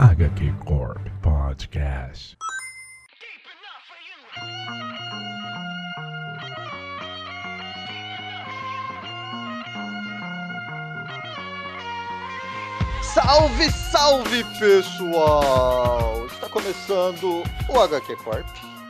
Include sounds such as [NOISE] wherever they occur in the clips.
HQ Corp Podcast. Salve, salve pessoal! Está começando o HQ Corp.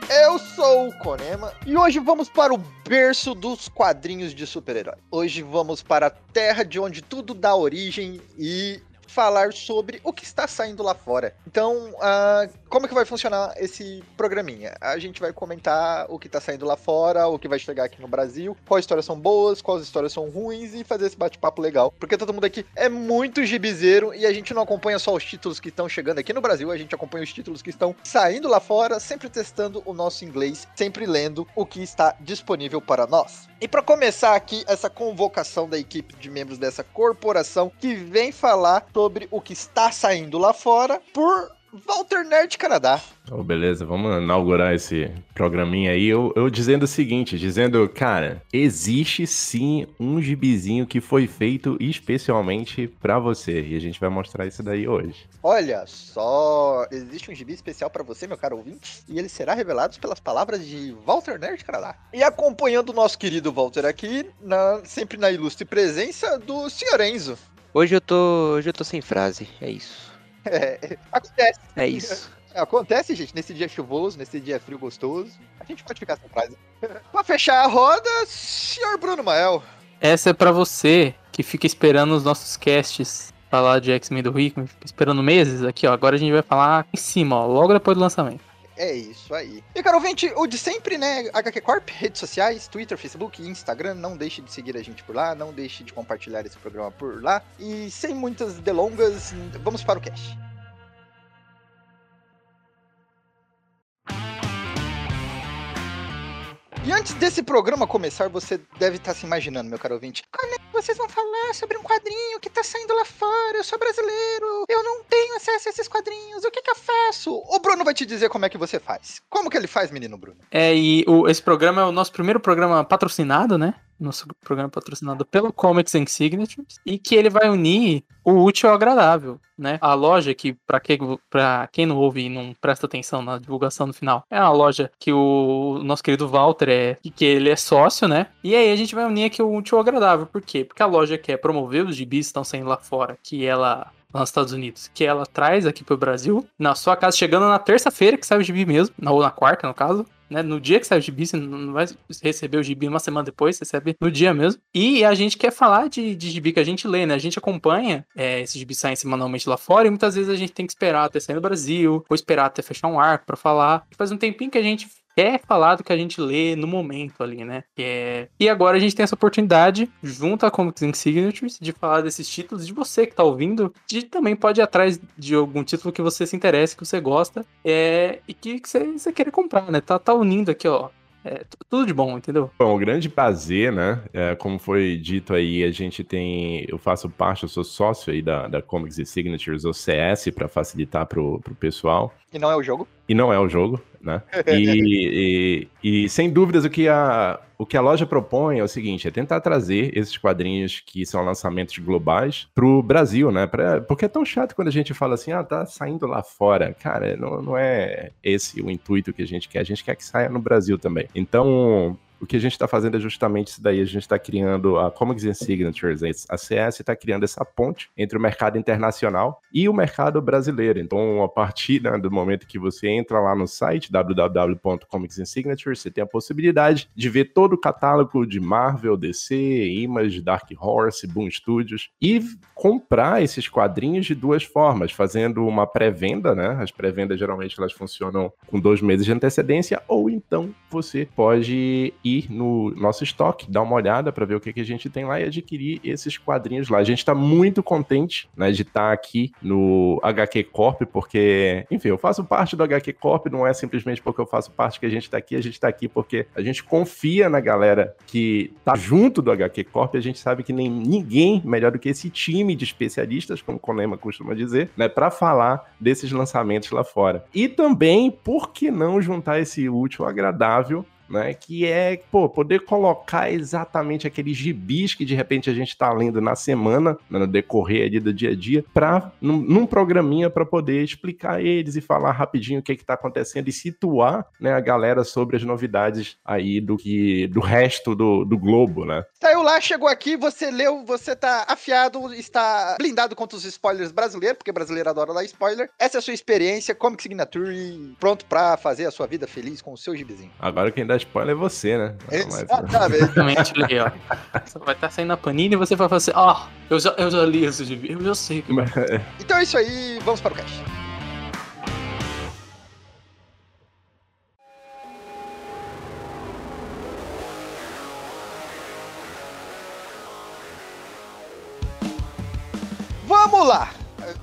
Eu sou o Konema e hoje vamos para o berço dos quadrinhos de super-herói. Hoje vamos para a terra de onde tudo dá origem e falar sobre o que está saindo lá fora. Então, uh, como que vai funcionar esse programinha? A gente vai comentar o que está saindo lá fora, o que vai chegar aqui no Brasil, quais histórias são boas, quais histórias são ruins e fazer esse bate-papo legal. Porque todo mundo aqui é muito gibizeiro e a gente não acompanha só os títulos que estão chegando aqui no Brasil, a gente acompanha os títulos que estão saindo lá fora, sempre testando o nosso inglês, sempre lendo o que está disponível para nós. E para começar aqui essa convocação da equipe de membros dessa corporação que vem falar sobre o que está saindo lá fora por Walter Nerd Canadá. Oh, beleza, vamos inaugurar esse programinha aí. Eu, eu, dizendo o seguinte: dizendo, cara, existe sim um gibizinho que foi feito especialmente para você. E a gente vai mostrar isso daí hoje. Olha só, existe um gibi especial para você, meu caro ouvinte, e ele será revelado pelas palavras de Walter Nerd Canadá. E acompanhando o nosso querido Walter aqui, na, sempre na ilustre presença do Sr. Enzo. Hoje eu tô, hoje eu tô sem frase, é isso. É, [LAUGHS] acontece. É isso. Acontece, gente, nesse dia chuvoso, nesse dia frio gostoso. A gente pode ficar sem frase. [LAUGHS] pra fechar a roda, senhor Bruno Mael. Essa é para você que fica esperando os nossos casts falar de X-Men do Rickman, fica esperando meses aqui, ó. Agora a gente vai falar em cima, ó, logo depois do lançamento. É isso aí. E, caro ouvinte, o de sempre, né? HQ Corp, redes sociais, Twitter, Facebook Instagram. Não deixe de seguir a gente por lá, não deixe de compartilhar esse programa por lá. E sem muitas delongas, vamos para o cast. E antes desse programa começar, você deve estar se imaginando, meu caro ouvinte. Como é que vocês vão falar sobre um quadrinho que tá saindo lá fora? Eu sou brasileiro, eu não tenho acesso a esses quadrinhos, o que que eu faço? O Bruno vai te dizer como é que você faz. Como que ele faz, menino Bruno? É, e o, esse programa é o nosso primeiro programa patrocinado, né? Nosso programa patrocinado pelo Comics and Signatures, e que ele vai unir o útil ao agradável, né? A loja que, para quem, quem não ouve e não presta atenção na divulgação no final, é a loja que o nosso querido Walter é, que ele é sócio, né? E aí a gente vai unir aqui o útil ao agradável, por quê? Porque a loja quer promover os gibis que estão saindo lá fora, que ela nos Estados Unidos, que ela traz aqui pro Brasil, na sua casa, chegando na terça-feira, que sai o gibi mesmo, ou na quarta, no caso, né? No dia que sai o gibi, você não vai receber o gibi uma semana depois, você recebe no dia mesmo. E a gente quer falar de, de gibi que a gente lê, né? A gente acompanha é, esses gibi saem semanalmente lá fora e muitas vezes a gente tem que esperar até sair no Brasil, ou esperar até fechar um arco para falar. Faz um tempinho que a gente quer falar do que a gente lê no momento ali, né? É... E agora a gente tem essa oportunidade, junto à Comics Signatures, de falar desses títulos, de você que tá ouvindo, de também pode ir atrás de algum título que você se interesse, que você gosta, é... e que, que você, você queira comprar, né? Tá, tá unindo aqui, ó, é, tudo de bom, entendeu? Bom, o grande prazer, né? É, como foi dito aí, a gente tem. Eu faço parte, eu sou sócio aí da, da Comics e Signatures, ou CS, para facilitar pro, pro pessoal. E não é o jogo? E não é o jogo, né? E, e, e, sem dúvidas o que, a, o que a loja propõe é o seguinte: é tentar trazer esses quadrinhos que são lançamentos globais pro Brasil, né? Pra, porque é tão chato quando a gente fala assim, ah, tá saindo lá fora. Cara, não, não é esse o intuito que a gente quer, a gente quer que saia no Brasil também. Então, o que a gente está fazendo é justamente isso daí. A gente está criando a Comics and Signatures, a CS está criando essa ponte entre o mercado internacional e o mercado brasileiro. Então, a partir né, do momento que você entra lá no site www.comicsansignatures, você tem a possibilidade de ver todo o catálogo de Marvel, DC, Image, Dark Horse, Boom Studios e comprar esses quadrinhos de duas formas, fazendo uma pré-venda, né? As pré-vendas geralmente elas funcionam com dois meses de antecedência, ou então você pode ir no nosso estoque, dar uma olhada para ver o que, que a gente tem lá e adquirir esses quadrinhos lá. A gente está muito contente né, de estar tá aqui no HQ Corp, porque, enfim, eu faço parte do HQ Corp, não é simplesmente porque eu faço parte que a gente está aqui, a gente está aqui porque a gente confia na galera que tá junto do HQ Corp, a gente sabe que nem ninguém melhor do que esse time de especialistas, como o Conema costuma dizer, né, para falar desses lançamentos lá fora. E também, por que não juntar esse útil agradável né? Que é, pô, poder colocar exatamente aqueles gibis que de repente a gente tá lendo na semana, né, no decorrer ali do dia a dia, pra, num, num programinha para poder explicar eles e falar rapidinho o que que tá acontecendo e situar, né, a galera sobre as novidades aí do que do resto do, do globo, né? Saiu lá, chegou aqui, você leu, você tá afiado, está blindado contra os spoilers brasileiros, porque brasileiro adora dar spoiler. Essa é a sua experiência, Comic Signature, pronto pra fazer a sua vida feliz com o seu gibizinho. Agora quem dá spoiler é você, né? Mas- Exatamente. Exatamente, ali, ó. Você vai estar saindo na panini e você vai falar assim, ó, eu, já, eu já li esse gibi, eu já sei que. [LAUGHS] Então é isso aí, vamos para o cast. Vamos lá!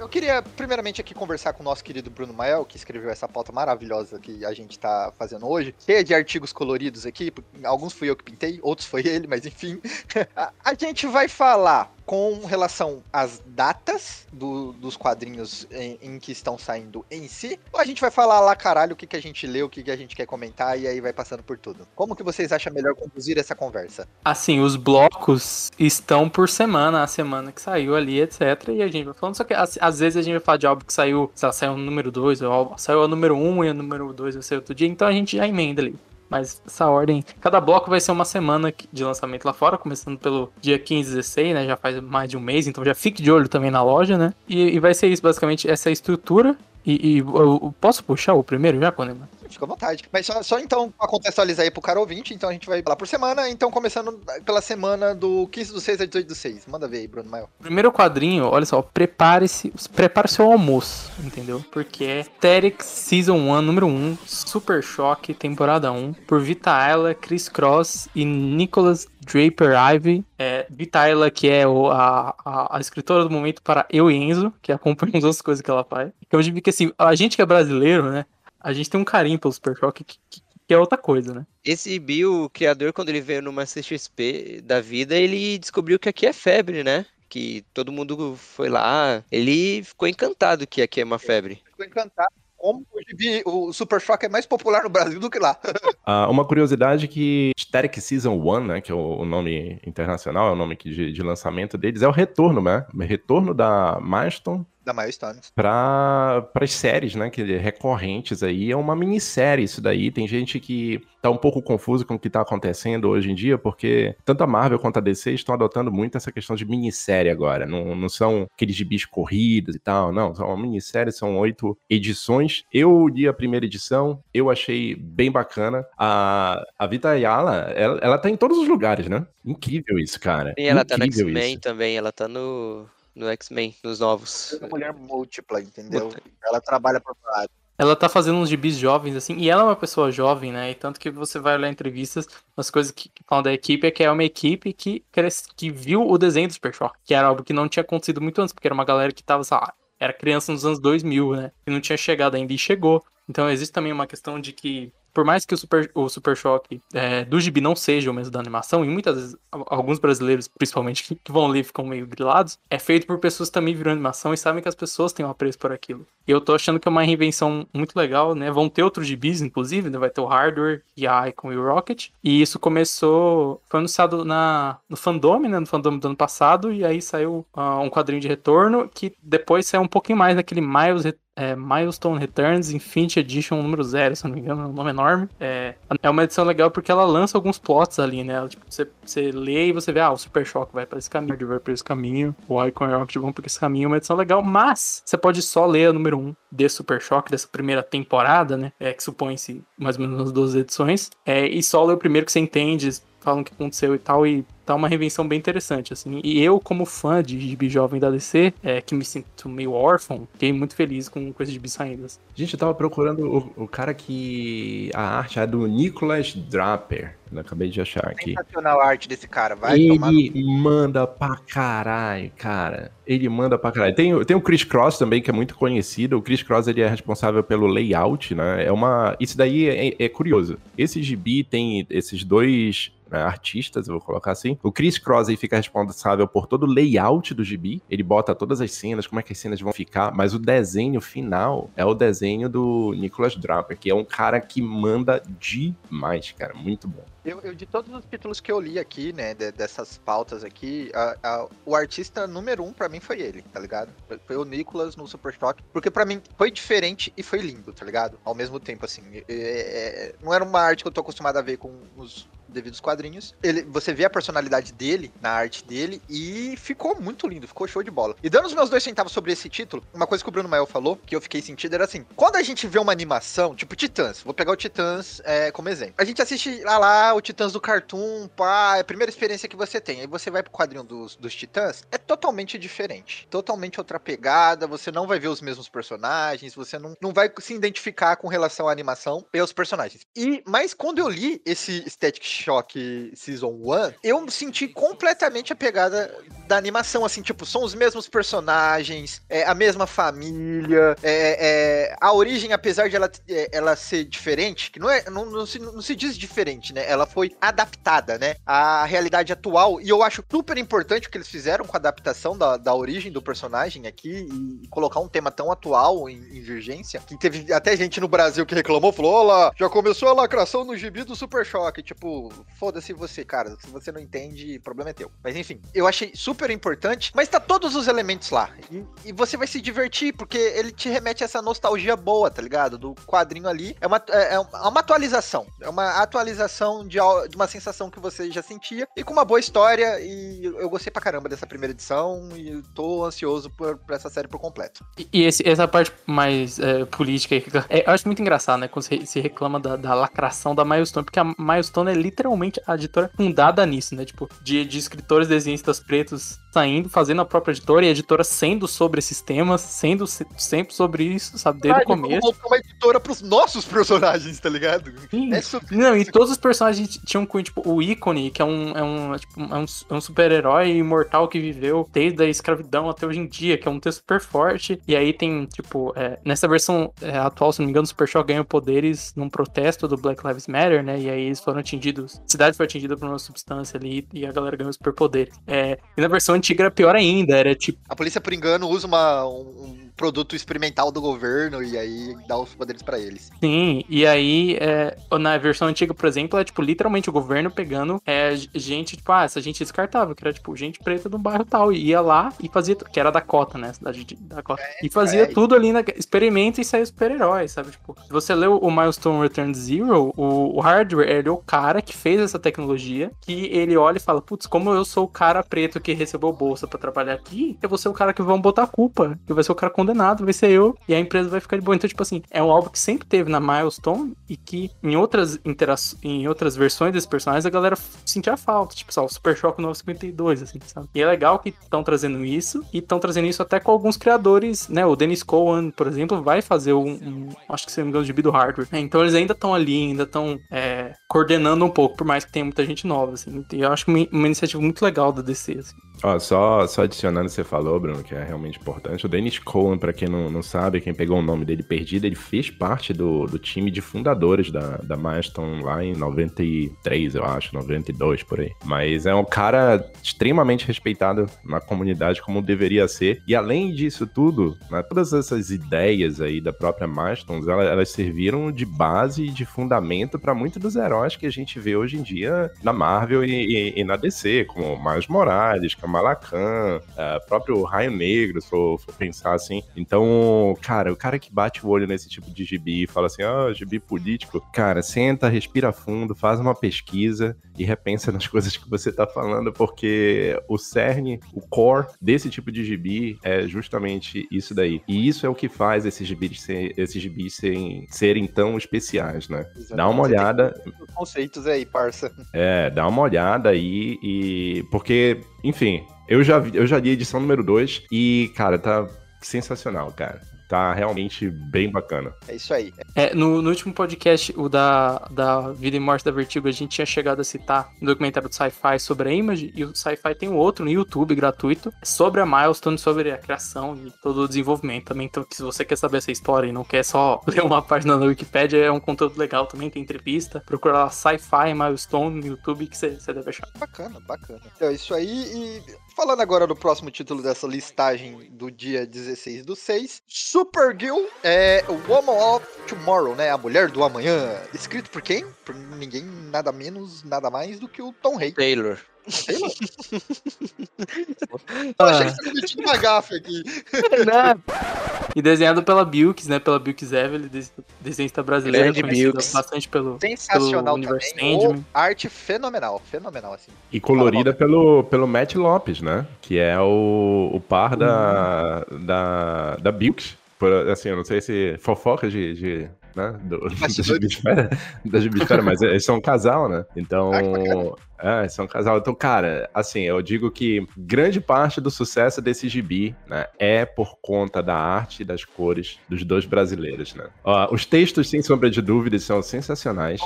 Eu queria primeiramente aqui conversar com o nosso querido Bruno Mael, que escreveu essa pauta maravilhosa que a gente tá fazendo hoje, cheia de artigos coloridos aqui, alguns fui eu que pintei, outros foi ele, mas enfim. [LAUGHS] A- a gente vai falar com relação às datas do- dos quadrinhos em, em que estão saindo em si, ou a gente vai falar lá, caralho, o que, que a gente leu, o que, que a gente quer comentar, e aí vai passando por tudo. Como que vocês acham melhor conduzir essa conversa? Assim, os blocos estão por semana, a semana que saiu ali, etc. E a gente vai falando, só que às, vezes a gente vai falar de algo que saiu, sei lá, saiu o número 2, ou saiu o número 1 um, e o número 2 vai ser outro dia, então a gente já emenda ali. Mas essa ordem, cada bloco vai ser uma semana de lançamento lá fora, começando pelo dia 15, 16, né? Já faz mais de um mês, então já fique de olho também na loja, né? E, e vai ser isso, basicamente, essa estrutura. E, e eu, eu posso puxar o primeiro já, Conema? Fica à vontade. Mas só, só então, pra contextualizar aí pro cara ouvinte, então a gente vai lá por semana, então começando pela semana do 15 do 6 a 18 do 6. Manda ver aí, Bruno Mael. Primeiro quadrinho, olha só, prepare-se, prepare seu almoço, entendeu? Porque é Terix Season 1, número 1, Super Choque, temporada 1, por Vita Ayla, Chris Cross e Nicholas Draper Ivy. É, Vita Ayla, que é o- a, a, a escritora do momento para Eu e Enzo, que acompanha as outras coisas que ela faz. Então eu digo que assim, a gente que é brasileiro, né? A gente tem um carinho pelo Super Choque que, que, que é outra coisa, né? Esse Bill, o criador, quando ele veio numa CXP da vida, ele descobriu que aqui é febre, né? Que todo mundo foi lá. Ele ficou encantado que aqui é uma febre. Ficou encantado. Como o, gibi- o Super Shock é mais popular no Brasil do que lá. [LAUGHS] Ah, uma curiosidade que Static Season 1, né, que é o, nome internacional, é o nome que de, de lançamento deles, é o retorno, né? Retorno da Milestone Da Milestones. para as séries, né, que recorrentes aí, é uma minissérie isso daí, tem gente que tá um pouco confuso com o que tá acontecendo hoje em dia, porque tanto a Marvel quanto a DC estão adotando muito essa questão de minissérie agora, não, não são aqueles gibis corridos e tal, não, são uma minissérie, são oito edições, eu li a primeira edição, eu achei bem bacana, a, a Vita Ayala, ela, ela tá em todos os lugares, né, incrível isso, cara, E ela tá no Incrível X-Men isso. também, ela tá no, no X-Men, nos novos. É uma mulher múltipla, entendeu? Ela trabalha por lado. Ela tá fazendo uns gibis jovens, assim, e ela é uma pessoa jovem, né? E tanto que você vai olhar entrevistas, as coisas que, que falam da equipe é que é uma equipe que, cres- que viu o desenho do Super Shock, que era algo que não tinha acontecido muito antes, porque era uma galera que tava, sei lá, era criança nos anos 2000, né? E não tinha chegado ainda e chegou. Então existe também uma questão de que, por mais que o Super, o super Choque é, do gibi não seja o mesmo da animação, e muitas vezes al- alguns brasileiros, principalmente, que, vão ler ficam meio grilados, é feito por pessoas que também viram animação e sabem que as pessoas têm um apreço por aquilo. E eu tô achando que é uma reinvenção muito legal, né? Vão ter outros gibis, inclusive, né? Vai ter o Hardware, e a Icon e o Rocket. E isso começou. Foi anunciado na, no fandom, né? No fandom do ano passado. E aí saiu ah, um quadrinho de retorno que depois saiu um pouquinho mais naquele Miles Re- é, Milestone Returns Infinity Edition número 0, se não me engano, é um nome enorme. É, é uma edição legal porque ela lança alguns plots ali, né? Tipo, você, você lê e você vê, ah, o Super Shock vai pra esse caminho, vai pra esse caminho, o Icon e o Rocket vão pra esse caminho, é uma edição legal, mas você pode só ler a número 1 de Super Shock, dessa primeira temporada, né? É, que supõe-se mais ou menos umas 12 edições, é, e só ler o primeiro que você entende, falam o que aconteceu e tal, e tá uma reinvenção bem interessante, assim. E eu, como fã de gibi jovem da DC, é, que me sinto meio órfão, fiquei muito feliz com, com esse gibi saindo. assim. Gente, eu tava procurando o, o cara que. A arte é do Nicholas Draper. Eu acabei de achar aqui. Sensacional a arte desse cara, vai tomar no... Ele manda pra caralho, cara. Ele manda pra caralho. Tem, tem o Chris Cross também, que é muito conhecido. O Chris Cross ele é responsável pelo layout, né? É uma. Isso daí é, é curioso. Esse gibi tem esses dois né, artistas, eu vou colocar assim. O Chris Cross aí fica responsável por todo o layout do gibi. Ele bota todas as cenas, como é que as cenas vão ficar, mas o desenho final é o desenho do Nicholas Draper, que é um cara que manda demais, cara. Muito bom. Eu, eu, de todos os títulos que eu li aqui, né, de, dessas pautas aqui, a, a, o artista número um para mim foi ele, tá ligado? Foi o Nicholas no Super porque para mim foi diferente e foi lindo, tá ligado? Ao mesmo tempo, assim, é, é, não era uma arte que eu tô acostumado a ver com os devidos quadrinhos. Ele, você vê a personalidade dele na arte dele e ficou muito lindo, ficou show de bola. E dando os meus dois centavos sobre esse título, uma coisa que o Bruno Mael falou, que eu fiquei sentido, era assim: quando a gente vê uma animação, tipo Titãs, vou pegar o Titãs é, como exemplo. A gente assiste lá, lá o Titãs do Cartoon, pá, é a primeira experiência que você tem. Aí você vai pro quadrinho dos, dos Titãs, é totalmente diferente. Totalmente outra pegada, você não vai ver os mesmos personagens, você não, não vai se identificar com relação à animação e aos personagens. E, mas quando eu li esse Static Shock Season 1, eu senti completamente a pegada da animação, assim, tipo, são os mesmos personagens, é, a mesma família, é, é, a origem, apesar de ela, é, ela ser diferente, que não, é, não, não, se, não se diz diferente, né? Ela foi adaptada, né? À realidade atual, e eu acho super importante o que eles fizeram com a adaptação da, da origem do personagem aqui e, e colocar um tema tão atual em, em Virgência, que teve até gente no Brasil que reclamou, falou, olá, já começou a lacração no gibi do Super Choque, tipo, foda-se você, cara. Se você não entende, problema é teu. Mas enfim, eu achei super importante, mas tá todos os elementos lá. E, e, você vai se divertir, porque ele te remete a essa nostalgia boa, tá ligado? Do quadrinho ali. É uma, é, é uma atualização. É uma atualização de, de uma sensação que você já sentia. E com uma boa história. E eu gostei pra caramba dessa primeira edição. E tô ansioso por, por essa série por completo. E, e esse, essa parte mais é, política aí, é, eu acho muito engraçado, né? Quando se reclama da, da lacração da Milestone, porque a Milestone é literalmente literalmente a editora fundada nisso, né? Tipo, de, de escritores desenhistas pretos saindo, fazendo a própria editora e a editora sendo sobre esses temas, sendo sempre sobre isso, sabe? Desde ah, o começo. uma editora pros nossos personagens, tá ligado? Sim. É sobre Não, e todos os personagens tinham tipo, o ícone, que é um, é um, tipo, é um, é um super-herói imortal que viveu desde a escravidão até hoje em dia, que é um texto super forte. E aí tem, tipo, é, nessa versão é, atual, se não me engano, o Super Shock ganhou poderes num protesto do Black Lives Matter, né? E aí eles foram atingidos. A cidade foi atingida por uma substância ali e a galera ganhou superpoderes. É, e na versão antiga era pior ainda, era tipo. A polícia, por engano, usa uma, um, produto experimental do governo e aí dá os poderes para eles. Sim, e aí é, na versão antiga, por exemplo, é tipo literalmente o governo pegando é, gente, tipo, ah, essa gente descartável, que era tipo gente preta do bairro tal, e ia lá e fazia, que era Dakota, né, cidade de Dakota, é, e fazia é, tudo ali, na, experimenta e saia super-herói, sabe? Tipo, se você leu o Milestone Return Zero, o, o hardware, ele é o cara que fez essa tecnologia, que ele olha e fala, putz, como eu sou o cara preto que recebeu bolsa para trabalhar aqui, eu vou ser o cara que vão botar a culpa, que vai ser o cara condenado condenado, vai ser eu, e a empresa vai ficar de boa. Então, tipo assim, é um álbum que sempre teve na Milestone e que em outras, intera em outras versões desses personagens a galera sentia falta. Tipo, só o Super Shock 952, assim, sabe? E é legal que estão trazendo isso e estão trazendo isso até com alguns criadores, né? O Dennis Cohen, por exemplo, vai fazer um, um acho que se não me engano, de do hardware. É, então eles ainda estão ali, ainda estão é, coordenando um pouco, por mais que tenha muita gente nova, assim. E eu acho uma, uma iniciativa muito legal da DC, assim. Ó, só, só adicionando o que você falou, Bruno, que é realmente importante. O Dennis Cohen, para quem não, não sabe, quem pegou o nome dele perdido, ele fez parte do, do time de fundadores da, da Milestone lá em 93, eu acho, 92 por aí. Mas é um cara extremamente respeitado na comunidade, como deveria ser. E além disso tudo, né, todas essas ideias aí da própria Milestone, elas, elas serviram de base e de fundamento para muitos dos heróis que a gente vê hoje em dia na Marvel e, e, e na DC, como Miles Morales, Malacan, uh, próprio Raio Negro, se for, for, pensar assim. Então, cara, o cara que bate o olho nesse tipo de gibi e fala assim, ah, oh, gibi político, cara, senta, respira fundo, faz uma pesquisa e repensa nas [LAUGHS] coisas que você tá falando, porque o cerne, o core desse tipo de gibi é justamente isso daí. E isso é o que faz esses gibis, ser, esses gibis serem, serem tão especiais, né? Exatamente. Dá uma olhada. Conceitos aí, parça. É, dá uma olhada aí e. Porque, enfim, eu já, eu já li a edição número 2 e, cara, tá sensacional, cara. Tá realmente bem bacana. É isso aí. É, no, no último podcast, o da, da Vida e Morte da Vertigo, a gente tinha chegado a citar um documentário do Sci-Fi sobre a Image, e o Sci-Fi tem um outro no YouTube gratuito sobre a Milestone, sobre a criação e todo o desenvolvimento também. Então, se você quer saber essa história e não quer só [LAUGHS] ler uma página na Wikipedia, é um conteúdo legal também, tem entrevista. Procura lá Sci-Fi Milestone no YouTube que você você deve achar. Bacana, bacana. Então é isso aí. E falando agora do próximo título dessa listagem do dia 16 do 6, Supergirl é Woman of Tomorrow, né? A Mulher do Amanhã. Escrito por quem? Por ninguém, nada menos, nada mais do que o Tom Hanks. Taylor. Taylor? [LAUGHS] Eu achei que você tinha metido uma gafe aqui. [LAUGHS] E desenhado pela Bilks, né? Pela Bilks Evelyn, des- desenhista brasileira, Grande Bilks. bastante pelo, Sensacional pelo também. Ou arte fenomenal, fenomenal, assim. E colorida pelo, pelo Matt Lopes, né? Que é o, o par da, da, da Bilks. Por, assim, eu não sei se fofoca de. de né? Do, [LAUGHS] da. Gibisfera, da Gibisfera, mas eles são um casal, né? Então. Ah. É, eles são um casal. Então, cara, assim, eu digo que grande parte do sucesso desse gibi, né, é por conta da arte e das cores dos dois brasileiros, né? Ó, os textos, sem sombra de dúvidas, são sensacionais.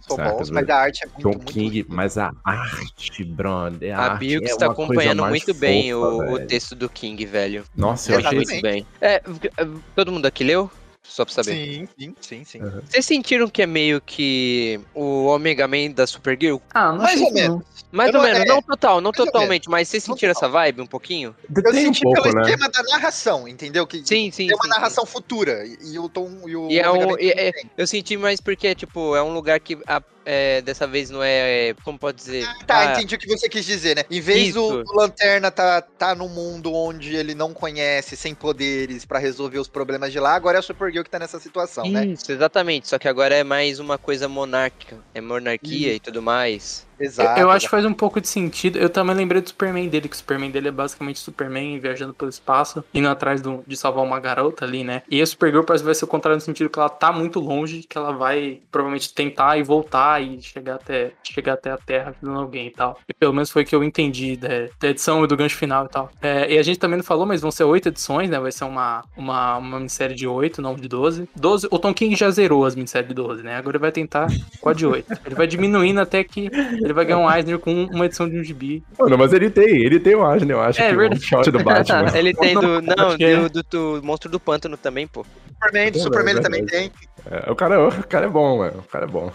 São Certo, bons, mas a arte é muito, Tom muito King, mas a arte, brother. A arte Bilks é tá acompanhando muito bem fofa, o, o texto do King, velho. Nossa, eu Muito, achei muito bem. É, todo mundo aqui leu? Só pra saber. Sim, sim, sim, sim. Uhum. Vocês sentiram que é meio que o Omega Man da Supergirl? Ah, não Mais ou menos. Mais Eu ou menos, é, não total, não totalmente, mas vocês sentiram total. essa vibe um pouquinho? Eu Tem um senti pouco, pelo né? esquema da narração, entendeu? Que Sim, sim, tem uma sim, narração futura. E, e o Tom e o E é um- e- é- tem. Eu senti mais porque, tipo, é um lugar que a- é, dessa vez não é. Como pode dizer? Tá, Ah, entendi o que você quis dizer, né? Em vez do, Isso. do Lanterna tá, tá num mundo onde ele não conhece, sem poderes pra resolver os problemas de lá, agora é a Supergirl que tá nessa situação, né? Isso, exatamente. Só que agora é mais uma coisa monárquica. É monarquia e tudo mais. Eu, Exato. eu acho que faz um pouco de sentido. Eu também lembrei do Superman dele, que o Superman dele é basicamente Superman viajando pelo espaço, indo atrás do- de salvar uma garota ali, né? E a Supergirl parece que vai ser o contrário no sentido que ela tá muito longe, que ela vai provavelmente tentar e voltar e chegar até, chegar até a Terra ajudando alguém e tal. E pelo menos foi o que eu entendi da, da edição e do gancho final e tal. É, e a gente também não falou, mas vão ser oito edições, né? Vai ser uma, uma, uma minissérie de oito, não de doze. Doze, o Tom King já zerou as minisséries de doze, né? Agora ele vai tentar com a de oito. Ele vai diminuindo até que ele vai ganhar um Eisner com uma edição de um gibi. Mano, mas ele tem, ele tem o Asner, eu acho É que verdade. o shot do Batman. [LAUGHS] Ele tem do. Não, que é. do, do, do Monstro do Pântano também, pô. Superman, do É Superman ele verdade. também tem. É, o, cara, o cara é bom, mano. O cara é bom.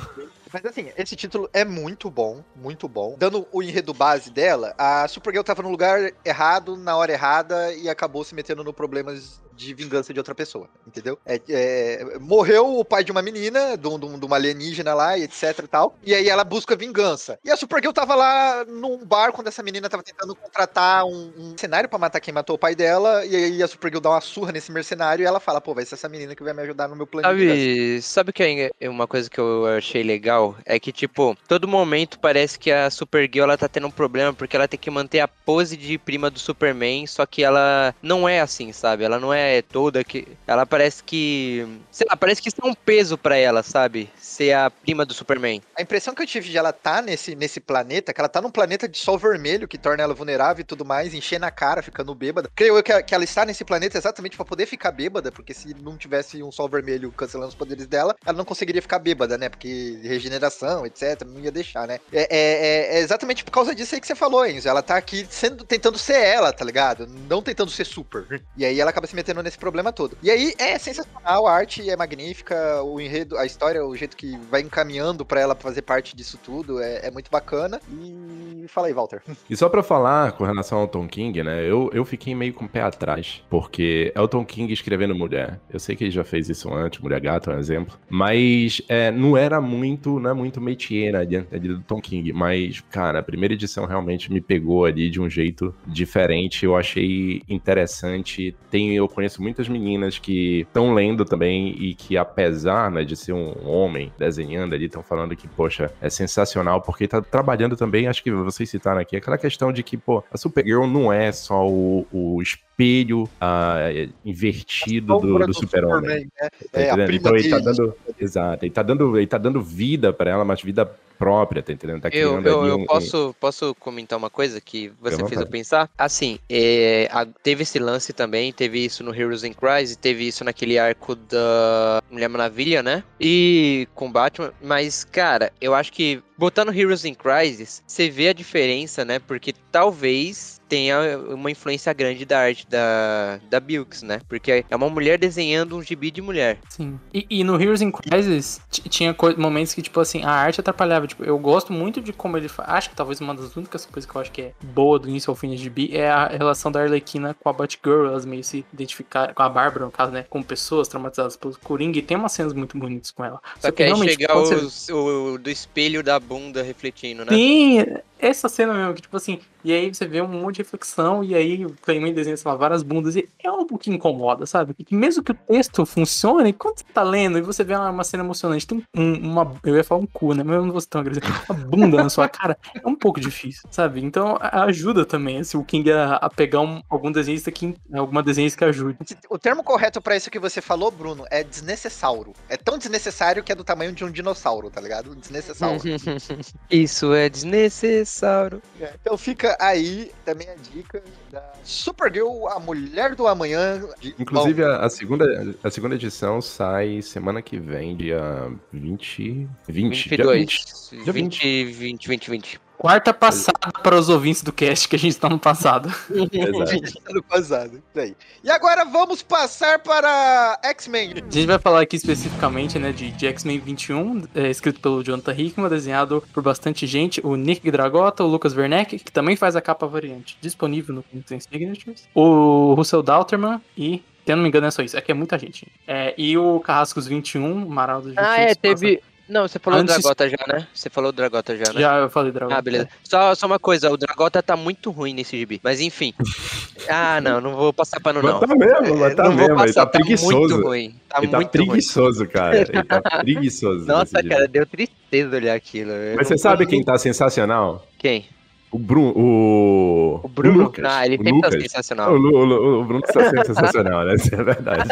Mas assim, esse título é muito bom, muito bom. Dando o enredo base dela, a Supergirl tava no lugar errado, na hora errada, e acabou se metendo no problemas de vingança de outra pessoa, entendeu? É, é, morreu o pai de uma menina, de, um- de um- uma alienígena lá, e etc e tal, e aí ela busca vingança. E a Supergirl tava lá num bar quando essa menina tava tentando contratar um, um cenário pra matar quem matou o pai dela, e aí a Supergirl dá uma surra nesse mercenário e ela fala, pô, vai ser essa menina que vai me ajudar no meu plano. Sabe, sabe que é uma coisa que eu achei legal? É que, tipo, todo momento parece que a Supergirl ela tá tendo um problema porque ela tem que manter a pose de prima do Superman, só que ela não é assim, sabe? Ela não é toda que. Ela parece que. Sei lá, parece que isso é um peso pra ela, sabe? Ser a prima do Superman. A impressão que eu tive de ela tá nesse, nesse planeta, que ela tá num planeta de sol vermelho, que torna ela vulnerável e tudo mais, enchendo a cara, ficando bêbada. Creio eu que, que ela está nesse planeta exatamente pra poder ficar bêbada, porque se não tivesse um sol vermelho cancelando os poderes dela, ela não conseguiria ficar bêbada, né? Porque regeneração, etc, não ia deixar, né? É, é- é exatamente por causa disso aí que você falou, Enzo. Ela tá aqui sendo, tentando ser ela, tá ligado? Não tentando ser super. E aí ela acaba se metendo nesse problema todo. E aí é sensacional, a arte é magnífica, o enredo, a história, o jeito que vai encaminhando pra ela fazer parte disso tudo é, é muito bacana. E fala aí, Walter. [LAUGHS] E só pra falar com relação ao Tom King, né? Eu, eu fiquei meio com o pé atrás, porque é o Tom King escrevendo mulher. Eu sei que ele já fez isso antes, Mulher Gata é um exemplo. Mas é, não era muito, não é muito métier né, do Tom King. Mas, cara, a primeira edição realmente me pegou ali de um jeito diferente. Eu achei interessante. Tem, eu conheço muitas meninas que estão lendo também e que, apesar né, de ser um homem desenhando ali, estão falando que, poxa, é sensacional, porque tá trabalhando também, acho que vocês citaram aqui, aquela questão de que, pô, a Supergirl não é só o, o espelho ah, é, invertido do, do super-homem. Né? Tá É, prima então ele tá dando. Exato, ele tá dando, ele tá dando vida pra ela, mas vida própria, tá entendendo? Tá Eu, eu, eu um- posso, posso comentar uma coisa que você à fez eu pensar? Assim, é, a- teve esse lance também, teve isso no Heroes in Crisis, teve isso naquele arco da Mulher Maravilha, né? E com Batman, mas, cara, eu acho que botando Heroes in Crisis, você vê a diferença, né? Porque talvez tenha uma influência grande da arte da, da Bilks, né? Porque é uma mulher desenhando um gibi de mulher. Sim. E, e no Heroes in Crisis tinha momentos que, tipo assim, a arte atrapalhava. Tipo, eu gosto muito de como ele faz. Acho que talvez uma das únicas coisas que eu acho que é boa do início ao fim de GB é a relação da Arlequina com a Batgirl. Elas meio se identificaram, com a Bárbara, no caso, né? Com pessoas traumatizadas pelo Coringa. E tem umas cenas muito bonitas com ela. Só que aí realmente, chega quando você- o, do espelho da bunda refletindo, né? Sim, essa cena mesmo, que tipo assim, e aí você vê um monte de reflexão, e aí o Clayman desenha, sei lá, várias bundas, e é algo que incomoda, sabe? E mesmo que o texto funcione, quando você tá lendo e você vê uma, uma cena emocionante, tem um- uma, eu ia falar um cu, né? Mas eu não vou ser tão agressivo, uma bunda na sua cara, é um pouco difícil, sabe? Então ajuda também, se o King a, a pegar um- algum desenhista que, alguma desenhista que ajude. O termo correto pra isso que você falou, Bruno, é desnecessário. É tão desnecessário que é do tamanho de um dinossauro, tá ligado? Desnecessário. [LAUGHS] Isso é desnecessário. É, Então fica aí também a dica da Supergirl, a mulher do amanhã. de- Inclusive, a, a segunda, a segunda edição sai semana que vem, dia 20. 20 dia 22. 20. Dia 20, 20, 20, 20. Quarta passada para os ouvintes do cast que a gente tá no passado. Exato. ano [LAUGHS] passado. Isso aí. E agora vamos passar para X-Men. A gente vai falar aqui especificamente, né, de, de X-Men 21, é, escrito pelo Jonathan Hickman, desenhado por bastante gente, o Nick Dragota, o Lucas Werneck, que também faz a capa variante, disponível no Comics Signatures, o Russell Dalterman e, se eu não me engano, é só isso, é que é muita gente. É, e o Carrascos 21, o Maraldo 21. Ah, é, passa- teve. Não, você falou Antes- Dragota já, né? Você falou Dragota já, né? Já eu falei Dragota. Ah, beleza. Só, só uma coisa, o Dragota tá muito ruim nesse gibi. Mas enfim. [LAUGHS] Ah, não, não vou passar pano, não. Mas tá mesmo, mas tá não mesmo. Ele tá preguiçoso. muito ruim. Tá ele tá muito ruim. preguiçoso, cara. Ele tá [LAUGHS] preguiçoso. Nossa, cara, gibi. deu tristeza olhar aquilo. Eu Mas você sabe quem tá sensacional? Quem? O Bruno. O, O Bruno? Lucas. ah, ele o sempre tá sensacional. O, o o Bruno tá sendo sensacional, né? Isso é verdade.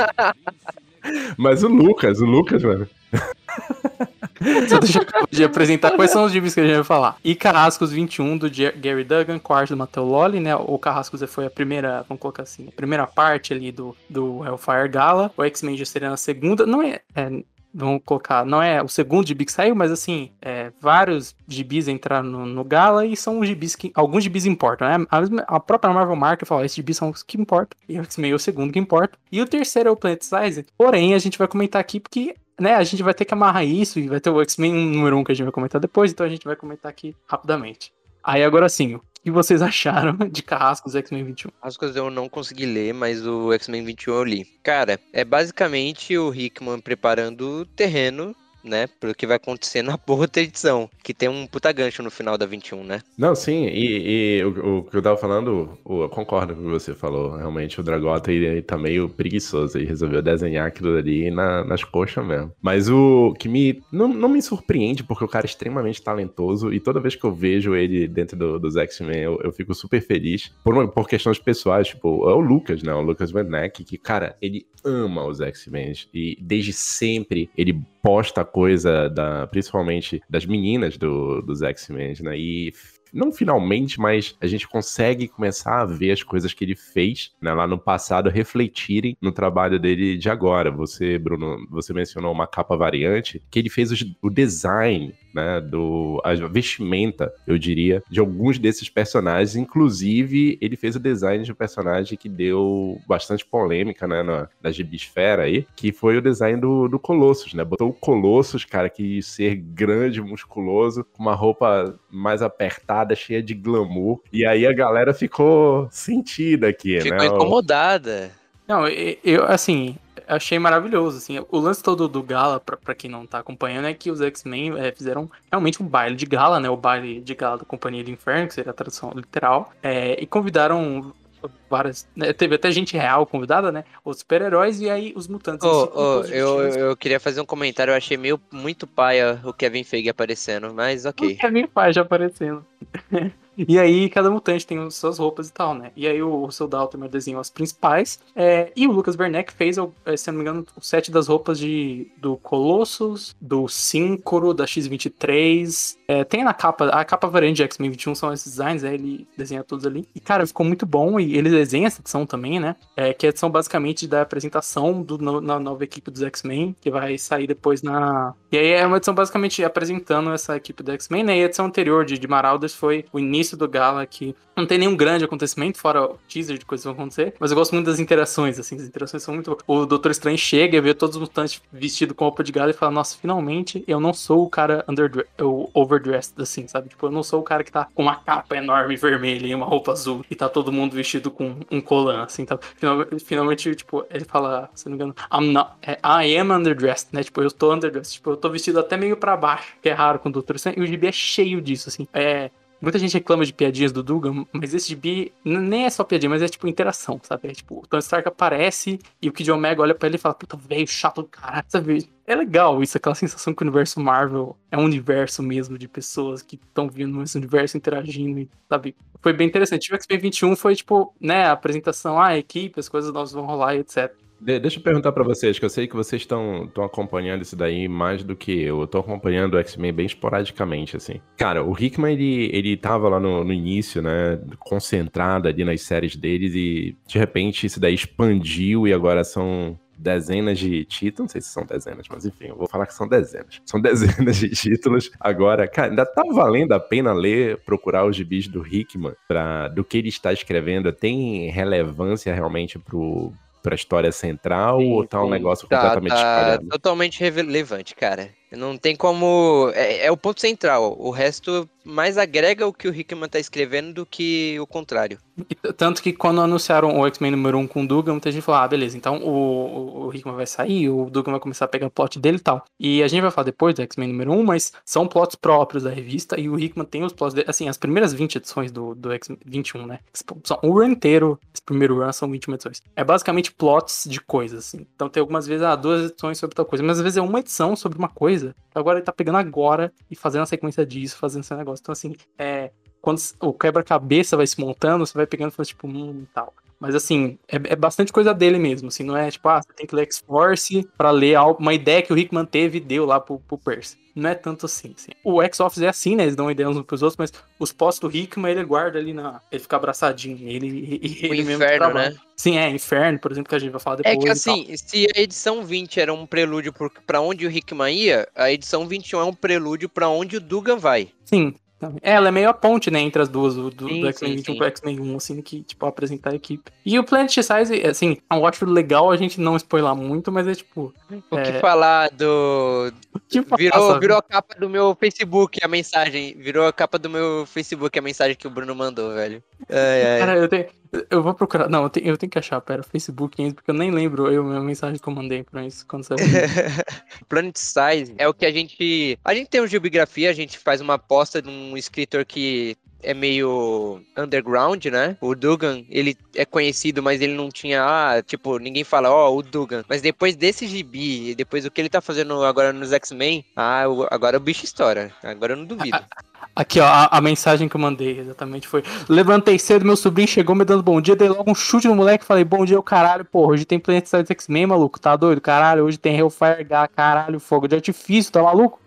[LAUGHS] Mas o Lucas, o Lucas, mano. [LAUGHS] Só deixa eu de apresentar quais são os gibis que a gente vai falar. E Carrascos 21 do Gary Duggan, quarto do Matteo Lolli, né? O Carrascos foi a primeira, vamos colocar assim, a primeira parte ali do, do Hellfire Gala. O X-Men já seria na segunda. Não é, é, vamos colocar, não é o segundo gibi que saiu, mas assim, é, vários gibis entraram no, no Gala e são os gibis que, alguns gibis importam, né? A, mesma- a própria Marvel marca fala, esses gibis são os que importam. E o X-Men é o segundo que importa. E o terceiro é o Planet Size. Porém, a gente vai comentar aqui porque né, a gente vai ter que amarrar isso e vai ter o X-Men número 1 que a gente vai comentar depois, então a gente vai comentar aqui rapidamente. Aí agora sim, o que vocês [LAUGHS] acharam de Carrascos X-Men 21? As coisas eu não consegui ler, mas o X-Men 21 eu li. Cara, é basicamente o Hickman preparando o terreno, né? Pro que vai acontecer na [LAUGHS] outra edição. Que tem um puta gancho no final da 21, né? Não, sim, e, e o, o que eu tava falando, eu concordo com o que você falou. Realmente o Dragota ele, ele tá meio preguiçoso e resolveu desenhar aquilo ali na- nas coxas mesmo. Mas o que me. Não, não me surpreende, porque o cara é extremamente talentoso e toda vez que eu vejo ele dentro do- dos X-Men, eu, eu fico super feliz. Por, uma- por questões pessoais, tipo, é o Lucas, né? O Lucas Werneck, que, cara, ele ama os X-Men e desde sempre ele posta coisa da, principalmente das meninas do, dos X-Men, né? E não finalmente, mas a gente consegue começar a ver as coisas que ele fez né, lá no passado refletirem no trabalho dele de agora. Você, Bruno, você mencionou uma capa variante, que ele fez o design, né, do a vestimenta, eu diria, de alguns desses personagens. Inclusive, ele fez o design de um personagem que deu bastante polêmica, né, na, na gibisfera aí, que foi o design do, do Colossus, né? Botou o Colossus, cara, que ser grande, musculoso, com uma roupa mais apertada, cheia de glamour. E aí a galera ficou sentida aqui, Ficou né? incomodada. Não, eu, assim, achei maravilhoso, assim, o lance todo do Gala, pra, pra quem não tá acompanhando, é que os X-Men é, fizeram realmente um baile de gala, né, o baile de gala da Companhia do Inferno, que seria a tradução literal, é, e convidaram várias, né, teve até gente real convidada, né, os super-heróis e aí os mutantes. ô, todos eu, eu queria fazer um comentário, eu achei meio muito paia o Kevin Feige aparecendo, mas ok. O Kevin Feige aparecendo. [LAUGHS] E aí, cada mutante tem as suas roupas e tal, né? E aí, o Russell Dalton desenhou as principais. É, e o Lucas Werneck fez, é, se não me engano, o set das roupas de, do Colossus, do Syncro, da X-23. É, tem na capa, a capa variante de X-Men 21 são esses designs, né? Ele desenha todos ali. E, cara, ficou muito bom. E ele desenha essa edição também, né? É, que é a edição basicamente da apresentação do, no, na nova equipe dos X-Men, que vai sair depois na. E aí é uma edição basicamente apresentando essa equipe do X-Men, né? E a edição anterior de, de Marauders foi o início início do Gala que não tem nenhum grande acontecimento, fora o teaser de coisas que vão acontecer, mas eu gosto muito das interações, assim, as interações são muito. O Doutor Estranho chega e vê todos os mutantes vestidos com roupa de gala e fala: Nossa, finalmente eu não sou o cara underdre o overdressed, assim, sabe? Tipo, eu não sou o cara que tá com uma capa enorme vermelha e uma roupa azul e tá todo mundo vestido com um colan, assim, tá? Finalmente, tipo, ele fala, se não me engano, I'm not, é, I am underdressed, né? Tipo, eu tô underdressed, tipo, eu tô vestido até meio para baixo, que é raro com o Doutor Estranho, e o gibi é cheio disso, assim. É, Muita gente reclama de piadinhas do Dugan, mas esse gibi nem é só piadinha, mas é tipo interação, sabe? É tipo, o Tony Stark aparece e o Kid Omega olha pra ele e fala, puta, velho, chato do caralho, sabe? É legal isso, aquela sensação que o universo Marvel é um universo mesmo de pessoas que estão vindo nesse universo interagindo, sabe? Foi bem interessante. O X-Men 21 foi, tipo, né, a apresentação, ah, a equipe, as coisas novas vão rolar e etc. De deixa eu perguntar para vocês, que eu sei que vocês estão acompanhando isso daí mais do que eu. Eu tô acompanhando o X-Men bem esporadicamente, assim. Cara, o Hickman, ele, ele tava lá no, no, início, né, concentrado ali nas séries deles e, de repente, isso daí expandiu e agora são dezenas de títulos, não sei se são dezenas, mas enfim, eu vou falar que são dezenas. São [LAUGHS] dezenas de títulos. Agora, cara, ainda tá valendo a pena ler, procurar os gibis do Hickman, pra, do que ele está escrevendo, tem relevância realmente pro, pra história central sim, ou tá um negócio tá, completamente tá espalhado? Totalmente relevante, cara. Não tem como. É, é, o ponto central. O resto mais agrega o que o Hickman tá escrevendo do que o contrário. Tanto que quando anunciaram o X-Men número 1 com o Dugan, muita gente falou: ah, beleza, então o, o Hickman vai sair, o Dugan vai começar a pegar o plot dele e tal. E a gente vai falar depois do X-Men número 1, mas são plots próprios da revista e o Hickman tem os plots dele. Assim, as primeiras 20 edições do, do X-Men 21, né? São um run inteiro, esse primeiro run são 21 edições. É basicamente plots de coisas, assim. Então tem algumas vezes, ah, duas edições sobre tal coisa, mas às vezes é uma edição sobre uma coisa. Agora ele tá pegando agora e fazendo a sequência disso, fazendo esse negócio. Então, assim, é, quando o quebra-cabeça vai se montando, você vai pegando e fala, tipo, hum, tal. Mas assim, é, é, bastante coisa dele mesmo, assim, não é tipo, ah, você tem que ler X-Force pra ler uma ideia que o Rickman teve e deu lá pro, pro Percy. Não é tanto assim, assim. O X-Office é assim, né? Eles dão ideias uns pros outros, mas os postos do Rickman ele guarda ali na. Ele fica abraçadinho. Ele, ele o mesmo inferno, né? Sim, é, Inferno, por exemplo, que a gente vai falar depois. É que assim, se a edição 20 era um prelúdio para onde o Rickman ia, a edição 21 é um prelúdio para onde o Dugan vai. Sim, é, ela é meio a ponte, né, entre as duas, do, do X-Men 21 pro X-Men 1, assim, que, tipo, apresentar a equipe. E o Planet Size, assim, eu acho legal a gente não spoiler muito, mas é tipo. O é... que falar do. Que virou, virou a capa do meu Facebook a mensagem. Virou a capa do meu Facebook a mensagem que o Bruno mandou, velho. Ai, ai. Cara, eu tenho. Eu vou procurar. Não, eu tenho, eu tenho que achar, pera, Facebook porque eu nem lembro eu, a mensagem que eu mandei pra isso quando você. [LAUGHS] Planet Size é o que a gente. A gente tem uma geografia, a gente faz uma aposta de um escritor que é meio underground, né? O Dugan, ele é conhecido, mas ele não tinha, ah, tipo, ninguém fala, ó, oh, o Dugan. Mas depois desse gibi, depois do que ele tá fazendo agora nos X-Men, ah, agora o bicho estoura. Agora eu não duvido. Aqui, ó, a, a, mensagem que eu mandei exatamente foi: Levantei cedo, meu sobrinho chegou me dando bom dia, dei logo um chute no moleque, falei: Bom dia, o caralho, porra. Hoje tem Planet Side X-Men, maluco, tá doido? Caralho, hoje tem Hellfire H, caralho, fogo de artifício, tá maluco?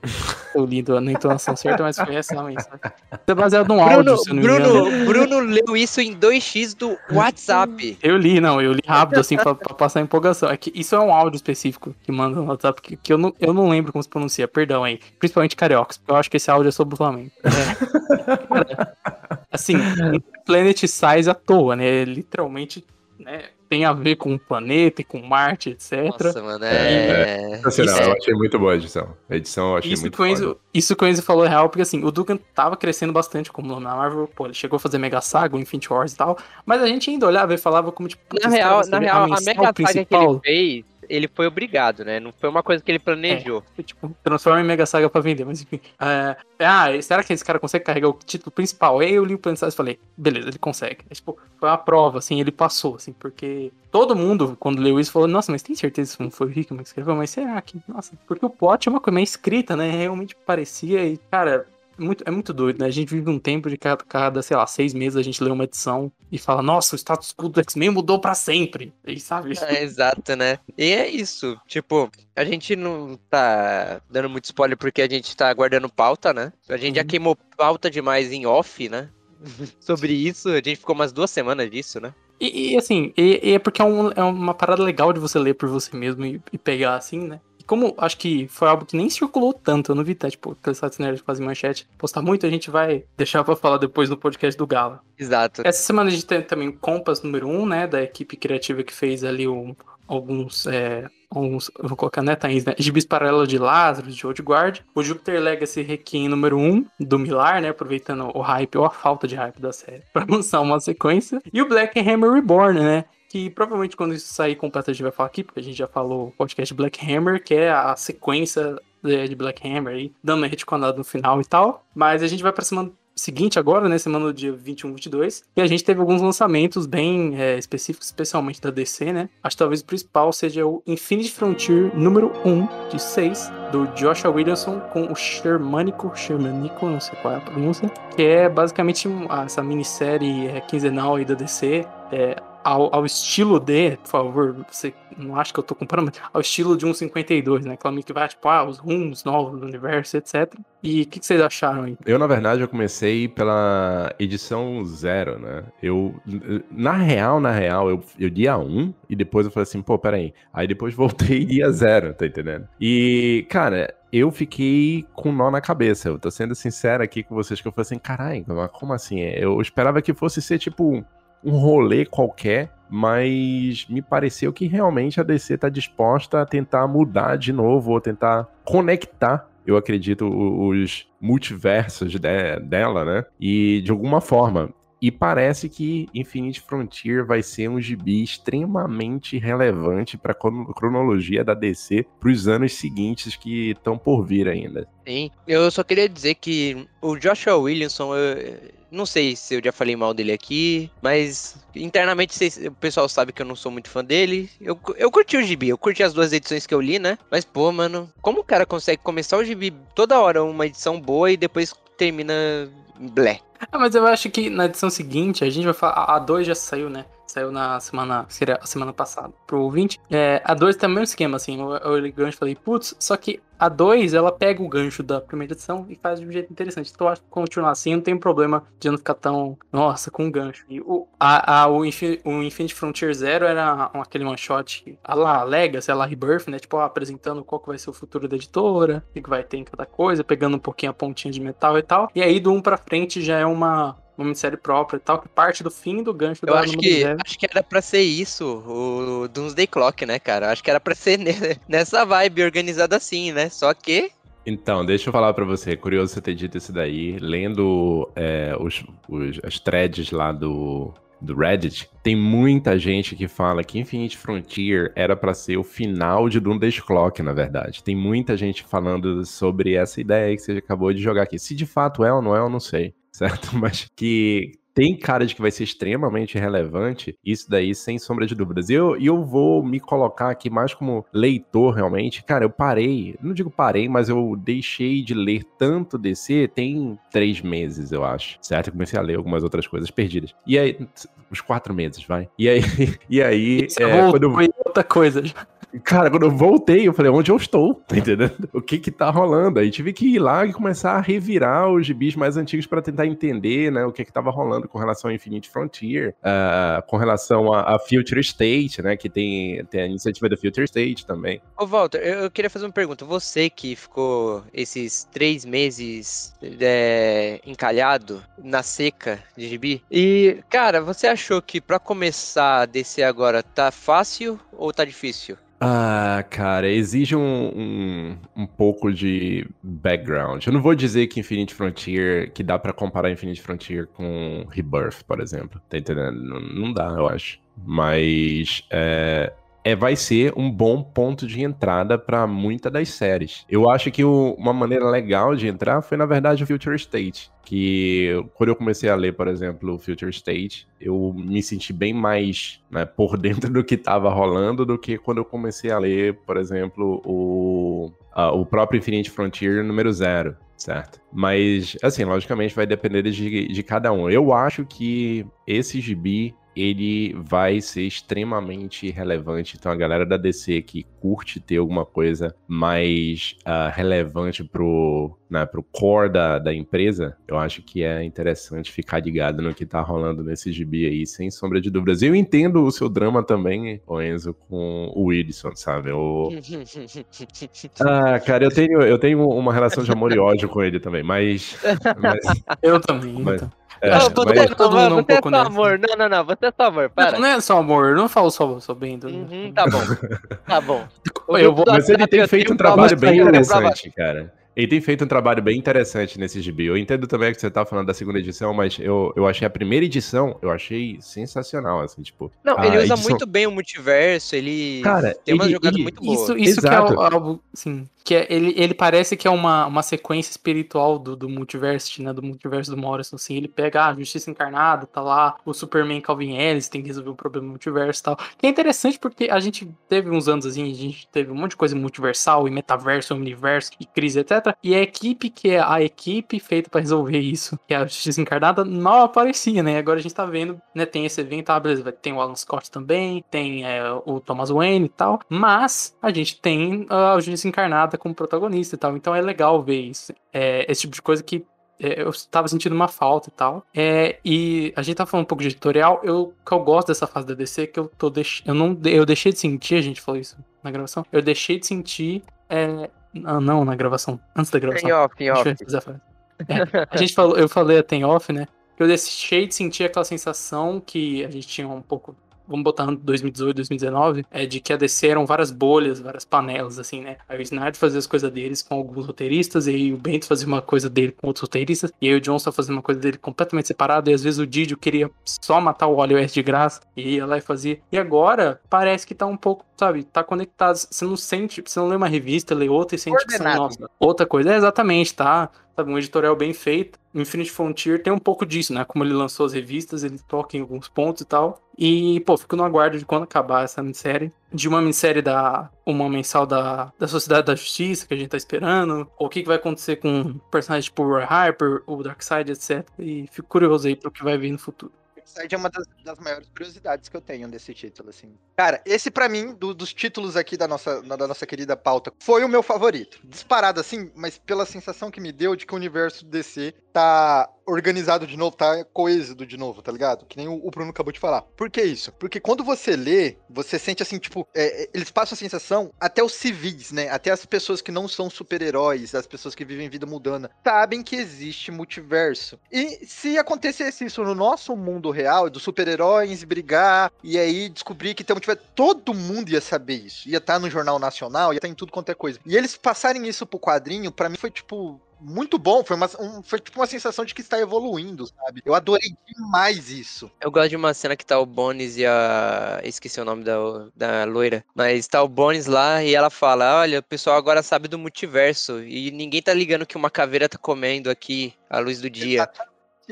Eu li na entonação certa, mas foi essa a mensagem. Isso é baseado num Bruno, áudio, se não Bruno, Bruno leu isso em 2x do WhatsApp. Eu li, não, eu li rápido, assim, pra, pra passar a empolgação. É que isso é um áudio específico que manda no WhatsApp, que, que eu, não, eu não lembro como se pronuncia, perdão aí. Principalmente cariocas, porque eu acho que esse áudio é sobre o Flamengo. É. assim, Planet Size à toa, né? Literalmente, né? Tem a ver com o planeta e com Marte, etc. Nossa, mano, é... é... Assim, não, eu achei muito boa a edição. A edição eu achei isso muito boa. Isso que o Enzo falou é real, porque assim, o Dugan tava crescendo bastante como na Marvel, pô, ele chegou a fazer Mega Saga, o Infinity Wars e tal, mas a gente ainda olhava e falava como, tipo... Na real, na real, a, a Mega Saga que ele fez ele foi obrigado, né? Não foi uma coisa que ele planejou. É, tipo, transforma em Mega Saga pra vender, mas enfim. É, ah, será que esse cara consegue carregar o título principal? Aí eu li o Planet e falei, beleza, ele consegue. É, tipo, foi uma prova, assim, ele passou, assim, porque todo mundo, quando leu isso, falou, nossa, mas tem certeza que não foi o Rickman que escreveu? Mas será que, nossa, porque o plot é uma coisa meio escrita, né? Realmente parecia e, cara, é muito, é muito doido, né? A gente vive um tempo de cada, cada, sei lá, seis meses a gente lê uma edição e fala, nossa, o status quo do X-Men mudou pra sempre. E sabe? É, exato, né? E é isso. Tipo, a gente não tá dando muito spoiler porque a gente tá aguardando pauta, né? A gente já Uhum. queimou pauta demais em off, né? [LAUGHS] Sobre isso, a gente ficou umas duas semanas disso, né? E, e, assim, e, e é porque é, um- é uma parada legal de você ler por você mesmo e, e pegar assim, né? Como acho que foi algo que nem circulou tanto, eu não vi, tá? Tipo, aqueles sites nerds que fazem manchete postar muito, a gente vai deixar pra falar depois no podcast do Gala. Exato. Essa semana a gente tem também o Compass número 1, né? Da equipe criativa que fez ali o- alguns. É, alguns vou colocar, né, Thaís, né? Gibis Paralelo de Lazarus, de Old Guard. O Jupiter Legacy Requiem número 1, do Milar, né? Aproveitando o hype ou a falta de hype da série [LAUGHS] pra lançar uma sequência. E o Black Hammer Reborn, né? Que provavelmente quando isso sair completo a gente vai falar aqui, porque a gente já falou o podcast Black Hammer, que é a sequência é, de Black Hammer aí, dando uma retconada no final e tal. Mas a gente vai pra semana seguinte agora, né, semana do dia 21, 22, e a gente teve alguns lançamentos bem é, específicos, especialmente da DC, né? Acho que talvez o principal seja o Infinity Frontier número 1 de 6, do Joshua Williamson com o Shermanico, Shermanico, não sei qual é a pronúncia, que é basicamente ah, essa minissérie é, quinzenal aí da DC, é, ao, ao estilo de, por favor, você não acha que eu tô comparando, ao estilo de um 52, né? Aquela que vai, tipo, ah, os rumos novos do universo, etc. E o que, que vocês acharam aí? Eu, na verdade, eu comecei pela edição zero, né? Eu, na real, na real, eu, eu dia um e depois eu falei assim, pô, peraí. Aí depois [LAUGHS] voltei dia zero, tá entendendo? E, cara, eu fiquei com nó na cabeça. Eu tô sendo sincero aqui com vocês que eu falei assim, caralho, como assim? Eu esperava que fosse ser, tipo, um rolê qualquer, mas me pareceu que realmente a DC tá disposta a tentar mudar de novo, ou tentar conectar eu acredito, os multiversos de- dela, né? E de alguma forma. E parece que Infinite Frontier vai ser um gibi extremamente relevante para a cronologia da DC para os anos seguintes que estão por vir ainda. Sim. Eu só queria dizer que o Joshua Williamson, eu não sei se eu já falei mal dele aqui, mas internamente o pessoal sabe que eu não sou muito fã dele. Eu, eu curti o gibi, eu curti as duas edições que eu li, né? Mas, pô, mano, como o cara consegue começar o gibi toda hora uma edição boa e depois termina blé? Ah, mas eu acho que na edição seguinte a gente vai falar. A 2 já saiu, né? Saiu na semana, seria a semana passada, pro ouvinte. É, a 2 tem o mesmo esquema, assim. Eu, olhei o gancho e falei, putz, só que a 2 ela pega o gancho da primeira edição e faz de um jeito interessante. Então eu acho que continuar assim não tem problema de não ficar tão, nossa, com gancho. E o, a, a- o, Infi- o Infinite Frontier Zero era um- aquele one shot, a lá Legacy, a lá Rebirth, né? Tipo, apresentando qual que vai ser o futuro da editora, o que vai ter em cada coisa, pegando um pouquinho a pontinha de metal e tal. E aí do 1 pra frente já é uma. Uma minissérie própria e tal, que parte do fim do gancho Eu da acho que, zero. acho que era pra ser isso, o Doomsday Clock, né, cara? Acho que era pra ser [LAUGHS] ne- nessa vibe organizada assim, né? Só que Então, deixa eu falar pra você, é curioso você ter dito isso daí, lendo é, os, os- as threads lá do, do Reddit, tem muita gente que fala que Infinite Frontier era pra ser o final de Doomsday Clock, na verdade. Tem muita gente falando sobre essa ideia que você acabou de jogar aqui. Se de fato é ou não é, eu não sei, certo? [LAUGHS] Mas que tem cara de que vai ser extremamente relevante, isso daí sem sombra de dúvidas. E eu, eu vou me colocar aqui mais como leitor realmente. Cara, eu parei, não digo parei, mas eu deixei de ler tanto DC tem três meses, eu acho, certo? Eu comecei a ler algumas outras coisas perdidas. E aí, uns quatro meses, vai. E aí, [LAUGHS] e aí Você é, quando eu outra coisa. Cara, quando eu voltei, eu falei, onde eu estou? [LAUGHS] Tá entendendo? O que que tá rolando? Aí tive que ir lá e começar a revirar os gibis mais antigos para tentar entender, né, o que que tava rolando com relação a Infinite Frontier, ah, com relação a, a Future State, né, que tem, tem a iniciativa da Future State também. Ô, Walter, eu, eu queria fazer uma pergunta. Você que ficou esses três meses é, encalhado na seca de gibi, e, cara, você achou que pra começar a descer agora tá fácil ou tá difícil? Ah, cara, exige um, um, um pouco de background. Eu não vou dizer que Infinite Frontier, que dá pra comparar Infinite Frontier com Rebirth, por exemplo. Tá entendendo? Não, não dá, eu acho. Mas é, é, vai ser um bom ponto de entrada para muitas das séries. Eu acho que o, uma maneira legal de entrar foi, na verdade, o Future State. Que quando eu comecei a ler, por exemplo, o Future State, eu me senti bem mais né, por [LAUGHS] dentro do que estava rolando do que quando eu comecei a ler, por exemplo, o, a, o próprio Infinite Frontier número zero certo? Mas, assim, logicamente vai depender de, de cada um. Eu acho que esse gibi ele vai ser extremamente relevante. Então, a galera da DC que curte ter alguma coisa mais uh, relevante pro, né, pro core da, da empresa, eu acho que é interessante ficar ligado no que tá rolando nesse gibi aí, sem sombra de dúvidas. Eu entendo o seu drama também, o Enzo, com o Wilson, sabe? Eu... [LAUGHS] ah, cara, eu tenho, eu tenho uma relação de amor e ódio com ele também, mas. [LAUGHS] mas eu também. Mas, então. É, Não, você, todo não, mundo um você é pouco só nessa. amor. Não, não, não. Você é só amor. Para. Não, não é só amor, eu não falo só, só bem do. Uhum, tá bom. Tá bom. [LAUGHS] Eu vou- Mas ele tem feito um trabalho bem interessante, cara. Ele tem feito um trabalho bem interessante nesse gibi. Eu entendo também que você tá falando da segunda edição, mas eu, eu achei a primeira edição, eu achei sensacional, assim, tipo... Não, ele usa edição- muito bem o multiverso, ele Cara, tem uma ele- jogada ele- muito boa. Isso, isso que é algo, assim, que é, ele, ele parece que é uma, uma sequência espiritual do, do multiverso, né, do multiverso do Morrison, assim, ele pega ah, a Justiça Encarnada, tá lá, o Superman Calvin Ellis tem que resolver o problema do multiverso e tal, que é interessante porque a gente teve uns anos, assim, a gente teve um monte de coisa multiversal, e metaverso, universo, e crise, etc, e a equipe que é a equipe feita pra resolver isso, que é a Justiça Encarnada, mal aparecia, né, agora a gente tá vendo, né, tem esse evento, ah, beleza, tem o Alan Scott também, tem é, o Thomas Wayne e tal, mas a gente tem a Justiça Encarnada como protagonista e tal, então é legal ver isso, é, esse tipo de coisa que é, eu tava sentindo uma falta e tal. É, e a gente tá falando um pouco de editorial. Eu, que eu gosto dessa fase da DC, que eu tô deix... eu não eu deixei de sentir, a gente falou isso na gravação. Eu deixei de sentir. É... Não, não, na gravação. Antes da gravação. Em off, em Deixa off. a. É, a gente falou, eu falei até em off, né? Que eu deixei de sentir aquela sensação que a gente tinha um pouco. Vamos botar ano 2018, 2019, é de que a DC eram várias bolhas, várias panelas, assim, né? Aí o Snyder fazia as coisas deles com alguns roteiristas, e aí o Bento fazia uma coisa dele com outros roteiristas, e aí o Johnson fazia uma coisa dele completamente separada, e às vezes o Didio queria só matar o Wally West de graça, e ia lá e fazia. E agora, parece que tá um pouco, sabe, tá conectado. Você não sente, você não lê uma revista, lê outra e sente que são, nossa, outra coisa. É exatamente, tá? Sabe, um editorial bem feito. Infinite Frontier tem um pouco disso, né? Como ele lançou as revistas, ele toca em alguns pontos e tal. E, pô, fico no aguardo de quando acabar essa minissérie. De uma minissérie da. Uma mensal da, da Sociedade da Justiça que a gente tá esperando. Ou o que, que vai acontecer com personagens tipo o Roy Harper, o Darkseid, etc. E fico curioso aí pro que vai vir no futuro. Darkseid é uma das, das maiores curiosidades que eu tenho desse título, assim. Cara, esse pra mim, do- dos títulos aqui da nossa, da nossa querida pauta, foi o meu favorito. Disparado assim, mas pela sensação que me deu de que o universo DC tá organizado de novo, tá coeso de novo, tá ligado? Que nem o, Bruno acabou de falar. Por que isso? Porque quando você lê, você sente assim, tipo, é, é, eles passam a sensação, até os civis, né? Até as pessoas que não são super-heróis, as pessoas que vivem vida mudana, sabem que existe multiverso. E se acontecesse isso no nosso mundo real, dos super-heróis brigar e aí descobrir que tem multiverso, todo mundo ia saber isso. Ia estar no Jornal Nacional, ia estar em tudo quanto é coisa. E eles passarem isso pro quadrinho, pra mim foi tipo muito bom, foi, uma, um- foi tipo uma sensação de que está evoluindo, sabe? Eu adorei demais isso. Eu gosto de uma cena que tá o Bones e a. Esqueci o nome da, da loira. Mas tá o Bones lá e ela fala: Olha, o pessoal agora sabe do multiverso. E ninguém tá ligando que uma caveira tá comendo aqui à luz do dia.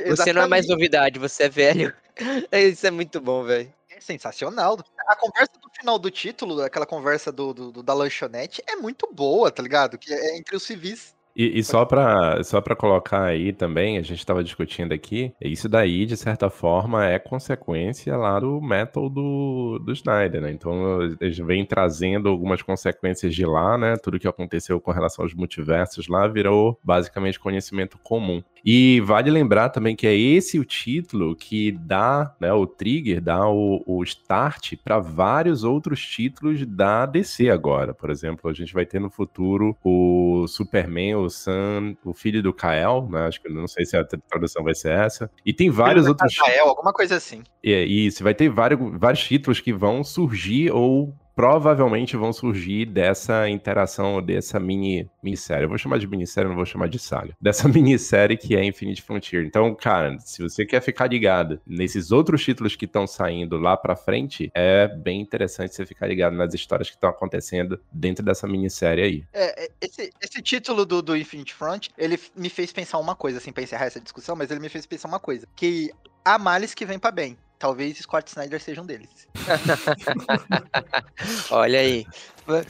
Você não é mais Exatamente. novidade, você é velho. [LAUGHS] Isso é muito bom, velho. É sensacional. A conversa do final do título, aquela conversa do, do- do- da lanchonete, é muito boa, tá ligado? Que é entre os civis. E, e só pra só para colocar aí também, a gente estava discutindo aqui, isso daí, de certa forma, é consequência lá do metal do, do Snyder, né? Então, eles vêm trazendo algumas consequências de lá, né? Tudo que aconteceu com relação aos multiversos lá virou basicamente conhecimento comum. E vale lembrar também que é esse o título que dá, né, o trigger, dá o, o start para vários outros títulos da DC agora. Por exemplo, a gente vai ter no futuro o Superman, o Sam, o filho do Kael, né? Acho que não sei se a tradução vai ser essa. E tem vários outros Rafael, alguma coisa assim. é, isso, vai ter vários, vários títulos que vão surgir ou provavelmente vão surgir dessa interação, dessa mini minissérie. Eu vou chamar de minissérie, não vou chamar de saga. [LAUGHS] Dessa minissérie que é Infinite Frontier. Então, cara, se você quer ficar ligado nesses outros títulos que estão saindo lá pra frente, é bem interessante você ficar ligado nas histórias que estão acontecendo dentro dessa minissérie aí. É, é, esse, esse título do, do Infinite Front, ele me fez pensar uma coisa, assim, pra encerrar essa discussão, mas ele me fez pensar uma coisa. Que há males que vem pra bem. Talvez Scott Snyder seja um deles. [LAUGHS] Olha aí.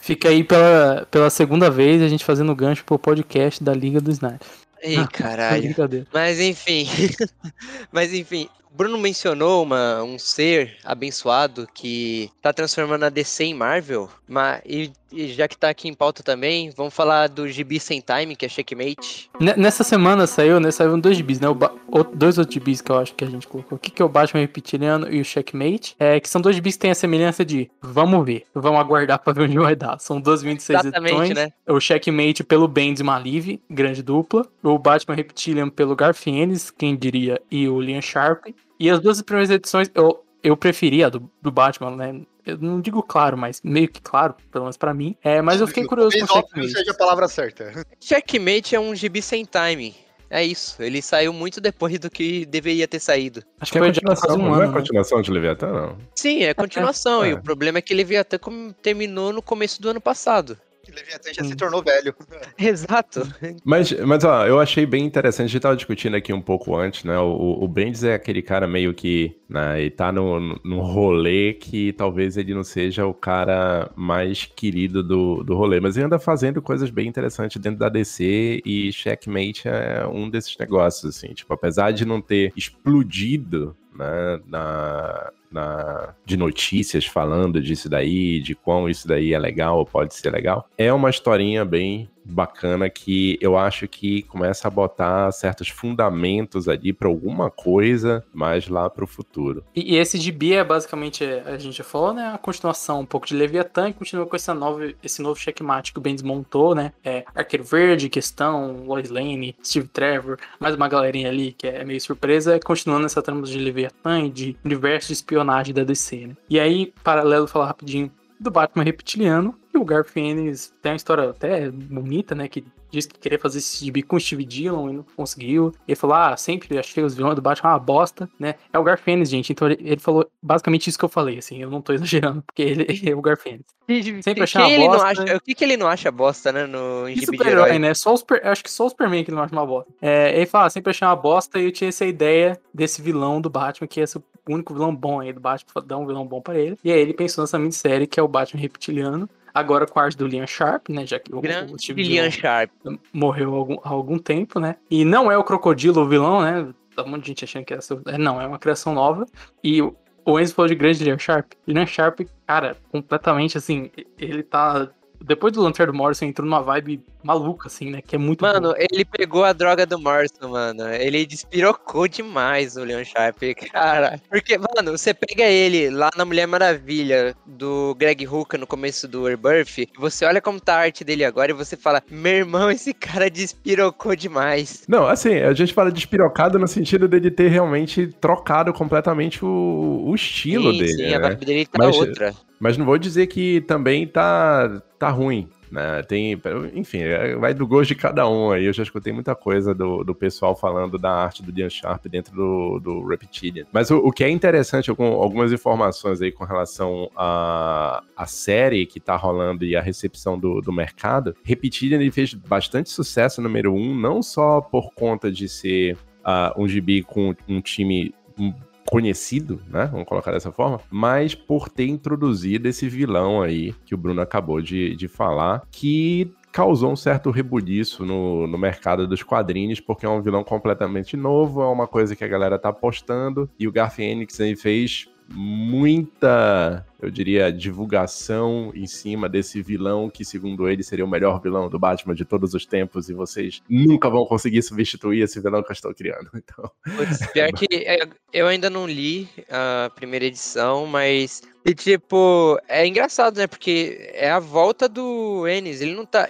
Fica aí pela, pela segunda vez a gente fazendo gancho pro podcast da Liga do Snyder. Ei, [LAUGHS] caralho. Mas enfim. [LAUGHS] Mas enfim. O Bruno mencionou uma, um ser abençoado que tá transformando a DC em Marvel. Mas, e, e já que tá aqui em pauta também, vamos falar do Gibi Sem Time, que é Checkmate. Ne- Nessa semana saiu, né? Saíram dois gibis, né? O o- dois outros gibis que eu acho que a gente colocou aqui, que é o Batman Reptiliano e o Checkmate. É, que são dois gibis que têm a semelhança de vamos ver, vamos aguardar [LAUGHS] pra ver onde vai dar. São duas 26 Exatamente, edições. né? O Checkmate pelo Bendis Malive, grande dupla. O Batman Reptilian pelo Garfienes, quem diria, e o Liam Sharp. E as duas primeiras edições, eu, eu preferia a do, do Batman, né? Eu não digo claro, mas meio que claro, pelo menos pra mim. É, mas eu fiquei curioso com o Talvez óbvio Checkmate. seja a palavra certa. Checkmate é um Gibi Sem Time. É isso. Ele saiu muito depois do que deveria ter saído. Acho Que é foi continuação, um não é ano, né? continuação de Leviatã, não. Sim, é continuação. É. E o problema é que Leviatã como terminou no começo do ano passado. Que Leviatã já se Hum. tornou velho. [LAUGHS] Exato. Mas, mas ó, eu achei bem interessante, a gente tava discutindo aqui um pouco antes, né? O, o Bendis é aquele cara meio que, né, ele tá no, no rolê que talvez ele não seja o cara mais querido do, do rolê, mas ele anda fazendo coisas bem interessantes dentro da DC e Checkmate é um desses negócios, assim, tipo, apesar de não ter explodido, né, na, na, de notícias falando disso daí, de quão isso daí é legal ou pode ser legal. É uma historinha bem bacana que eu acho que começa a botar certos fundamentos ali para alguma coisa mais lá pro futuro. E, e esse gibi é basicamente, é, a gente já falou, né? A continuação um pouco de Leviatã e continua com essa nova, esse novo checkmate que o Bendis montou, né? É, Arqueiro Verde, Questão, Lois Lane, Steve Trevor, mais uma galerinha ali que é meio surpresa, continuando essa trama de Leviatã e de universo de espionagem da DC, né? E aí, paralelo, falar rapidinho do Batman Reptiliano, e o Garfienes tem uma história até bonita, né? Que disse que queria fazer esse gibi com o Steve Dillon e não conseguiu. Ele falou: Ah, sempre achei os vilões do Batman uma bosta, né? É o Garfienes, gente. Então ele, falou basicamente isso que eu falei, assim. Eu não tô exagerando, porque ele [LAUGHS] é o Garfienes. Sempre achei uma bosta. acha, o que, que ele não acha bosta, né? No em super-herói, herói. né? Só o super, eu acho que só o Superman que não acha uma bosta. É, ele fala, ah, sempre achei uma bosta e eu tinha essa ideia desse vilão do Batman, que ia ser o único vilão bom aí do Batman, dar um vilão bom pra ele. E aí ele pensou nessa minissérie que é o Batman Reptiliano. Agora com a arte do Liam Sharp, né? Já que o, o Steve Dillon Sharp. morreu há algum, há algum tempo, né? E não é o Crocodilo o vilão, né? Tá um monte de gente achando que é, essa- é não, é uma criação nova. E o, o Enzo falou de grande Liam Sharp. Liam Sharp, cara, completamente assim, ele tá. Depois do Lanterna do Morrison entrou numa vibe maluca, assim, né? Que é muito. Mano, boa. ele pegou a droga do Morrison, mano. Ele despirocou demais o Leon Sharp, [LAUGHS] cara. Porque, mano, você pega ele lá na Mulher Maravilha, do Greg Hooker no começo do Rebirth, você olha como tá a arte dele agora e você fala, meu irmão, esse cara despirocou demais. Não, assim, a gente fala de espirocado no sentido dele ter realmente trocado completamente o, o estilo sim, dele. sim, a né? vibe dele tá Mas- outra. Mas não vou dizer que também tá, tá ruim. Né? Tem, enfim, é- vai do gosto de cada um aí. Eu já escutei muita coisa do, do pessoal falando da arte do Dian Sharp dentro do, do Reptilian. Mas o, o que é interessante, algum- algumas informações aí com relação à a, série que tá rolando e a recepção do, do mercado. Reptilian ele fez bastante sucesso número um, não só por conta de ser ah, um gibi com um time conhecido, né? Vamos colocar dessa forma, mas por ter introduzido esse vilão aí que o Bruno acabou de, de falar, que causou um certo rebuliço no, no mercado dos quadrinhos, porque é um vilão completamente novo, é uma coisa que a galera tá apostando, e o Garth Enix aí fez muita, eu diria, divulgação em cima desse vilão que, segundo ele, seria o melhor vilão do Batman de todos os tempos, e vocês nunca vão conseguir substituir esse vilão que eu estou criando. [LAUGHS] Então, pior que é, eu ainda não li a primeira edição, mas. E tipo, é engraçado, né? Porque é a volta do Ennis. Ele não tá.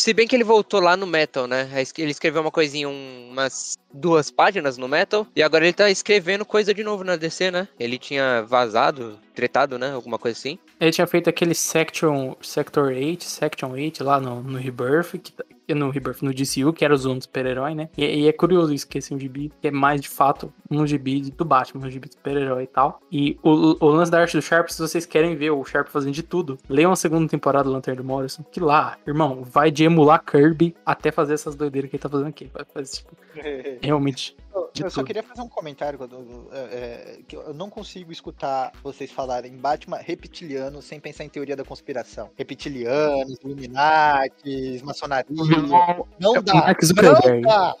Se bem que ele voltou lá no Metal, né? Ele escreveu uma coisinha, um- umas duas páginas no Metal. E agora ele tá escrevendo coisa de novo na DC, né? Ele tinha vazado, tretado, né? Alguma coisa assim. Ele tinha feito aquele Section, Sector 8, Section 8 lá no, no Rebirth, que, tá- no Rebirth, no DCU, que era o Zona do super-herói, né? E, e é curioso isso, que esse é um gibi que é mais de fato um gibi do Batman, um gibi do super-herói e tal. E o, o lance da arte do Sharp, se vocês querem ver o Sharp fazendo de tudo, leiam a segunda temporada do Lanterna do Morrison, que lá, irmão, vai de emular Kirby até fazer essas doideiras que ele tá fazendo aqui. Vai fazer, tipo, [LAUGHS] realmente. Eu, eu só queria fazer um comentário quando, é, é, que eu não consigo escutar vocês falarem Batman reptiliano sem pensar em teoria da conspiração. Reptilianos, Illuminatis, maçonaria. Vilão Não é o dá. Mark Zuckerberg. Não dá.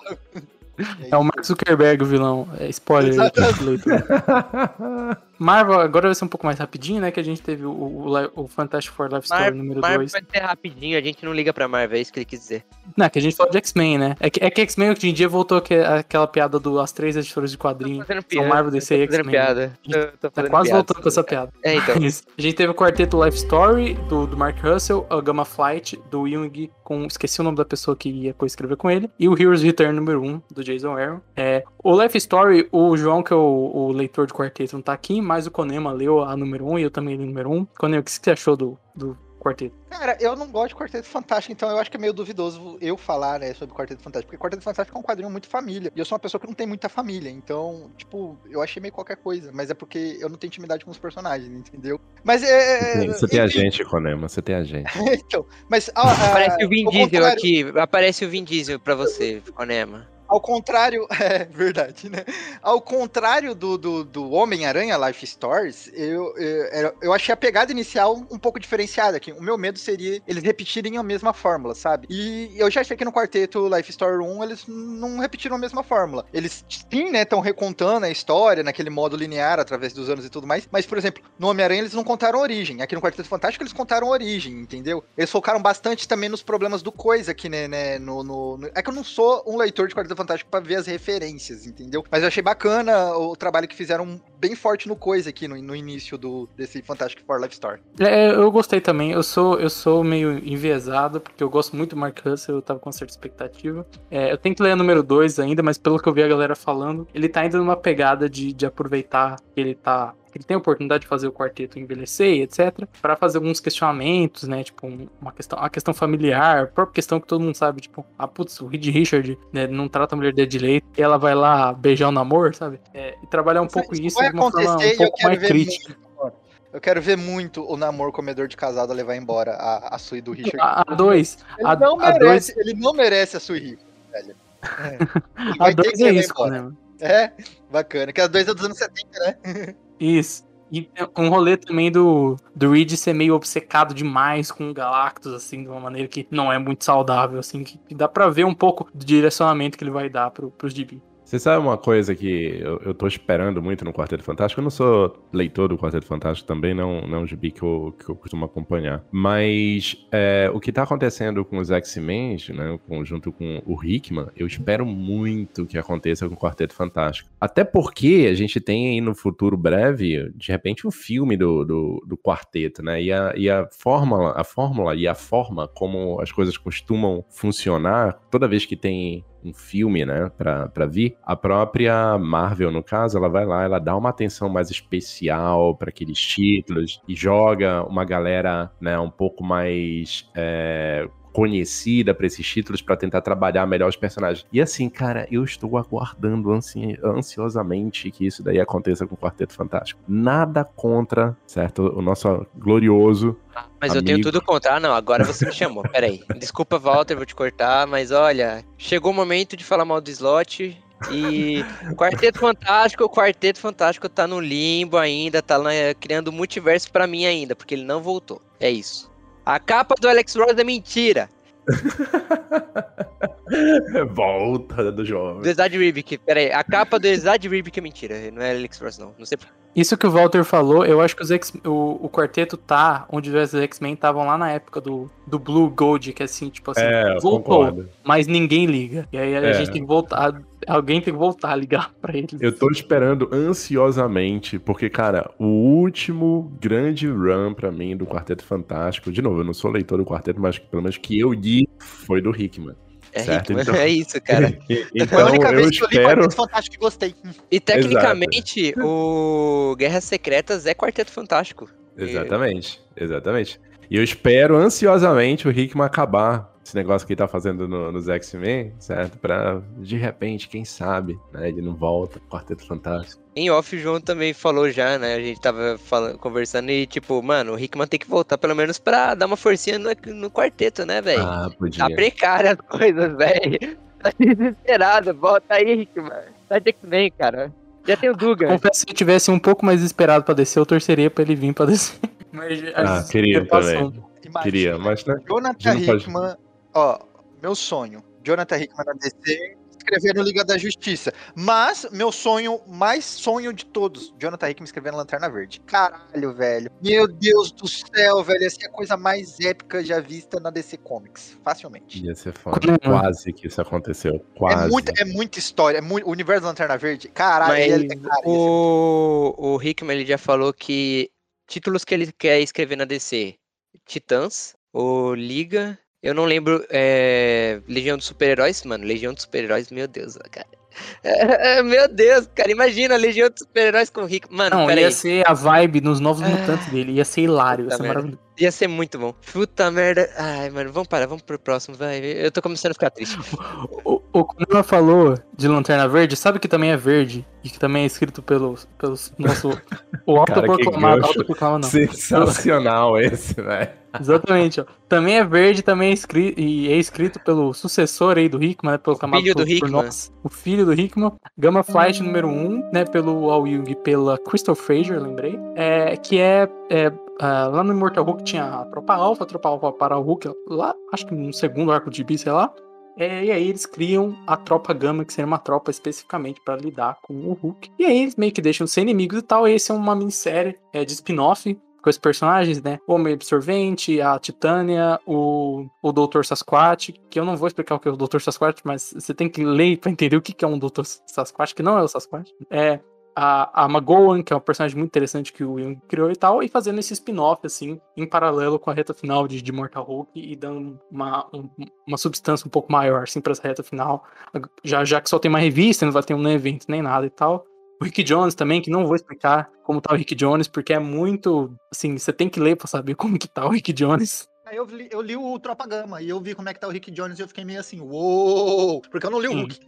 É o Mark Zuckerberg o vilão. É spoiler. Exatamente. [LAUGHS] Marvel, agora vai ser um pouco mais rapidinho, né? Que a gente teve o, o, o Fantastic Four Life Story Mar número Marvel 2. vai ser rapidinho, a gente não liga pra Marvel, é isso que ele quis dizer. Não, que a gente falou de X-Men, né? É que, é que X-Men hoje em dia voltou que, aquela piada do as três editoras de quadrinhos. São. Marvel, DC e X-Men. piada. Tô, tô Tá quase piada. voltando com essa piada. É, então. [LAUGHS] Isso. A gente teve o quarteto Life Story do, do Mark Russell, a Gamma Flight do Jung com. Esqueci o nome da pessoa que ia coescrever com ele. E o Heroes Return número 1 do Jason Aaron. É, o Life Story, o João, que é o, o leitor de quarteto, não tá aqui, mas o Konema leu a número 1 e eu também li a número 1. Konema, o que você achou do, do quarteto? Cara, eu não gosto de Quarteto Fantástico, então eu acho que é meio duvidoso eu falar, né, sobre Quarteto Fantástico, porque Quarteto Fantástico é um quadrinho muito família, e eu sou uma pessoa que não tem muita família, então, tipo, eu achei meio qualquer coisa, mas é porque eu não tenho intimidade com os personagens, entendeu? Mas é... Você tem a gente, Konema, você tem a gente. [LAUGHS] então, mas... ah, ah, Aparece o Vin ao Diesel contrário- aqui. Aparece o Vin Diesel pra você, Conema. Ao contrário, [LAUGHS] é verdade, né? Ao contrário do, do, do Homem-Aranha Life Stories, eu, eu, eu achei a pegada inicial um pouco diferenciada aqui. O meu medo seria eles repetirem a mesma fórmula, sabe? E eu já achei que no quarteto Life Story 1 eles não repetiram a mesma fórmula. Eles, sim, né, estão recontando a história naquele modo linear através dos anos e tudo mais, mas, por exemplo, no Homem-Aranha eles não contaram origem. Aqui no Quarteto Fantástico eles contaram origem, entendeu? Eles focaram bastante também nos problemas do Coisa aqui, né? né, no, no- no- É que eu não sou um leitor de Quarteto Fantástico pra ver as referências, entendeu? Mas eu achei bacana o trabalho que fizeram bem forte no Coisa aqui no, no início do, desse Fantastic Four Life Story. É, eu gostei também. Eu sou, eu sou meio enviesado, porque eu gosto muito do Mark Russell, eu tava com certa expectativa. É, eu tenho que ler a número 2 ainda, mas pelo que eu vi a galera falando, ele tá ainda numa pegada de, de aproveitar que ele tá. Que Ele tem a oportunidade de fazer o quarteto envelhecer, etc, Pra fazer alguns questionamentos, né? Tipo, um- uma questão, a questão familiar, a própria questão que todo mundo sabe, tipo, ah, putz, o Reed Richard né, não trata a mulher dele direito, e ela vai lá beijar o namoro, sabe? É, e trabalhar um pouco isso vai de uma forma um pouco mais crítica. Eu quero ver muito o namoro comedor de casada levar embora a, a Sui do Richard. A 2, Ele a- não a merece, ele não merece a Sui velho. [LAUGHS] É. A vai ter 2 que é isso, né? É, bacana. Que a 2 é dos anos 70, né? [LAUGHS] Isso. E um rolê também do, do Reed ser meio obcecado demais com o Galactus, assim, de uma maneira que não é muito saudável, assim, que, dá pra ver um pouco do direcionamento que ele vai dar pro, pros DB. Você sabe uma coisa que eu, eu tô esperando muito no Quarteto Fantástico? Eu não sou leitor do Quarteto Fantástico também, não, não é um gibi que eu, que eu costumo acompanhar. Mas é, o que tá acontecendo com os X-Men, né, junto com o Hickman, eu espero muito que aconteça com o Quarteto Fantástico. Até porque a gente tem aí no futuro breve, de repente, um filme do, do, do quarteto, né? E a, e a fórmula, a fórmula e a forma como as coisas costumam funcionar, toda vez que tem um filme, né, pra, pra vir, a própria Marvel, no caso, ela vai lá, ela dá uma atenção mais especial para aqueles títulos e joga uma galera, né, um pouco mais é, conhecida para esses títulos para tentar trabalhar melhor os personagens. E assim, cara, eu estou aguardando ansi ansiosamente que isso daí aconteça com o Quarteto Fantástico. Nada contra, certo? O nosso glorioso Mas eu tenho Amigo. tudo contra. Ah, não, agora você me chamou. [LAUGHS] Peraí. Desculpa, Walter, vou te cortar, mas olha, chegou o momento de falar mal do slot. E [LAUGHS] Quarteto Fantástico, o Quarteto Fantástico tá no limbo ainda, tá lá, eh, criando multiverso pra mim ainda, porque ele não voltou. É isso. A capa do Alex Ross é mentira. [LAUGHS] Volta do jovem. Do Exad Ribic, pera aí. A capa do Exad Ribic é mentira, não é Alex Frost, não. Não sei por Isso que o Walter falou, eu acho que os X, o, o quarteto tá onde os X-Men estavam lá na época do, do Blue Gold, que é assim, tipo assim, É, voltou, concordo. mas ninguém liga. E aí a É. gente tem que voltar, alguém tem que voltar a ligar [LAUGHS] pra eles. Eu tô esperando ansiosamente, porque, cara, o último grande run pra mim do Quarteto Fantástico, de novo, eu não sou leitor do Quarteto, mas pelo menos que eu li foi do Hickman. É Certo, então. [LAUGHS] é isso, cara. [LAUGHS] E- Foi a Então única vez que eu li espero. Quarteto Fantástico e gostei. E tecnicamente, o Guerras Secretas é Quarteto Fantástico. Exatamente, exatamente. E eu espero ansiosamente o Hickman acabar esse negócio que ele tá fazendo no- nos X-Men, certo? Pra, de repente, quem sabe, né? Ele não volta, Quarteto Fantástico. Em off, o João também falou já, né? A gente tava falando, conversando e, tipo, mano, o Hickman tem que voltar pelo menos pra dar uma forcinha no, no quarteto, né, velho? Ah, podia. Tá precária as coisas, velho. Tá desesperado. Volta aí, Hickman. Tá de X-Men, cara. Já tem o Dugan. Confesso que se eu tivesse um pouco mais esperado pra descer, eu torceria pra ele vir pra descer. Mas [LAUGHS] Ah, as- queria já passou. também. Imagina, Queria, mas né? Jonathan não pode- Hickman, ó, meu sonho. Jonathan Hickman na DC, escrevendo Liga da Justiça. Mas, meu sonho, mais sonho de todos, Jonathan Hickman escrevendo Lanterna Verde. Caralho, velho. Meu Deus do céu, velho. Essa é a coisa mais épica já vista na DC Comics. Facilmente. Ia ser foda. Quase que isso aconteceu. Quase. É muita, é muita história. É muito, o universo da Lanterna Verde. Caralho, Mas ele é, cara, o, o Hickman ele já falou que títulos que ele quer escrever na DC: Titãs, o Liga. Eu não lembro. É, Legião dos Super-Heróis, mano. Legião dos Super-Heróis, meu Deus, cara. É, [LAUGHS] meu Deus, cara. Imagina a Legião dos Super-Heróis com o Hickman. Mano, Não, ia ser a vibe nos novos mutantes dele, ia ser hilário, ia Puta ser merda. maravilhoso. Ia ser muito bom. Puta merda. Ai, mano, vamos parar, vamos pro próximo, vai. Eu tô começando a ficar triste. O, o Kunama falou de Lanterna Verde, sabe que também é verde e que também é escrito pelo, pelo nosso. O Cara, que autoproclamado. Autoproclamado não. Sensacional esse, velho. Exatamente, ó. Também é verde, também é escrito, e é escrito pelo sucessor aí do Hickman, né? Pelo chamado filho do por- por Hickman. nós, o filho do Hickman. Gamma Flight número 1, um, né? Pelo Al Ewing e pela Crystal Fraser, lembrei. É, que é, é, ah, lá no Immortal Hulk tinha a tropa alfa, a tropa alfa para o Hulk, lá, acho que no segundo arco de B, sei lá. É, e aí eles criam a tropa Gama, que seria uma tropa especificamente para lidar com o Hulk. E aí eles meio que deixam de ser inimigos e tal. E esse é uma minissérie é, de spin-off com os personagens, né? O Homem Absorvente, a Titânia, o, o Dr. Sasquatch, que eu não vou explicar o que é o Dr. Sasquatch, mas você tem que ler pra entender o que que é um Dr. Sasquatch, que não é o Sasquatch. É a, a Magoan, que é um personagem muito interessante que o Jung criou e tal, e fazendo esse spin-off, assim, em paralelo com a reta final de, de Mortal Hulk e dando uma, um- uma substância um pouco maior, assim, pra essa reta final. Já, já que só tem uma revista, não vai ter um evento nem nada e tal. O Rick Jones também, que não vou explicar como tá o Rick Jones, porque é muito. Assim, você tem que ler pra saber como que tá o Rick Jones. Aí eu li, eu li o Tropa Gama e eu vi como é que tá o Rick Jones e eu fiquei meio assim, uou! Porque eu não li o. Hulk.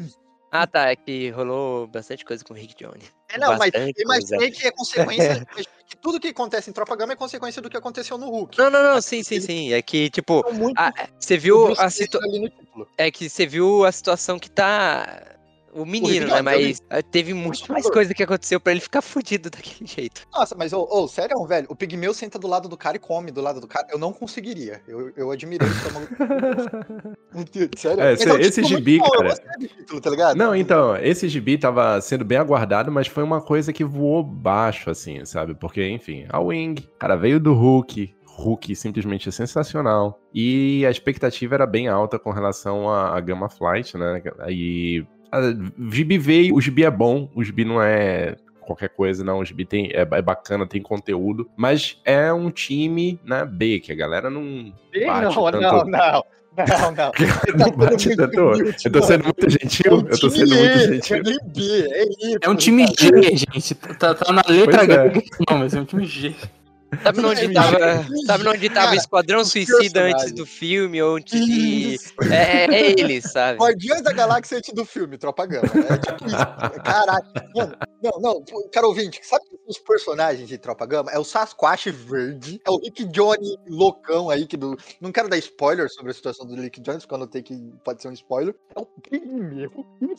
Ah, tá. É que rolou bastante coisa com o Rick Jones. É, não, mas Bastante eu imaginei coisa. que é consequência. que tudo que acontece em Tropa Gama é consequência do que aconteceu no Hulk. Não, não, não, sim, sim, sim. É que, tipo, muito a- você o viu a situação. É que você viu a situação que tá. O menino, Jones, né? Mas ah, teve muito mais coisa que aconteceu pra ele ficar fudido daquele jeito. Nossa, mas, ô, ô, sério, velho, o Pigmeu senta do lado do cara e come do lado do cara. Eu não conseguiria. Eu, eu admirei o estômago. [LAUGHS] sério. É, Mas esse- esse título gibi, bom, cara. Título, tá ligado? Não, então, esse gibi tava sendo bem aguardado, mas foi uma coisa que voou baixo, assim, sabe? Porque, enfim, a Wing, cara, veio do Hulk. Hulk simplesmente é sensacional. E a expectativa era bem alta com relação à, à Gamma Flight, né? E a, o gibi veio, o gibi é bom, o gibi não é qualquer coisa, não. O gibi tem, é, é bacana, tem conteúdo, mas é um time, né, B, que a galera não Ih, bate não, tanto. não, não. Não, [LAUGHS] não. não bate tanto. Eu tô sendo muito gentil, eu tô sendo muito gentil. É B, é Y. É um time G, gente. Tá, tá na letra é. H. Não, mas é um time G. Sabe onde tava, sabe onde tava o Cara, Esquadrão Suicida antes do filme? Ou antes de. Isso. É, é eles, sabe? Guardiões da Galáxia antes do filme, Tropa Gama. É tipo isso. Caralho. Mano, não, não. Cara ouvinte, sabe que os personagens de Tropa Gama? É o Sasquatch verde, é o Rick Johnny loucão aí, que do... não quero dar spoiler sobre a situação do Rick Jones, porque eu notei que pode ser um spoiler. É o Pigmeu.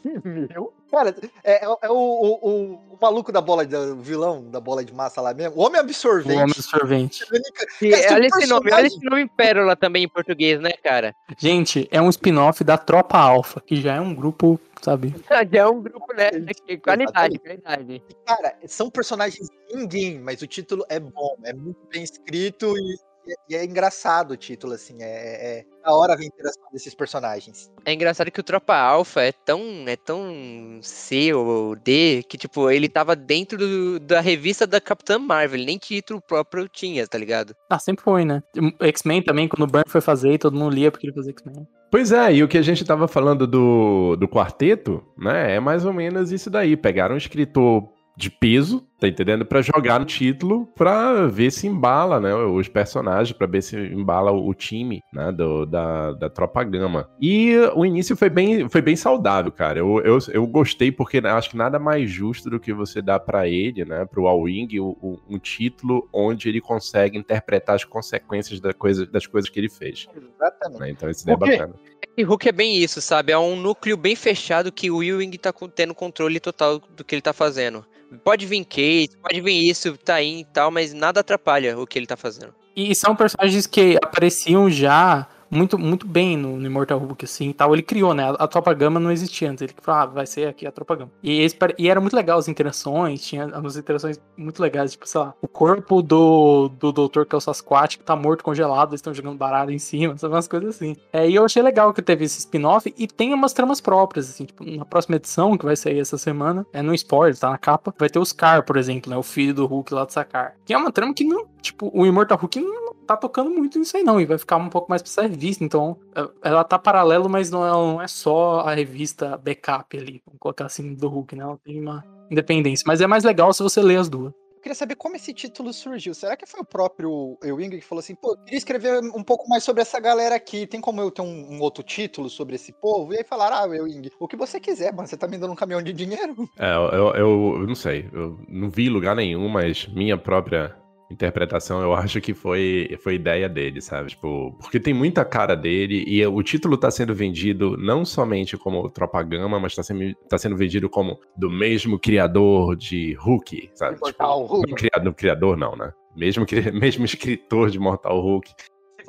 Pigmeu. Cara, é, é o, é o, o, o- o maluco da bola, de, o vilão da bola de massa lá mesmo. O Homem O Absorvente. homem absorvente. E um olha esse nome, olha esse nome Pérola também em português, né, cara? Gente, é um spin-off da Tropa Alpha, que já é um grupo, sabe? [LAUGHS] Já é um grupo, né? de Qualidade, qualidade. Cara, são personagens ninguém, mas o título é bom, é muito bem escrito e, e é engraçado o título, assim. É, é da hora ver a interação desses personagens. É engraçado que o Tropa Alpha é tão, é tão C ou D que, tipo, ele tava dentro do- da revista da Capitã Marvel, nem título próprio tinha, tá ligado? Ah, sempre foi, né? X-Men também, quando o Burn foi fazer, todo mundo lia porque ele fazia X-Men. Pois é, e o que a gente tava falando do, do quarteto, né, é mais ou menos isso daí. Pegaram um escritor de peso, tá entendendo? Pra jogar no título, pra ver se embala, né, os personagens, pra ver se embala o time, né, do, da, da Tropa Gama. E o início foi bem, foi bem saudável, cara. Eu, eu, eu gostei porque né, acho que nada mais justo do que você dar pra ele, né, pro All-Wing, um título onde ele consegue interpretar as consequências da coisa, das coisas que ele fez. Exatamente. né? Então isso daí é bacana. E Hulk é bem isso, sabe? É um núcleo bem fechado que o Ewing tá tendo controle total do que ele tá fazendo. Pode vir Kate, pode vir isso, tá aí e tal, mas nada atrapalha o que ele tá fazendo. E são personagens que apareciam já muito, muito bem no, no Immortal Hulk, assim, e tal. Ele criou, né? A, a Tropa Gama não existia antes. Ele falou, ah, vai ser aqui a Tropa Gama. E, esse e era muito legal as interações, tinha umas interações muito legais, tipo, sei lá, o corpo do, do doutor que é o Sasquatch, que tá morto, congelado, eles estão jogando baralho em cima, [LAUGHS] sabe? Umas coisas assim. É, e eu achei legal que teve esse spin-off e tem umas tramas próprias, assim, tipo, na próxima edição, que vai sair essa semana, é no spoiler, tá na capa, vai ter o Scar, por exemplo, né? O filho do Hulk lá de Sakar. Que é uma trama que não, tipo, o Immortal Hulk não tá tocando muito nisso aí, não. E vai ficar um pouco mais pra ser revista. Então, é- ela tá paralelo, mas não é, não é só a revista backup ali. Vamos colocar assim, do Hulk, né? Ela tem uma independência. Mas é mais legal se você ler as duas. Eu queria saber como esse título surgiu. Será que foi o próprio Ewing que falou assim, pô, eu queria escrever um pouco mais sobre essa galera aqui. Tem como eu ter um, um outro título sobre esse povo? E aí falaram, ah, Ewing, o que você quiser, mano. Você tá me dando um caminhão de dinheiro. É, eu, eu, eu- eu não sei, eu não vi lugar nenhum, mas minha própria interpretação eu acho que foi, foi ideia dele, sabe? Tipo, porque tem muita cara dele e o título tá sendo vendido não somente como Tropa Gama, mas tá sendo, tá sendo vendido como do mesmo criador de Hulk, sabe? Tipo, Mortal Hulk. não criador, criador não, né? Mesmo, [LAUGHS] mesmo escritor de Mortal Hulk.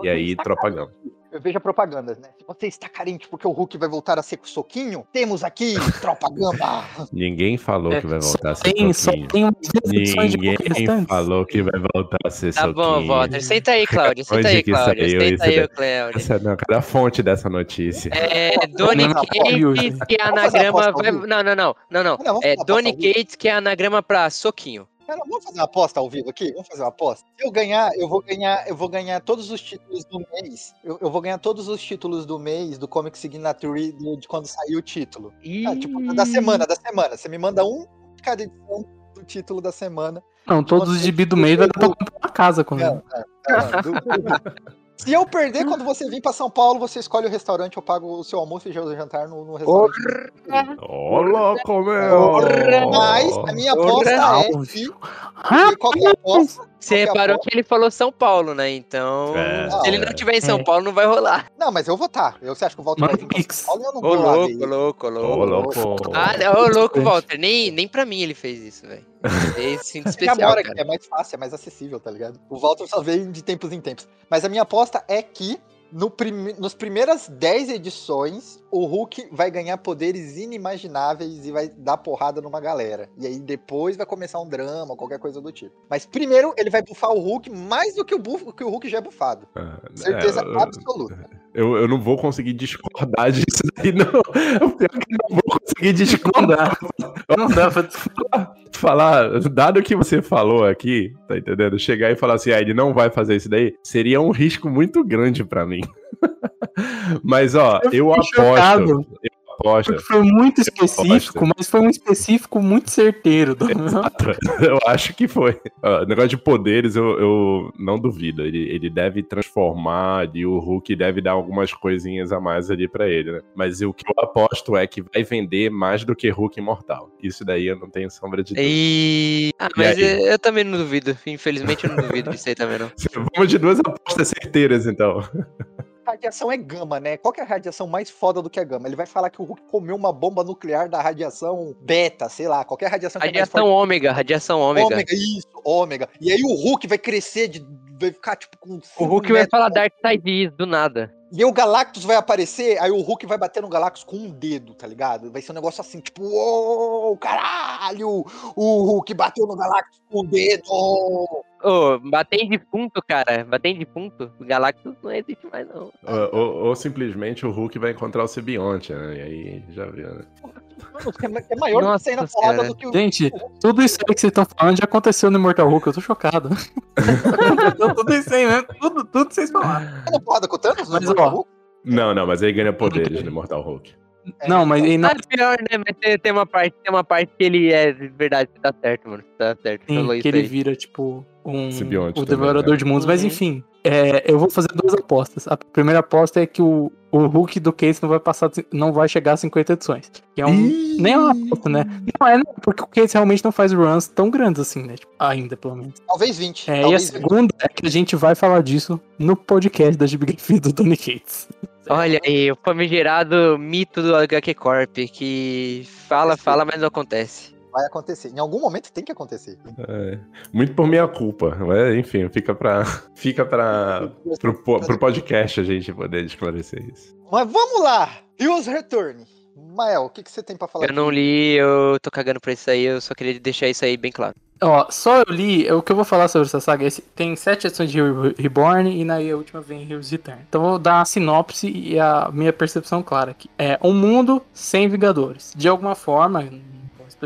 E aí, Tropa Gama. Eu vejo a propaganda, né? Se você está carente porque o Hulk vai voltar a ser com soquinho, temos aqui [LAUGHS] Tropa Gama. Ninguém falou É, que vai voltar a ser tem, só soquinho. tem umas Ninguém falou que vai voltar a ser Tá soquinho. bom, Walter. Senta aí, Cláudio. [LAUGHS] Senta aí, Cláudio. Senta aí, Cláudio. Essa, não, cadê a fonte dessa notícia? É, Donny Não, não, Cates, que é anagrama. Não, não, não. Não, não. É Donny. Cates, que é anagrama pra soquinho. Cara, vamos fazer uma aposta ao vivo aqui? Vamos fazer uma aposta? Se eu ganhar, eu vou ganhar, eu vou ganhar todos os títulos do mês. Eu, eu vou ganhar todos os títulos do mês do Comic Signature do- de quando sair o título. Ah, tipo, da semana, da semana. Você me manda um de cada edição do título da semana. Não, todos os gibi do meio vai dar pra comprar uma casa com do- do- Se eu perder, quando você vir pra São Paulo, você escolhe o restaurante, eu pago o seu almoço e o jantar no, no restaurante. Ô, louco, meu! Mas a minha aposta é que. Ah, Qual que é a aposta? Você é reparou aposta? que ele falou São Paulo, né? Então, É, se ele é. não estiver em São É. Paulo, não vai rolar. Não, mas eu vou estar. Eu, você acha que o Walter vai vir pra. São Paulo? Eu não Ô, vou lá louco, louco, Ô, louco. louco! Ah, não, ô, louco. Walter. Nem, nem pra mim ele fez isso, velho. Ele se especial, aqui, cara. é mais fácil, é mais acessível, tá ligado? O Walter só veio de tempos em tempos. Mas a minha aposta é que no prime... nos primeiras 10 edições, o Hulk vai ganhar poderes inimagináveis e vai dar porrada numa galera. E aí depois vai começar um drama, qualquer coisa do tipo. Mas primeiro ele vai bufar o Hulk mais do que o, buf... que o Hulk já é bufado. Ah, Certeza é, absoluta. Eu, eu não vou conseguir discordar disso daí, não. [LAUGHS] O pior que eu não vou conseguir discordar. Não dá pra. Falar, dado que você falou aqui, tá entendendo? Chegar e falar assim, ah, ele não vai fazer isso daí, seria um risco muito grande pra mim. [LAUGHS] Mas, ó, eu, fiquei aposto. chocado. Porque foi muito específico, mas foi um específico muito certeiro. Exato. [LAUGHS] Eu acho que foi. Ó, negócio de poderes, eu, eu não duvido. Ele, ele deve transformar e o Hulk deve dar algumas coisinhas a mais ali pra ele, né? Mas o que eu aposto é que vai vender mais do que Hulk Imortal. Isso daí eu não tenho sombra de dúvida. E... Ah, E mas aí? eu, eu também não duvido. Infelizmente, eu não duvido disso aí também, não. [LAUGHS] Vamos de duas apostas certeiras, então. Radiação é gama, né? Qual que é a radiação mais foda do que a gama? Ele vai falar que o Hulk comeu uma bomba nuclear da radiação beta, sei lá, qualquer radiação que é mais Radiação ômega, radiação ômega. Ômega, isso, ômega. E aí o Hulk vai crescer de. Vai ficar tipo com. O Hulk vai falar Dark Side do nada. E aí o Galactus vai aparecer, aí o Hulk vai bater no Galactus com um dedo, tá ligado? Vai ser um negócio assim, tipo, uou, caralho! O Hulk bateu no Galactus com um dedo! Ô, bater em defunto, cara. Bater em defunto. O Galactus não existe mais, não. Ou, ou- ou simplesmente o Hulk vai encontrar o Sibionte, né? E aí já viu, né? Mano, é maior do que Nossa na porrada do que o. Gente, tudo isso aí que vocês estão falando já aconteceu no Immortal Hulk, eu tô chocado. Tudo isso aí mesmo, tudo, tudo vocês falaram. Na porrada com o Thanos? no Mas, Mortal ó? Não, não, mas aí ganha poderes no Mortal Hulk. É, Não, mas e na- Ah, pior, né? Mas tem, tem uma parte, tem uma parte que ele é de verdade, tá certo, mano. Tá certo. Sim, que ele aí. vira, tipo, um Simbionte o também, devorador né? de mundos. Mas Uhum. enfim, é, eu vou fazer duas apostas. A primeira aposta é que o, o Hulk do Case não vai passar, não vai chegar a 50 edições. Que é um. Nem é uma aposta, né? Não é, porque o Case realmente não faz runs tão grandes assim, né? Tipo, ainda, pelo menos. Talvez 20. É, e a talvez 20. segunda é que a gente vai falar disso no podcast da Gibigrafia do Tony Cates. Olha aí, o famigerado mito do HQ Corp, que fala, fala, mas não acontece. Vai acontecer. Em algum momento tem que acontecer. É, muito por minha culpa. Mas, enfim, fica pra. [LAUGHS] Fica pra. Pro, pro podcast a gente poder esclarecer isso. Mas vamos lá! Heroes Return. Mael, o que, que você tem pra falar? Eu não li, eu tô cagando pra isso aí, eu só queria deixar isso aí bem claro. Ó, só eu li, o que eu vou falar sobre essa saga, esse- tem sete edições de Reborn e na a última vem Heroes Return. Então eu vou dar uma sinopse e a minha percepção clara aqui. É um mundo sem Vingadores. De alguma forma,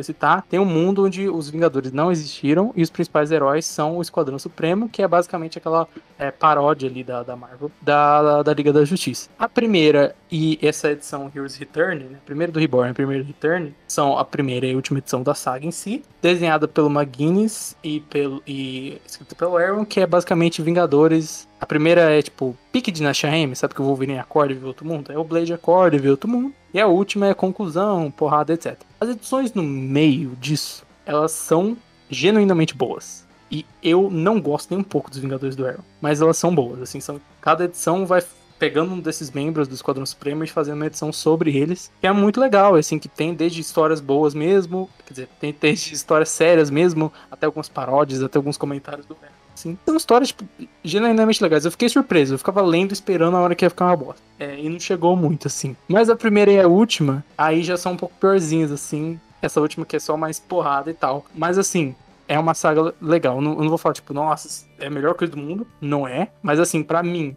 explicitar, tem um mundo onde os Vingadores não existiram e os principais heróis são o Esquadrão Supremo, que é basicamente aquela é, paródia ali da, da Marvel, da, da Liga da Justiça. A primeira e essa edição Heroes Return, né? Primeiro do Reborn primeiro do Return, são a primeira e última edição da saga em si, desenhada pelo McGuinness e pelo e escrita pelo Aaron, que é basicamente Vingadores. A primeira é tipo pique de Nasha M, sabe que o Wolverine acorda e vê outro mundo? É o Blade acorda e vê outro mundo. E a última é conclusão, porrada, etc. As edições no meio disso, elas são genuinamente boas. E eu não gosto nem um pouco dos Vingadores do Arrow. Mas elas são boas, assim, são. Cada edição vai pegando um desses membros do Esquadrão Supremo e fazendo uma edição sobre eles. Que é muito legal, assim, que tem desde histórias boas mesmo, quer dizer, tem desde histórias sérias mesmo, até algumas paródias, até alguns comentários do Arrow. Assim, são histórias, tipo, genuinamente legais. Eu fiquei surpreso, eu ficava lendo esperando a hora que ia ficar uma bosta. É, e não chegou muito, assim. Mas a primeira e a última, aí já são um pouco piorzinhas, assim. Essa última que é só mais porrada e tal. Mas assim, é uma saga legal. Eu não, eu não vou falar, tipo, nossa, é a melhor coisa do mundo. Não é. Mas assim, pra mim,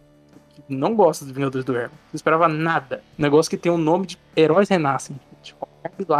não gosto dos Vingadores do Arrow, não esperava nada. Negócio que tem o nome de Heróis Renascem.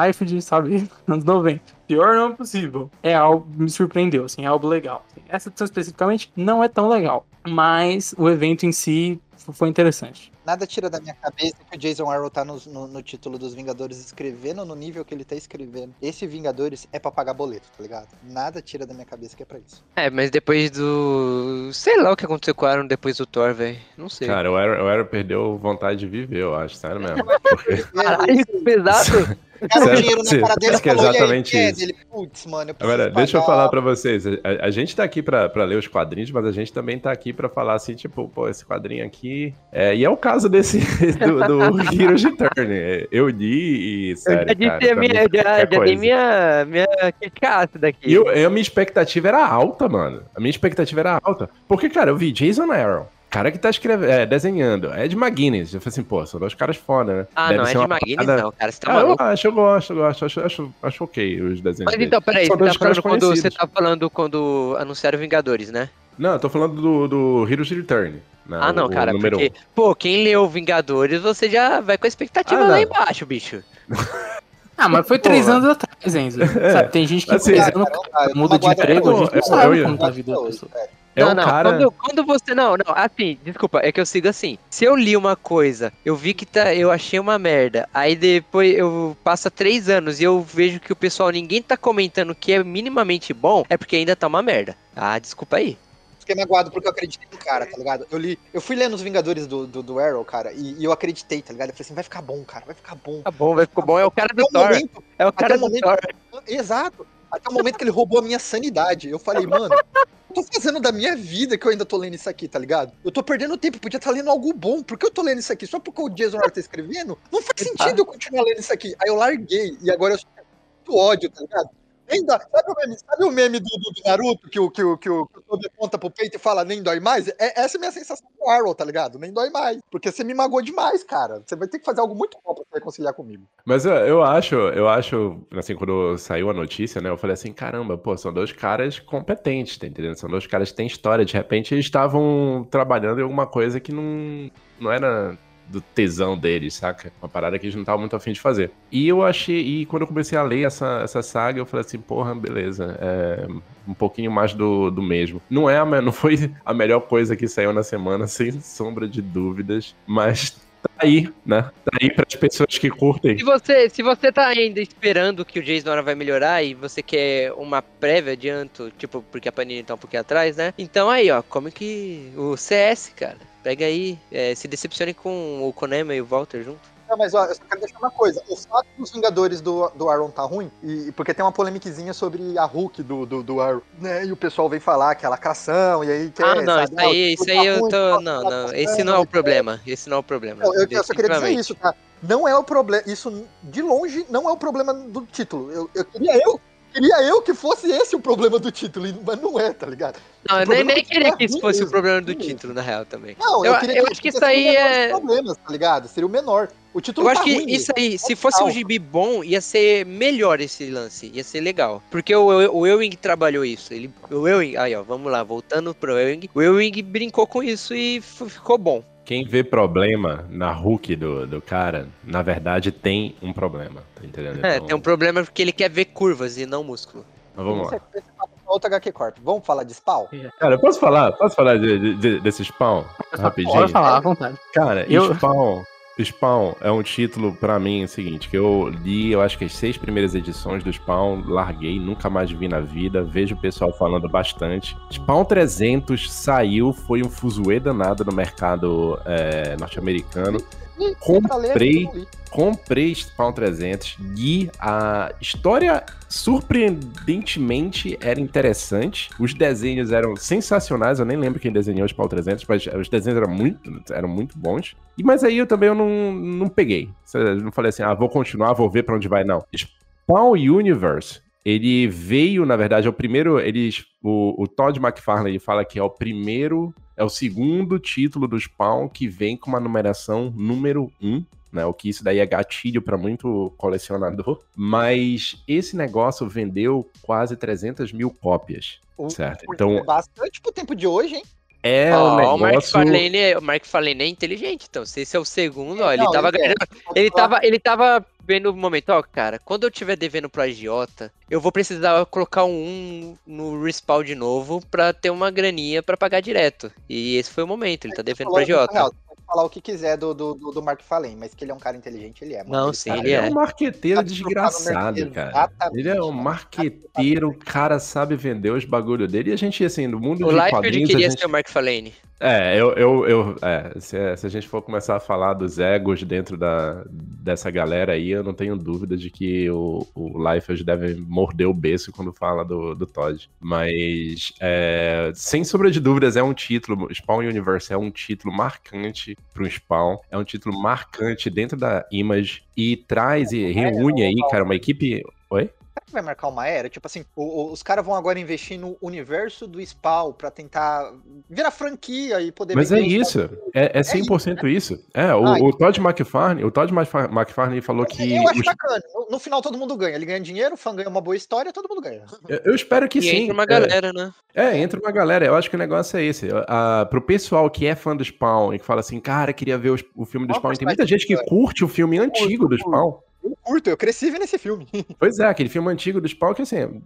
Life de, sabe, [LAUGHS] anos 90. Pior não é possível. É algo me surpreendeu, assim, é algo legal. Essa edição especificamente não é tão legal. Mas o evento em si foi interessante. Nada tira da minha cabeça que o Jason Aaron tá no, no- no título dos Vingadores escrevendo no nível que ele tá escrevendo. Esse Vingadores é pra pagar boleto, tá ligado? Nada tira da minha cabeça que é pra isso. É, mas depois do. Sei lá o que aconteceu com o Aaron depois do Thor, velho. Não sei. Cara, o Arrow, o Arrow perdeu vontade de viver, eu acho, sério mesmo. Porque, [LAUGHS] Caralho, que pesado. [LAUGHS] Cara o dinheiro na cara dele é falou, e aí, exatamente isso. Ele, putz, mano, eu Agora, deixa eu pagar. falar pra vocês. A, a gente tá aqui pra, pra ler os quadrinhos, mas a gente também tá aqui pra falar assim, tipo, pô, esse quadrinho aqui. É, e é o caso desse [LAUGHS] do, do [LAUGHS] Heroes Return. É, Eu li e, Eu sério, já disse cara, minha, já, já dei minha, minha crítica daqui. E eu, a minha expectativa era alta, mano. A minha expectativa era alta. Porque, cara, eu vi Jason Aaron, cara que tá escrevendo, é, desenhando, Ed McGuinness. Eu falei assim, pô, são dois caras foda, né? Ah, Deve não, é de Maguines parada- não, cara. Você tá Ah, eu maluco? acho, eu gosto, eu gosto. Acho, acho, acho ok os desenhos Mas dele. então, peraí, você tá, falando quando, você tá falando quando anunciaram Vingadores, né? Não, eu tô falando do, do Heroes Return. né, ah, não, o cara, número porque, pô, quem leu Vingadores, você já vai com a expectativa Ah, lá embaixo, bicho. [LAUGHS] Ah, mas foi três Porra. anos atrás, Enzo. [LAUGHS] Sabe, tem gente que assim, cara, não eu muda de emprego, a gente não eu- sabe eu como tá a vida da pessoa. É. É não, um não, cara. quando, quando você. Não, não, assim, desculpa, é que eu sigo assim. Se eu li uma coisa, eu vi que tá, eu achei uma merda. Aí depois eu passa três anos e eu vejo que o pessoal, ninguém tá comentando que é minimamente bom, é porque ainda tá uma merda. Ah, desculpa aí. Fiquei magoado porque eu acreditei no cara, tá ligado? Eu li, eu fui lendo os Vingadores do, do, do Arrow, cara, e, e eu acreditei, tá ligado? Eu falei assim, vai ficar bom, cara, vai ficar bom. Tá bom, vai ficar bom. É o cara do Thor. momento, É o cara do momento- Thor. exato. Até o momento que ele roubou a minha sanidade. Eu falei, mano, eu tô fazendo da minha vida que eu ainda tô lendo isso aqui, tá ligado? Eu tô perdendo tempo, podia estar lendo algo bom. Por que eu tô lendo isso aqui? Só porque o Jason Aaron tá escrevendo? Não faz sentido eu continuar lendo isso aqui. Aí eu larguei, e agora eu sou muito ódio, tá ligado? Nem dá. Sabe o meme, sabe o meme do, do- Naruto que o, que o, que o, Tobi aponta pro peito e fala nem dói mais? É, essa é a minha sensação do Arrow, tá ligado? Nem dói mais. Porque você me magoou demais, cara. Você vai ter que fazer algo muito bom pra se reconciliar comigo. Mas eu, eu acho, eu acho, assim, quando saiu a notícia, né, eu falei assim, caramba, pô, são dois caras competentes, tá entendendo? São dois caras que têm história. De repente eles estavam trabalhando em alguma coisa que não, não era do tesão deles, saca? Uma parada que eles não estavam muito afim de fazer. E eu achei, e quando eu comecei a ler essa, essa saga, eu falei assim, porra, beleza, é um pouquinho mais do, do mesmo. Não é, [LAUGHS] não foi a melhor coisa que saiu na semana, [LAUGHS] sem sombra de dúvidas, mas tá aí, né? Tá aí para as pessoas que curtem. Se você, se você tá ainda esperando que o Jason Aaron vai melhorar e você quer uma prévia adianto, tipo, porque a Panini tá um pouquinho atrás, né? Então aí, ó, como que o CS, cara, pega aí, é, se decepcione com o Konami e o Walter junto. Não, mas ó, eu só quero deixar uma coisa. O fato dos Vingadores do, do Aaron tá ruim, e, porque tem uma polemiquezinha sobre a Hulk do, do, do Aaron, né? E o pessoal vem falar que é lacração, e aí quer, Ah, não, sabe, isso aí, isso aí tá eu ruim, tô. tá Não, tá não, esse não é o problema. Esse não é o problema. Não, eu, eu só queria dizer isso, tá? Não é o problema. Isso, de longe, não é o problema do título. Eu, eu queria eu. Queria eu que fosse esse o problema do título, mas não é, tá ligado? Não, o eu nem, nem é que queria tá que isso fosse o mesmo, problema do título, na real, também. Não, Eu- queria eu que acho que isso aí um é- problemas, tá ligado? Seria o menor. O título Eu acho tá que ruim isso aí, se fosse um Total. gibi bom, ia ser melhor esse lance, ia ser legal. Porque o, o Ewing trabalhou isso. Ele, o Ewing, aí ó, vamos lá, voltando pro Ewing. O Ewing brincou com isso e ficou bom. Quem vê problema na Hulk do, do cara, na verdade tem um problema, tá entendendo? É, Então, tem um problema porque ele quer ver curvas e não músculo. então vamos lá. é- é Outra HQ Corp. Vamos falar de Spawn? Cara, eu posso falar? Posso falar de, de- desse Spawn? Rapidinho? Pode falar à vontade. Cara, Eu- Spawn, Spawn é um título pra mim é o seguinte, que eu li, eu acho que as seis primeiras edições do Spawn, larguei, nunca mais vi na vida, vejo o pessoal falando bastante. Spawn 300 saiu, foi um fuzuê danado no mercado é, norte-americano. Ler, Comprei. Comprei Spawn 300 e a história surpreendentemente era interessante. Os desenhos eram sensacionais, eu nem lembro quem desenhou Spawn 300, mas os desenhos eram muito, eram muito bons. E mas aí eu também eu não, não peguei. Eu não falei assim, ah, vou continuar, vou ver pra onde vai não. Spawn Universe ele veio, na verdade, é o primeiro. Eles, o, o Todd McFarlane fala que é o primeiro, é o segundo título do Spawn que vem com uma numeração número 1. Né, o que isso daí é gatilho para muito colecionador. Mas esse negócio vendeu quase 300 mil cópias. O- Certo. Então Bastante pro tempo de hoje, hein? É Ó, um o Mark negócio. Farlane, é- o Mark Farlane é inteligente, então. Se esse é o segundo, ó, ele Não, tava ele é. ganhando. Ele tava, ele tava vendo o momento, ó, cara, quando eu tiver devendo pro agiota, eu vou precisar colocar um 1 no respawn de novo pra ter uma graninha pra pagar direto. E esse foi o momento, ele tá devendo pro agiota. Falar o que quiser do, do, do, do Mark Fallen, mas que ele é um cara inteligente, ele é. mano. Não, sim, ele é é. um marqueteiro desgraçado, cara. mercado. Ele é um Exatamente. marqueteiro, o cara sabe vender os bagulho dele. E a gente, assim, no mundo O de quadrinhos, a queria gente... ser o Mark Farlane. É, eu, eu, eu é, se, se a gente for começar a falar dos egos dentro da, dessa galera aí, eu não tenho dúvida de que o, o Liefeld deve morder o berço quando fala do, do Todd. Mas, é, sem sombra de dúvidas, é um título, Spawn Universe é um título marcante pro Spawn, é um título marcante dentro da Image e traz e reúne aí, cara, uma equipe... Oi? Que vai marcar uma era? Tipo assim, o- o- os caras vão agora investir no universo do Spawn pra tentar virar franquia e poder Mas é isso, é, é 100% isso. É, o, Ah, o Todd McFarlane, o Todd McFar- McFarlane falou que... Eu acho os- bacana. No, no final todo mundo ganha. Ele ganha dinheiro, o fã ganha uma boa história, todo mundo ganha. Eu- Eu espero que E sim. entra uma É, galera, né? É, entra uma galera. Eu acho que o negócio é esse. Ah, pro pessoal que é fã do Spawn e que fala assim, cara, queria ver os- o filme do Spawn. Tem muita gente que que curte o filme antigo do Spawn. Eu curto, eu cresci vendo esse filme. [LAUGHS] Pois é, aquele filme antigo do que assim.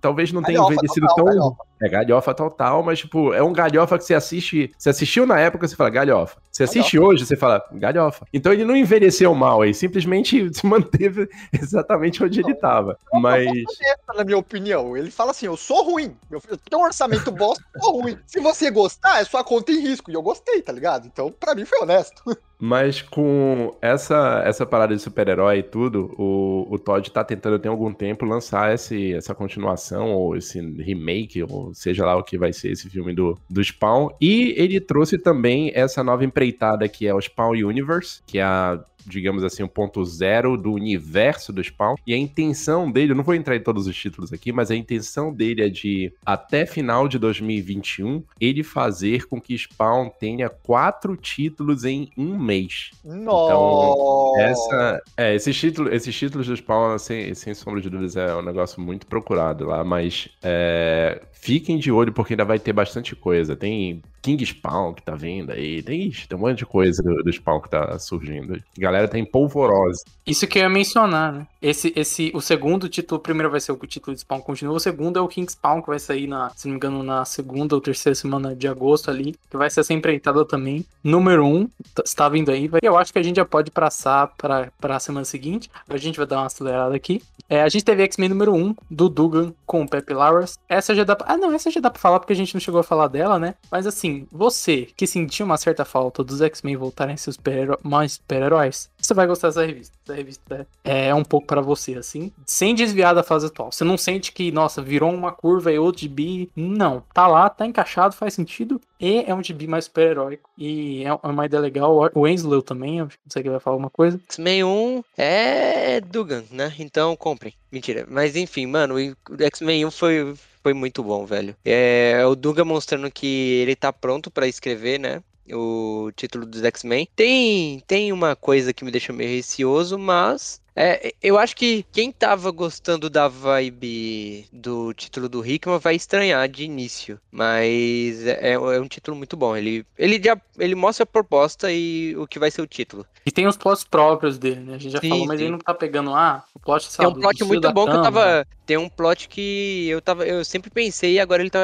Talvez não tenha Galhofa envelhecido total, tão. galhofa. É galhofa total, mas, tipo, é um galhofa que você assiste. Você assistiu na época, você fala galhofa. Você assiste hoje, você fala galhofa. Então ele não envelheceu mal aí, simplesmente [LAUGHS] se manteve exatamente onde ele tava. Mas. Honesta, na minha opinião. Ele fala assim: eu sou ruim. Eu tenho um orçamento bosta, eu sou ruim. Se você gostar, é sua conta em risco. E eu gostei, tá ligado? Então, pra mim, foi honesto. [LAUGHS] Mas com essa, essa parada de super-herói e tudo, o, o Todd tá tentando tem algum tempo lançar esse, essa continuação, ou esse remake, ou seja lá o que vai ser esse filme do, do Spawn. E ele trouxe também essa nova empreitada que é o Spawn Universe, que é a digamos assim, o ponto zero do universo do Spawn. E a intenção dele, eu não vou entrar em todos os títulos aqui, mas a intenção dele é de, até final de 2021, ele fazer com que Spawn tenha quatro títulos em um mês. Nossa. Essa, é, esses títulos, esses títulos do Spawn, sem, sem sombra de dúvidas, é um negócio muito procurado lá, mas é, fiquem de olho porque ainda vai ter bastante coisa. Tem King Spawn que tá vindo aí, tem, ixi, tem um monte de coisa do, do Spawn que tá surgindo. A galera tem polvorose. Isso que eu ia mencionar, né? Esse, esse, o segundo título, o primeiro vai ser o título de Spawn continua, o segundo é o King Spawn, que vai sair, na, se não me engano, na segunda ou terceira semana de agosto ali, que vai ser essa empreitada também. Número um, tá- está vindo aí. Eu acho que a gente já pode passar para a semana seguinte. A gente vai dar uma acelerada aqui. É, a gente teve X-Men número 1, do Dugan com o Pepe Lauras. Essa já dá pra... Ah, não, essa já dá pra falar porque a gente não chegou a falar dela, né? Mas assim, você que sentiu uma certa falta dos X-Men voltarem a ser super mais super-heróis, você vai gostar dessa revista. Essa revista é é um pouco pra você, assim, sem desviar da fase atual. Você não sente que, nossa, virou uma curva e outro gibi. Não. Tá lá, tá encaixado, faz sentido. E é um gibi mais super-heróico. E é é uma ideia legal. O Winslow também, não sei que vai falar alguma coisa. X-Men 1 é Dugan, né? Então comprem. Mentira. Mas enfim, mano, o X-Men 1 foi, foi muito bom, velho. É o Dugan mostrando que ele tá pronto pra escrever, né? O título dos X-Men. Tem, tem uma coisa que me deixa meio receoso, mas. É, eu acho que quem tava gostando da vibe do título do Hickman vai estranhar de início. Mas é, é um título muito bom. Ele, ele, já, ele mostra a proposta e o que vai ser o título. E tem os plots próprios dele, né? A gente já Sim, falou, mas sim. ele não tá pegando, ah, o plot, Tem sabe, um do plot muito bom que eu tava. Tem um plot que eu tava. Eu sempre pensei e agora ele tá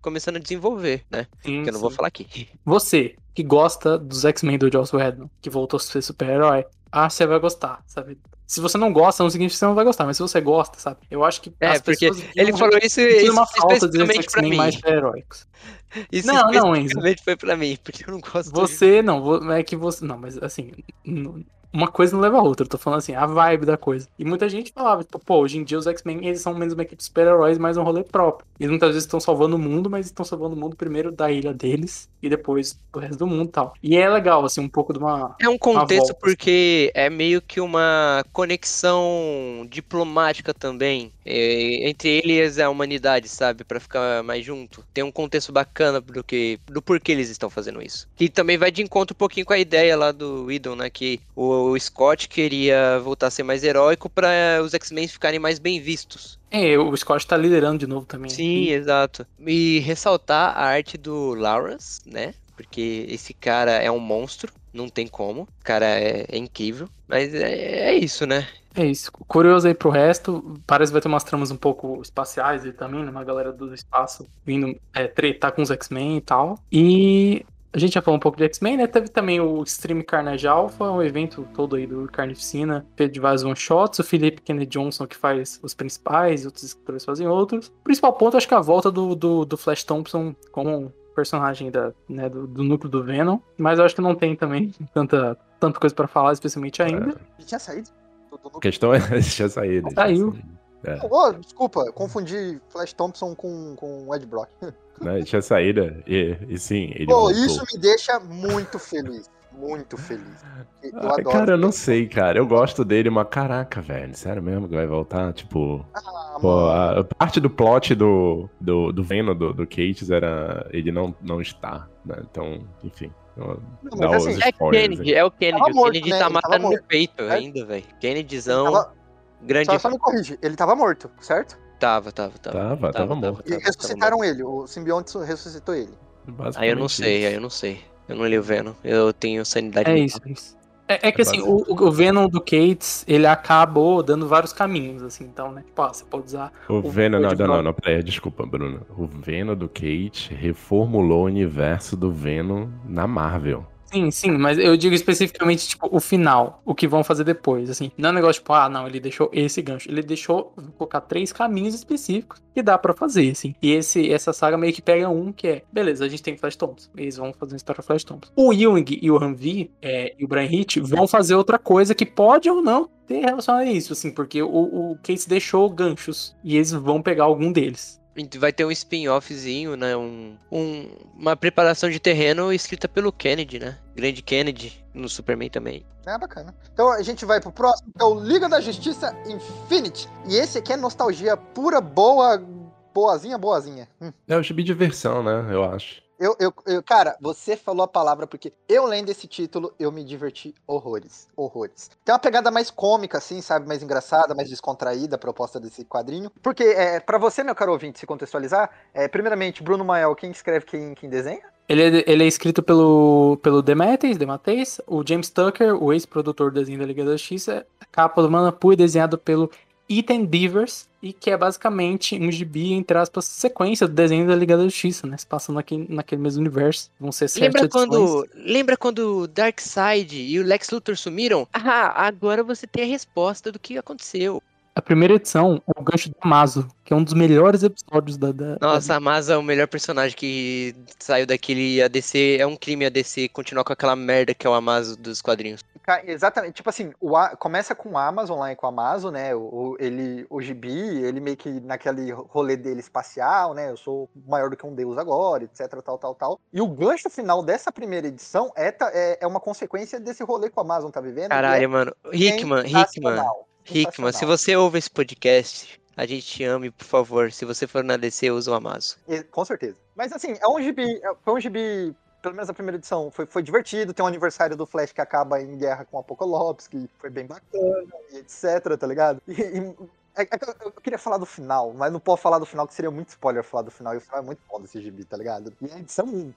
começando a desenvolver, né? Sim, Que eu não vou falar aqui. Você que gosta dos X-Men do Joss Whedon, que voltou a ser super-herói, ah, você vai gostar, sabe? Se você não gosta, não significa que você não vai gostar, mas se você gosta, sabe? Eu acho que É, porque Ele falou isso, viam isso uma falta de pra mim. mais super-heróicos. [LAUGHS] Isso Não, não, Enzo. foi pra mim, porque eu não gosto Você, não, vo- é que você. Não, mas assim, uma coisa não leva a outra. Eu tô falando assim, a vibe da coisa. E muita gente falava, tipo, pô, hoje em dia os X-Men, eles são menos uma equipe de super-heróis, mais um rolê próprio. Eles muitas vezes estão salvando o mundo, mas estão salvando o mundo primeiro da ilha deles e depois do resto do mundo e tal. E é legal, assim, um pouco de uma. É um contexto volta. porque é meio que uma conexão diplomática também é, entre eles e a humanidade, sabe? Pra ficar mais junto. Tem um contexto bacana do que do porquê eles estão fazendo isso. E também vai de encontro um pouquinho com a ideia lá do Whedon, né? Que o Scott queria voltar a ser mais heróico pra os X-Men ficarem mais bem vistos. É, o Scott tá liderando de novo também. Sim, exato. E ressaltar a arte do Lawrence, né? Porque esse cara é um monstro, não tem como. O cara é, é incrível. Mas é, é isso, né? É isso. Curioso aí pro resto, parece que vai ter umas tramas um pouco espaciais aí também, né? Uma galera do espaço vindo é, tretar com os X-Men e tal. E a gente já falou um pouco de X-Men, né? Teve também o Stream Carnage Alpha, um evento todo aí do Carnificina, feito de vários one-shots. O Felipe Kennedy Johnson que faz os principais, outros escritores fazem outros. O principal ponto, acho que é a volta do, do, do Flash Thompson como personagem da, né, do, do núcleo do Venom. Mas eu acho que não tem também [LAUGHS] tanta, tanta coisa pra falar, especialmente ainda. Ele tinha saído? Do- do- A questão é deixa sair. deixa Saiu. É, Oh, desculpa, confundi Flash Thompson com, com Ed Brock. [LAUGHS] né, tinha saída. E, e sim, ele Pô, voltou. isso me deixa muito feliz. Muito feliz. Eu Ai, adoro. cara, eu não sei, cara. Eu gosto dele, mas caraca, velho. Sério mesmo que vai voltar? Tipo. Ah, Pô, a, parte do plot do, do, do Venom, do, do Cates, era ele não, não estar, né? Então, enfim. Não, dá assim, É Kennedy, é o Kennedy. Tava o morto, Kennedy né? tá matando no peito né? ainda, velho. Ele Kennedysão, tava, grande. só, só me corrige, ele tava morto, certo? Tava, tava, tava. Tava, tava morto. E ressuscitaram ele, o simbionte ressuscitou ele. Aí eu não sei, isso. aí eu não sei. Eu não li o Venom. Eu tenho sanidade É isso, é isso. É, é que É assim, o, o Venom do Cates, ele acabou dando vários caminhos, assim, então, né? Tipo, ah, você pode usar. O O Venom, não, não, não, não, peraí, desculpa, Bruno. O Venom do Kate reformulou o universo do Venom na Marvel. Sim, sim, mas eu digo especificamente, tipo, o final, o que vão fazer depois, assim. Não é um negócio, tipo, ah, não, ele deixou esse gancho. Ele deixou, colocar três caminhos específicos que dá pra fazer, assim. E esse, essa saga meio que pega um que é, beleza, a gente tem Flash Thompson. Eles vão fazer uma história Flash Thompson. O Ewing e o Hanvi é, e o Brian Hitch vão fazer outra coisa que pode ou não ter relação a isso, assim, porque o, o Case deixou ganchos e eles vão pegar algum deles. Vai ter um spin-offzinho, né? Um, um- uma preparação de terreno escrita pelo Kennedy, né? Grande Kennedy, no Superman também. É bacana. Então a gente vai pro próximo, que é o Liga da Justiça Infinity. E esse aqui é nostalgia pura, boa, boazinha, boazinha. Hum. É o gibi de versão, né? Eu acho. Eu, eu, eu- cara, você falou a palavra porque eu lendo esse título, eu me diverti horrores, horrores. Tem uma pegada mais cômica, assim, sabe? Mais engraçada, mais descontraída a proposta desse quadrinho. Porque, é, para você, meu caro ouvinte, se contextualizar, é, primeiramente, Bruno Mael, quem escreve, quem, quem desenha? Ele é, ele é escrito pelo, pelo Demetes, Dematteis, o James Tucker, o ex-produtor do desenho da Liga da Justiça, a capa do Manapu é desenhado pelo Ethan Divers, e que é basicamente um gibi, entre aspas, sequência do desenho da Liga da Justiça, né? Se passa naquele, naquele mesmo universo. Vão ser sete Lembra edições. quando, lembra quando o Darkseid e o Lex Luthor sumiram? Ah, agora você tem a resposta do que aconteceu. A primeira edição é o Gancho do Amazo, que é um dos melhores episódios da... da Nossa, a Masa é o melhor personagem que saiu daquele ADC. É um crime ADC continuar com aquela merda que é o Amazo dos quadrinhos. Exatamente, tipo assim, o A- começa com o Amazon lá e com o Amazon, né? O, ele, o Gibi, ele meio que naquele rolê dele espacial, né? Eu sou maior do que um deus agora, etc, tal, tal, tal. E o gancho final dessa primeira edição é, ta- é, é uma consequência desse rolê que o Amazon tá vivendo. e Caralho, mano. é Hickman, Hickman. Hickman, se você ouve esse podcast, a gente te ame, por favor. Se você for na DC, usa o Amazo. E- Com certeza. Mas assim, é um gibi, é- foi um gibi, pelo menos a primeira edição, foi, foi divertido. Tem um aniversário do Flash que acaba em guerra com o Apocalipse, que foi bem bacana, e etc, tá ligado? E, e- eu, eu queria falar do final, mas não posso falar do final, que seria muito spoiler falar do final, e o final é muito bom desse gibi, tá ligado? E a edição 1,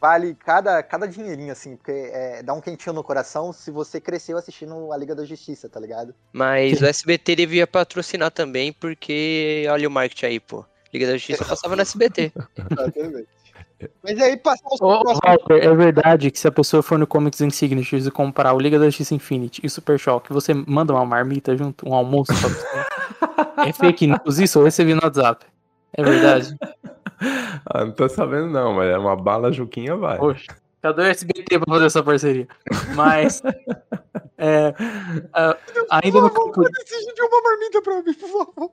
vale cada, cada dinheirinho, assim, porque é, dá um quentinho no coração se você cresceu assistindo a Liga da Justiça, tá ligado? Mas o SBT devia patrocinar também, porque olha o marketing aí, pô. Liga da Justiça [LAUGHS] passava no SBT. Mas aí Ô, próximo. Walter, é verdade que se a pessoa for no Comics and Signatures e comprar o Liga da Justiça Infinity e o Super Shock, você manda uma marmita junto, um almoço pra você. [LAUGHS] é fake news isso ou recebi no WhatsApp? É verdade? [LAUGHS] Ah, não tô sabendo não, mas é uma bala Juquinha vai. Poxa, cadê o SBT pra fazer essa parceria? Mas. [LAUGHS] é, ah, ainda, no campo, de uma marmita pra mim, por favor.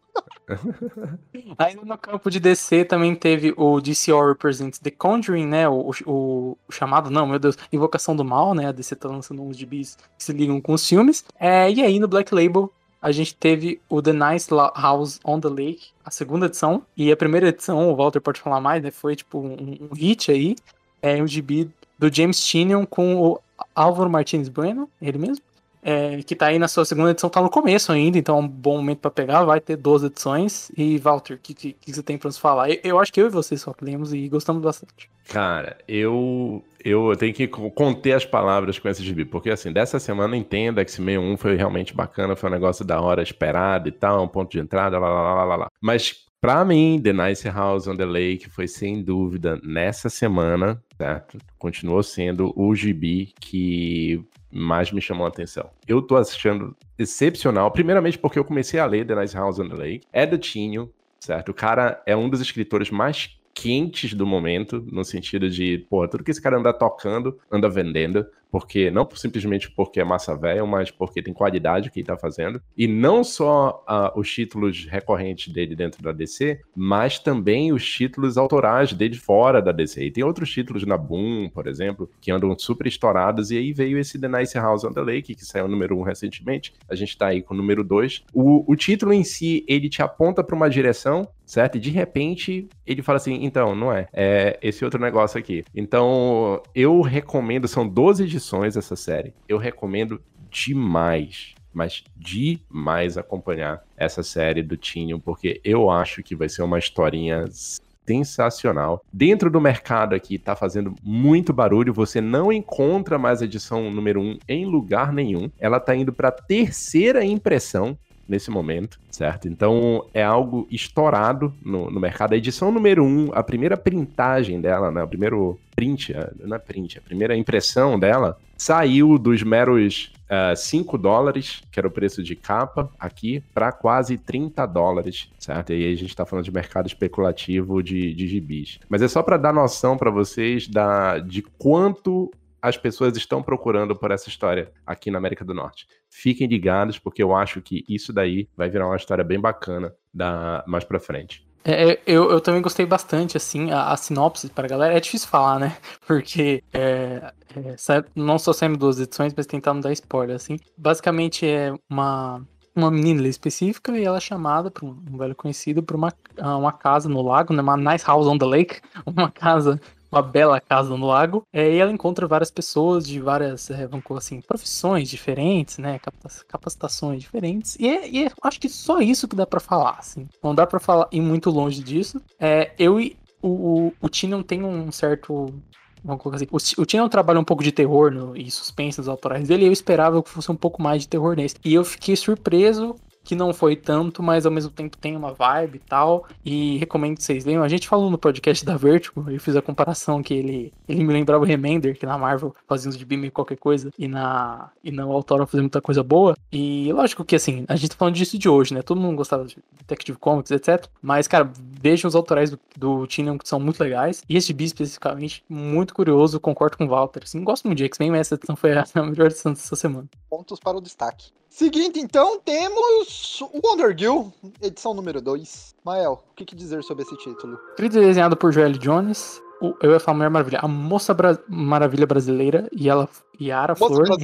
[LAUGHS] ainda no campo de DC também teve o DCO Represents The Conjuring, né? O, o- o chamado, não, meu Deus, Invocação do Mal, né? A DC tá lançando uns gibis que se ligam com os filmes. É, e aí no Black Label a gente teve o The Nice House on the Lake, a segunda edição. E a primeira edição, o Walter pode falar mais, né? Foi tipo um, um hit aí. É um gibi do James Tinion com o Álvaro Martins Bueno, ele mesmo. É, que tá aí na sua segunda edição, tá no começo ainda, então é um bom momento pra pegar. Vai ter 12 edições. E, Walter, o que, que, que você tem pra nos falar? Eu, eu acho que eu e você só lemos e gostamos bastante. Cara, eu eu tenho que co- conter as palavras com esse gibi, porque assim, dessa semana entenda que meio 1 foi realmente bacana, foi um negócio da hora esperado e tal, um ponto de entrada, lá, lá, lá, lá, lá. Mas pra mim, The Nice House on the Lake foi sem dúvida nessa semana, certo? Continuou sendo o gibi que mais me chamou a atenção. Eu tô achando excepcional, primeiramente porque eu comecei a ler The Nice House on the Lake, é do Tinho, certo? O cara é um dos escritores mais quentes do momento, no sentido de, porra, tudo que esse cara anda tocando, anda vendendo, porque não simplesmente porque é massa velha, mas porque tem qualidade que ele tá fazendo. E não só ah, os títulos recorrentes dele dentro da DC, mas também os títulos autorais dele fora da DC. E tem outros títulos na Boom, por exemplo, que andam super estourados, e aí veio esse The Nice House on the Lake, que saiu o número 1 recentemente. A gente tá aí com o número 2. O, o título em si, ele te aponta para uma direção, certo? E de repente ele fala assim: então, não é. É esse outro negócio aqui. Então, eu recomendo, são 12 edições essa série. Eu recomendo demais. Mas demais acompanhar essa série do Tinho, porque eu acho que vai ser uma historinha sensacional. Dentro do mercado aqui tá fazendo muito barulho, você não encontra mais a edição número 1 em lugar nenhum. Ela tá indo para terceira impressão nesse momento, certo? Então é algo estourado no, no mercado. A edição número 1, a primeira printagem dela, né? O primeiro print, não é print, a primeira impressão dela saiu dos meros uh, 5 dólares, que era o preço de capa aqui, para quase 30 dólares, certo? E aí a gente está falando de mercado especulativo de, de gibis. Mas é só para dar noção para vocês da, de quanto as pessoas estão procurando por essa história aqui na América do Norte. Fiquem ligados, porque eu acho que isso daí vai virar uma história bem bacana da, mais pra frente. É, é eu, eu também gostei bastante, assim, a, a sinopse pra galera. É difícil falar, né? [LAUGHS] Porque é, é, não só saindo duas edições, mas tentar não dar spoiler, assim. Basicamente é uma, uma menina específica e ela é chamada por um, velho conhecido para uma, uma casa no lago, né? Uma nice house on the lake, [LAUGHS] uma casa uma bela casa no lago. É, e ela encontra várias pessoas de várias, é, vamos colocar assim, profissões diferentes, né? Capacitações diferentes. E, é, e é, acho que só isso que dá para falar, assim. Não dá para falar ir muito longe disso. É, eu e o, o, o tem um certo vamos colocar assim. O, o Tinion trabalha um pouco de terror no, e suspense nos autorais dele, e eu esperava que fosse um pouco mais de terror nesse. E eu fiquei surpreso que não foi tanto, mas ao mesmo tempo tem uma vibe e tal. E recomendo que vocês leiam. A gente falou no podcast da Vertigo, eu fiz a comparação que ele, ele me lembrava o Remender, que na Marvel fazia uns de BIM e qualquer coisa, e na, e na Autora fazia muita coisa boa. E lógico que assim, a gente tá falando disso de hoje, né? Todo mundo gostava de Detective Comics, etc. Mas, cara, vejam os autorais do, do Tinion que são muito legais. E esse B especificamente, muito curioso, concordo com o Walter. Assim, gosto muito de X-Men, mas essa edição foi a [LAUGHS] melhor edição dessa semana. Pontos para o destaque. Seguinte, então, temos Wonder Girl, edição número 2. Mael, o que, que dizer sobre esse título? Escrito e desenhado por Joel Jones, eu ia falar Mulher Maravilha, a Moça Bra Maravilha Brasileira e ela Yara Moça Flor.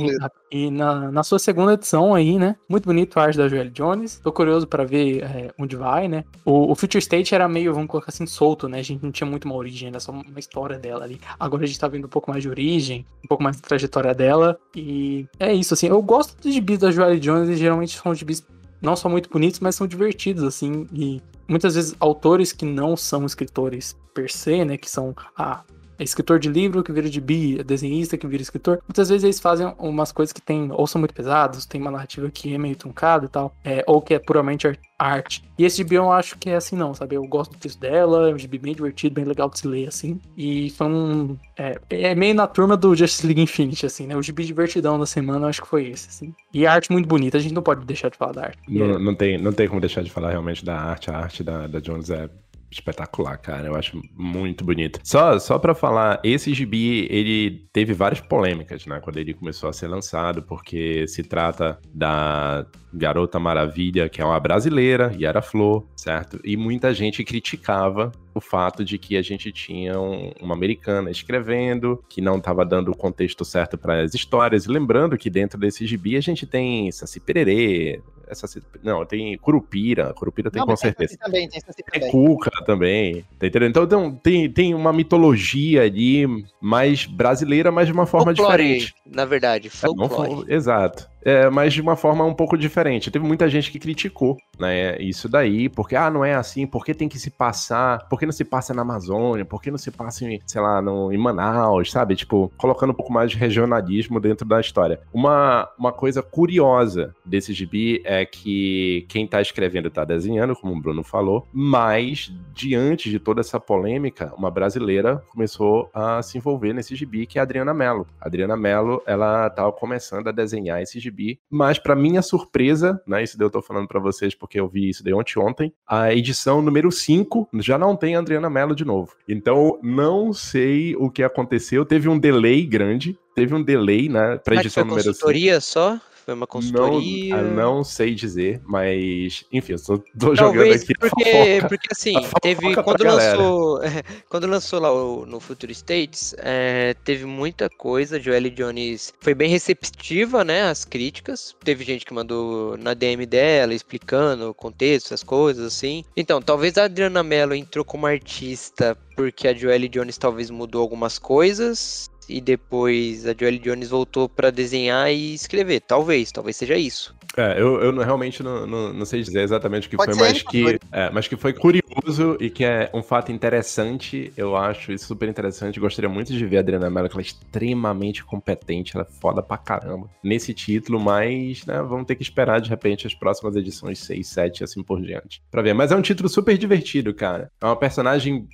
E, e na, na, sua segunda edição aí, né? Muito bonito a arte da Joelle Jones. Tô curioso para ver é, onde vai, né? O, o, Future State era meio, vamos colocar assim, solto, né? A gente não tinha muito uma origem, era só uma história dela ali. Agora a gente tá vendo um pouco mais de origem, um pouco mais da trajetória dela. E é isso, assim. Eu gosto dos gibis da Joelle Jones e geralmente são gibis não só muito bonitos, mas são divertidos, assim. E muitas vezes autores que não são escritores per se, né, que são é escritor de livro que vira de bi, é desenhista que vira escritor. Muitas vezes eles fazem umas coisas que tem, ou são muito pesados, tem uma narrativa que é meio truncada e tal, é, ou que é puramente arte. E esse gibi eu acho que é assim, não, sabe? Eu gosto do texto dela, é um gibi bem divertido, bem legal de se ler, assim. E foi um. É, é meio na turma do Justice League Infinity, assim, né? O gibi divertidão da semana eu acho que foi esse, assim. E a arte muito bonita, a gente não pode deixar de falar da arte. Não, não, tem, não tem como deixar de falar realmente da arte. A arte da, da Jones é espetacular, cara. Eu acho muito bonito. Só, só para falar, esse gibi, ele teve várias polêmicas, né? Quando ele começou a ser lançado, porque se trata da Garota Maravilha, que é uma brasileira, Yara Flor, certo? E muita gente criticava o fato de que a gente tinha um, uma americana escrevendo, que não estava dando o contexto certo para as histórias. Lembrando que dentro desse gibi a gente tem Saci Pererê, essa, não, tem Curupira. Curupira tem não, com certeza. Tem também, tem, tem Cuca também. Tá entendendo? Então tem, tem uma mitologia ali mais brasileira, mas de uma forma folclore, diferente. Na verdade, folclore. É, exato é, mas de uma forma um pouco diferente. Teve muita gente que criticou, né, isso daí, porque, ah, não é assim, por que tem que se passar, por que não se passa na Amazônia, por que não se passa em, sei lá, no, em Manaus, sabe? Tipo, colocando um pouco mais de regionalismo dentro da história. Uma, uma coisa curiosa desse gibi é que quem tá escrevendo tá desenhando, como o Bruno falou, mas diante de toda essa polêmica, uma brasileira começou a se envolver nesse gibi, que é a Adriana Mello. A Adriana Mello, ela tava começando a desenhar esse gibi gibi, mas para minha surpresa, né, isso daí eu tô falando para vocês porque eu vi isso daí ontem, ontem, a edição número 5 já não tem a Adriana Mello de novo. Então, não sei o que aconteceu, teve um delay grande, teve um delay, né, pra edição número 5. consultoria só? Foi uma consultoria? Não, não sei dizer, mas enfim, eu só tô jogando aqui. Porque, porque assim, [LAUGHS] teve quando lançou, [LAUGHS] quando lançou lá o, no Future States, é, teve muita coisa. Joelle Jones foi bem receptiva, né, às críticas. Teve gente que mandou na DM dela explicando o contexto, as coisas assim. Então, talvez a Adriana Mello entrou como artista porque a Joelle Jones talvez mudou algumas coisas e depois a Joelle Jones voltou para desenhar e escrever. Talvez, talvez seja isso. É, eu, eu realmente não, não, não sei dizer exatamente o que Pode foi, mas animador. que, é, mas que foi curioso e que é um fato interessante. Eu acho isso super interessante. Gostaria muito de ver a Adriana Mello, que ela é extremamente competente, ela é foda pra caramba nesse título, mas né, vamos ter que esperar de repente as próximas edições 6, 7 e assim por diante pra ver. Mas é um título super divertido, cara. É uma personagem,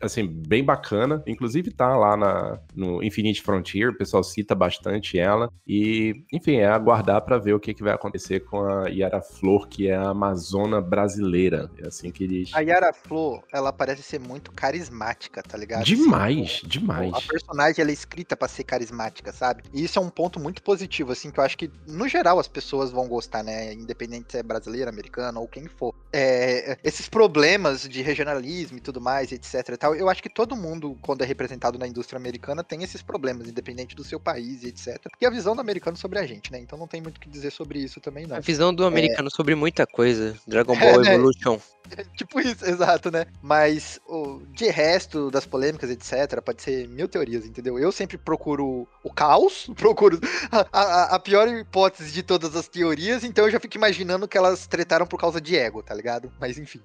assim, bem bacana. Inclusive tá lá na, no Infinite Frontier, o pessoal cita bastante ela. E, enfim, é aguardar pra ver o que, que vai acontecer com a Yara Flor, que é a Amazona brasileira. É assim que eles. A Yara Flor, ela parece ser muito carismática, tá ligado? Demais, Assim, demais. A personagem ela é escrita pra ser carismática, sabe? E isso é um ponto muito positivo, assim, que eu acho que, no geral, as pessoas vão gostar, né? Independente se é brasileira, americana ou quem for. É, esses problemas de regionalismo e tudo mais, etc e tal, eu acho que todo mundo, quando é representado na indústria americana, tem esses problemas, independente do seu país etc. E a visão do americano sobre a gente, né? Então não tem muito o que dizer sobre isso também, não. A visão do americano sobre muita coisa. Dragon [LAUGHS] É, Ball né? Evolution. [LAUGHS] Tipo isso, exato, né? Mas o, de resto das polêmicas, etc., pode ser mil teorias, entendeu? Eu sempre procuro o caos, [LAUGHS] procuro a, a- a pior hipótese de todas as teorias, então eu já fico imaginando que elas tretaram por causa de ego, tá ligado? Mas enfim.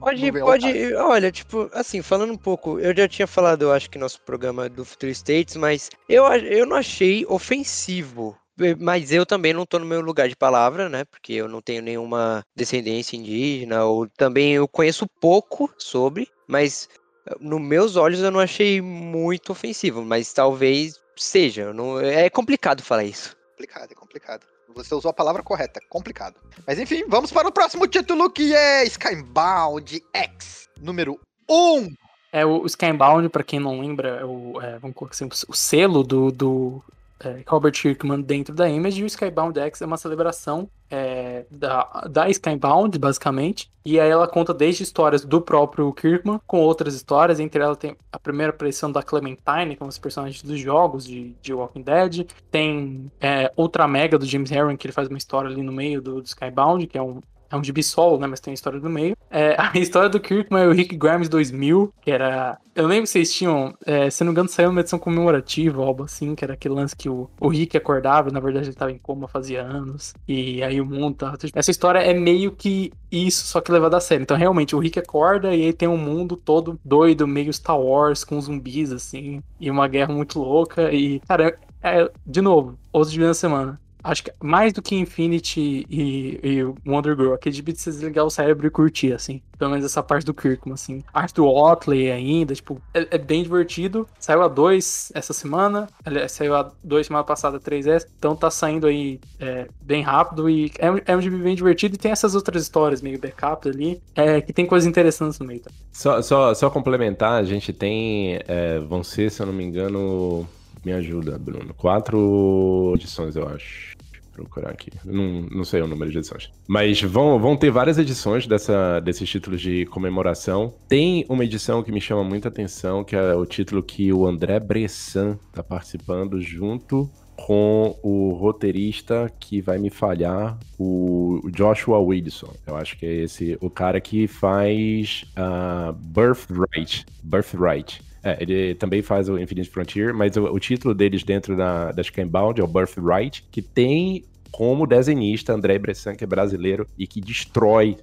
Pode, pode. Olha, tipo, assim, falando um pouco, eu já tinha falado, eu acho que nosso programa do Future States, mas eu, eu não achei ofensivo. Mas eu também não tô no meu lugar de palavra, né? Porque eu não tenho nenhuma descendência indígena, ou também eu conheço pouco sobre, mas eh, nos meus olhos eu não achei muito ofensivo, mas talvez seja. não- é complicado falar isso. complicado, é complicado. Você usou a palavra correta, complicado. Mas enfim, vamos para o próximo título que é Skybound X, número 1. É o Skybound, pra quem não lembra, é o, é, vamos colocar assim, o, o selo do, do é, Robert Kirkman dentro da Image, e o Skybound X é uma celebração é, da, da Skybound, basicamente, e aí ela conta desde histórias do próprio Kirkman, com outras histórias, entre elas tem a primeira aparição da Clementine, que é um dos personagens dos jogos de, de Walking Dead, tem é, Ultra Mega do James Herron, que ele faz uma história ali no meio do, do Skybound, que é um é um gibi solo, né? Mas tem a história do meio. É, [LAUGHS] a história do Kirkman é o Rick Grimes 2000, que era. Eu lembro que vocês tinham. É, se não me engano, saiu uma edição comemorativa, algo assim, que era aquele lance que o, o Rick acordava, na verdade ele tava em coma fazia anos. E aí o mundo tava. Essa história é meio que isso, só que levado a sério. Então, realmente, o Rick acorda e aí tem um mundo todo doido, meio Star Wars, com zumbis, assim, e uma guerra muito louca. E, cara, é, de novo, outro dia da semana. Acho que mais do que Infinity e, e Wonder Girl, aquele gibi de você desligar o cérebro e curtir, assim. Pelo menos essa parte do Kirkman, assim. Arte do Otley ainda, tipo, é, é bem divertido. Saiu a 2 essa semana. Saiu a 2 semana passada, 3S. Então tá saindo aí é, bem rápido e é um, é um gibi bem divertido. E tem essas outras histórias, meio backup ali, é, que tem coisas interessantes no meio. Tá? Só, só, só complementar, a gente tem. é, vão ser, se eu não me engano. Me ajuda, Bruno. Quatro edições, eu acho. Procurar aqui. Não, não sei o número de edições. Mas vão, vão ter várias edições dessa, desses títulos de comemoração. Tem uma edição que me chama muita atenção, que é o título que o André Bressan tá participando junto com o roteirista que vai me falhar, o Joshua Wilson. Eu acho que é esse o cara que faz uh, Birthright. Birthright. É, ele também faz o Infinite Frontier, mas o, o título deles dentro da, da Scanbound é o Birthright, que tem como desenhista André Bressan, que é brasileiro e que destrói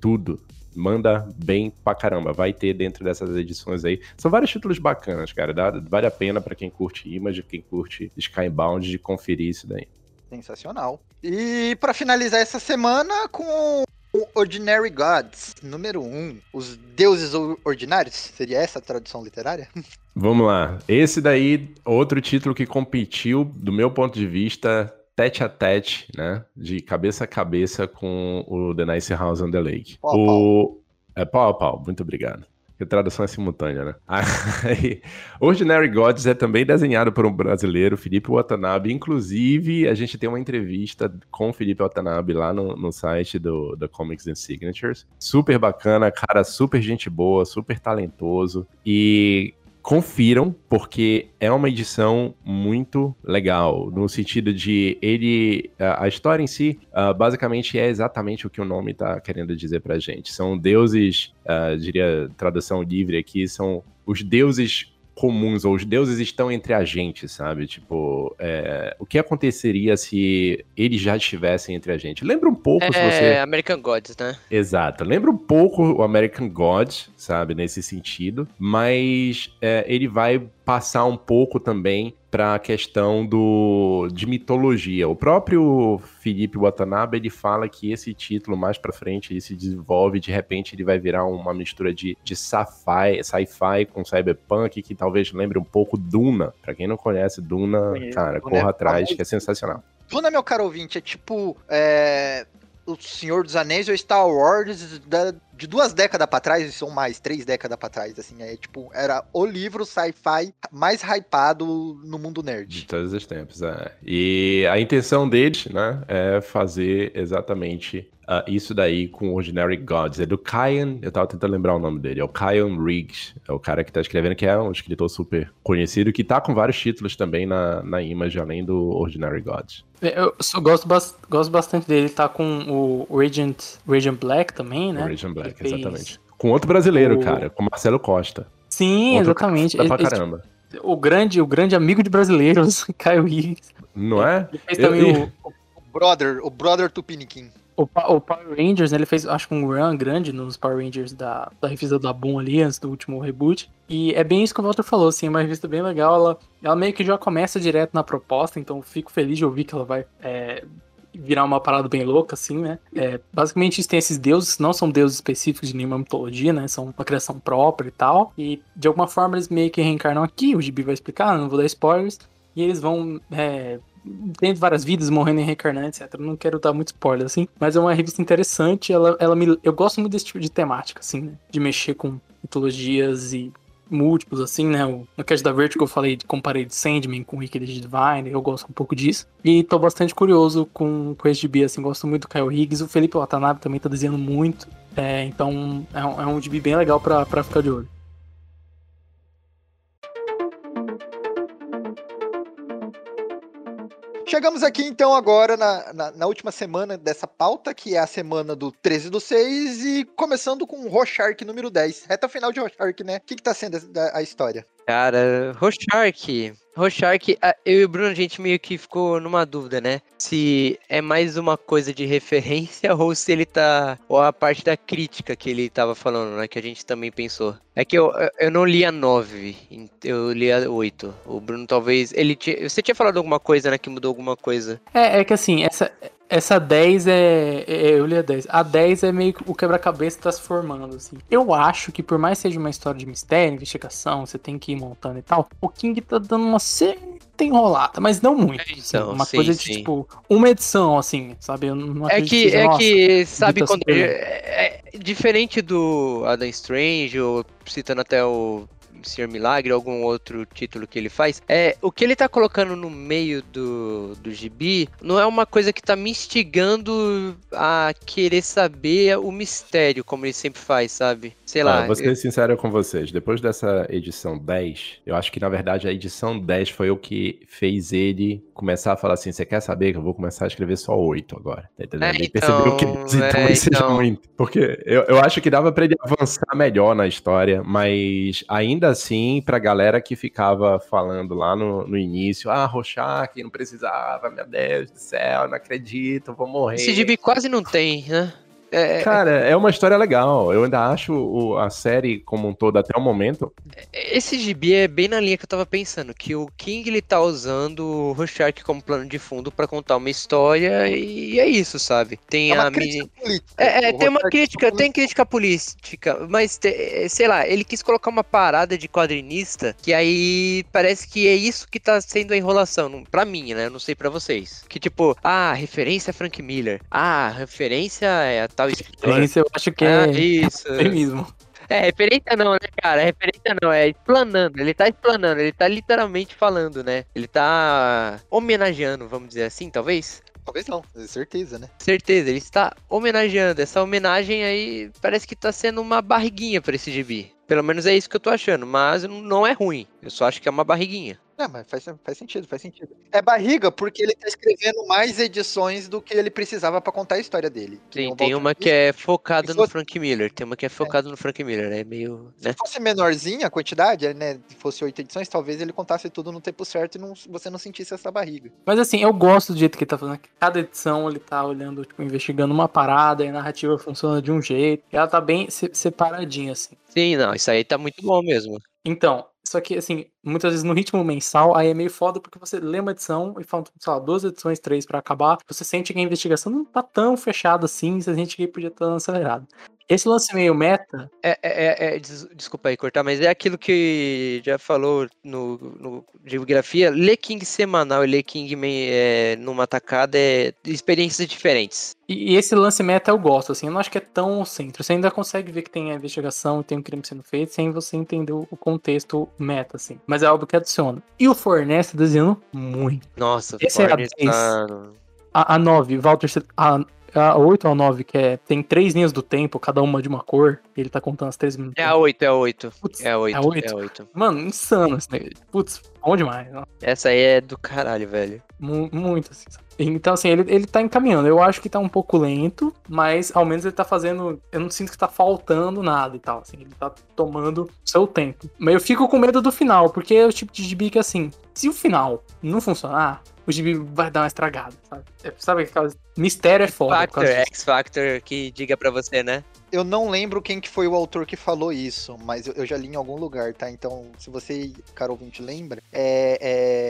tudo. Manda bem pra caramba. Vai ter dentro dessas edições aí. São vários títulos bacanas, cara. Dá, vale a pena pra quem curte Image, quem curte Skybound, de conferir isso daí. Sensacional. E pra finalizar essa semana com o Ordinary Gods, número 1. Um, os deuses ordinários? Seria essa a tradução literária? [LAUGHS] Vamos lá. Esse daí, outro título que competiu, do meu ponto de vista, tete a tete, né? De cabeça a cabeça com o The Nice House on the Lake. Pau o... É pau a pau, muito obrigado. A tradução é simultânea, né? [LAUGHS] Aí, Ordinary Gods é também desenhado por um brasileiro, Felipe Watanabe. Inclusive, a gente tem uma entrevista com o Felipe Watanabe lá no, no site do, da Comics and Signatures. Super bacana, cara, super gente boa, super talentoso. E confiram, porque é uma edição muito legal, no sentido de ele. A história em si, uh, basicamente, é exatamente o que o nome está querendo dizer pra gente. São deuses, uh, diria tradução livre aqui, são os deuses comuns, ou os deuses estão entre a gente, sabe? Tipo, é, o que aconteceria se eles já estivessem entre a gente? Lembra um pouco se É você. American Gods, né? Exato. Lembra um pouco o American God, sabe, nesse sentido, mas é, ele vai passar um pouco também para a questão do de mitologia. O próprio Felipe Watanabe ele fala que esse título mais para frente ele se desenvolve, de repente ele vai virar uma mistura de, de sci-fi, sci-fi com cyberpunk que talvez lembre um pouco Duna. Para quem não conhece Duna, Conheço. cara, é corra atrás, que é sensacional. Duna, meu caro ouvinte, é tipo é, o Senhor dos Anéis ou Star Wars da- de duas décadas pra trás, são mais, três décadas pra trás, assim, é tipo, era o livro sci-fi mais hypado no mundo De nerd. todos os tempos, é. E a intenção deles, né, é fazer exatamente ah, isso daí com Ordinary Gods. É do Kyan, eu tava tentando lembrar o nome dele, é o Kyan Riggs, é o cara que tá escrevendo, que é um escritor super conhecido, que tá com vários títulos também na, na Image, além do Ordinary Gods. Eu só gosto, bas- gosto bastante dele. Tá com o Radiant, Radiant Black também, né? Origin Black, Ele fez exatamente. Com outro brasileiro, o- cara, com Marcelo Costa. Sim, Outro exatamente. Dá pra caramba. o, grande, o grande amigo de brasileiros, [LAUGHS] Caio Higgs. Não é? Ele fez Eu- também eu- o, O Brother, o Brother Tupiniquim. o, o Power Rangers, né? Ele fez, acho que um run grande nos Power Rangers da, da revista da Boom ali, antes do último reboot. E é bem isso que o Walter falou, assim, é uma revista bem legal. Ela, ela meio que já começa direto na proposta, então fico feliz de ouvir que ela vai é, virar uma parada bem louca, assim, né? É, basicamente, tem esses deuses, não são deuses específicos de nenhuma mitologia, né? São uma criação própria e tal. E de alguma forma eles meio que reencarnam aqui, o Gibi vai explicar, não vou dar spoilers. E eles vão é, tendo várias vidas, morrendo e reencarnando, etc. Não quero dar muito spoiler, assim, mas é uma revista interessante. Ela, ela me, eu gosto muito desse tipo de temática, assim, né? De mexer com mitologias e múltiplos, assim, né? O- No cast da Vertigo eu falei, comparei de Sandman com Wicked Divine, eu gosto um pouco disso. E tô bastante curioso com, com esse gibi, assim, gosto muito do Kyle Higgs. O Felipe Watanabe também tá desenhando muito. É, então é um, é um bem legal pra, pra ficar de olho. Chegamos aqui então agora na, na, na última semana dessa pauta, que é a semana do 13 do 6, e começando com Rorschach número 10. Reta final de Rorschach, né? O que, que tá sendo a, a história? Cara. Rorschach, a- eu e o Bruno, a gente meio que ficou numa dúvida, né? Se é mais uma coisa de referência [LAUGHS] ou se ele tá. Ou a parte da crítica que ele tava falando, né? Que a gente também pensou. É que eu, eu- eu não li a 9, eu li a 8. O Bruno talvez. Ele tinha, Você tinha falado alguma coisa, né? Que mudou alguma coisa. É, é que assim, essa, essa 10 é, é- Eu li a 10. A 10 é meio que o quebra-cabeça tá se formando, assim. Eu acho que por mais que seja uma história de mistério, investigação, você tem que ir montando e tal, o King tá dando uma certa enrolada, mas não muito. É, assim, então, uma sim, coisa de, sim. tipo, uma edição, assim, sabe? Eu não É que, seja, é nossa, que, sabe, quando. É, é diferente do Adam Strange, ou citando até o Senhor Milagre, algum outro título que ele faz, é o que ele tá colocando no meio do, do gibi não é uma coisa que tá me instigando a querer saber o mistério, como ele sempre faz, sabe? Sei lá. Olha, vou ser sincero com vocês. Depois dessa edição 10, eu acho que na verdade a edição 10 foi o que fez ele começar a falar assim: você quer saber que eu vou começar a escrever só 8 agora? Tá entendendo? É, ele percebeu que então, 10 então, é, talvez seja então. muito. Porque eu, eu acho que dava pra ele avançar melhor na história, mas ainda assim, pra galera que ficava falando lá no, no início: ah, Rorschach, não precisava, meu Deus do céu, não acredito, vou morrer. Esse gibi quase não tem, né? É, Cara, é uma história legal. Eu ainda acho o- a série como um todo até o momento. Esse gibi é bem na linha que eu tava pensando, que o King ele tá usando o Rorschach como plano de fundo pra contar uma história e é isso, sabe? Tem É uma a crítica mini... política. É, é, tem uma Rorschach crítica, é tem crítica política, mas te- sei lá, ele quis colocar uma parada de quadrinista que aí parece que é isso que tá sendo a enrolação, pra mim, né? Eu não sei pra vocês. Que tipo, ah, referência a Frank Miller, ah, referência é a tal escritor. Referência, eu acho que Ah, é isso. eufemismo. É, referência não, né, cara? Referência não, é explanando. Ele tá explanando, ele tá literalmente falando, né? Ele tá homenageando, vamos dizer assim, talvez? Talvez não, certeza, né? Certeza, ele está homenageando. Essa homenagem aí parece que tá sendo uma barriguinha pra esse gibi. Pelo menos é isso que eu tô achando, mas não é ruim. Eu só acho que é uma barriguinha. Não, mas faz, faz sentido, faz sentido. É barriga porque ele tá escrevendo mais edições do que ele precisava pra contar a história dele. Sim, tem uma que é focada no Frank Miller. Tem uma que é focada no Frank Miller, é meio. Né? Se fosse menorzinha a quantidade, né? Se fosse oito edições, talvez ele contasse tudo no tempo certo e não, você não sentisse essa barriga. Mas assim, eu gosto do jeito que ele tá fazendo. que Cada edição ele tá olhando, tipo, investigando uma parada e a narrativa funciona de um jeito. E ela tá bem se- separadinha, assim. Sim, não, isso aí tá muito bom mesmo. Então, só que, assim, muitas vezes no ritmo mensal, aí é meio foda porque você lê uma edição e faltam, sei lá, duas edições, três pra acabar. Você sente que a investigação não tá tão fechada assim, você sente que podia estar acelerado. Esse lance meio meta, É, é, é- é- des- desculpa aí cortar, mas é aquilo que já falou no, no geografia. Ler King semanal e ler King é, numa tacada é experiências diferentes. e e esse lance meta eu gosto, assim, eu não acho que é tão centro. Você ainda consegue ver que tem a investigação e tem um crime sendo feito sem você entender o contexto meta, assim. Mas é algo que adiciona. E o Fornés tá desenhando muito. Nossa, Esse é a Forner 10. tá- A, a 9, Walter, a, a 8 ou a 9, que é, tem três linhas do tempo, cada uma de uma cor, e ele tá contando as três minutos. É a 8, é a 8. Putz, É a 8. É a 8. É a 8. Mano, insano esse negócio. Putz, bom demais. ó. Essa aí é do caralho, velho. Mu- Muito, assim. sabe? Então, assim, ele, ele tá encaminhando. Eu acho que tá um pouco lento, mas ao menos ele tá fazendo. Eu não sinto que tá faltando nada e tal. Assim, ele tá tomando seu tempo. Mas eu fico com medo do final, porque é o tipo de gibi que, assim, se o final não funcionar, o gibi vai dar uma estragada, sabe? É, sabe aquela. Mistério é foda. Factor, causa disso. X Factor que diga pra você, né? Eu não lembro quem que foi o autor que falou isso, mas eu, eu já li em algum lugar, tá? Então, se você, caro ouvinte, lembra, é,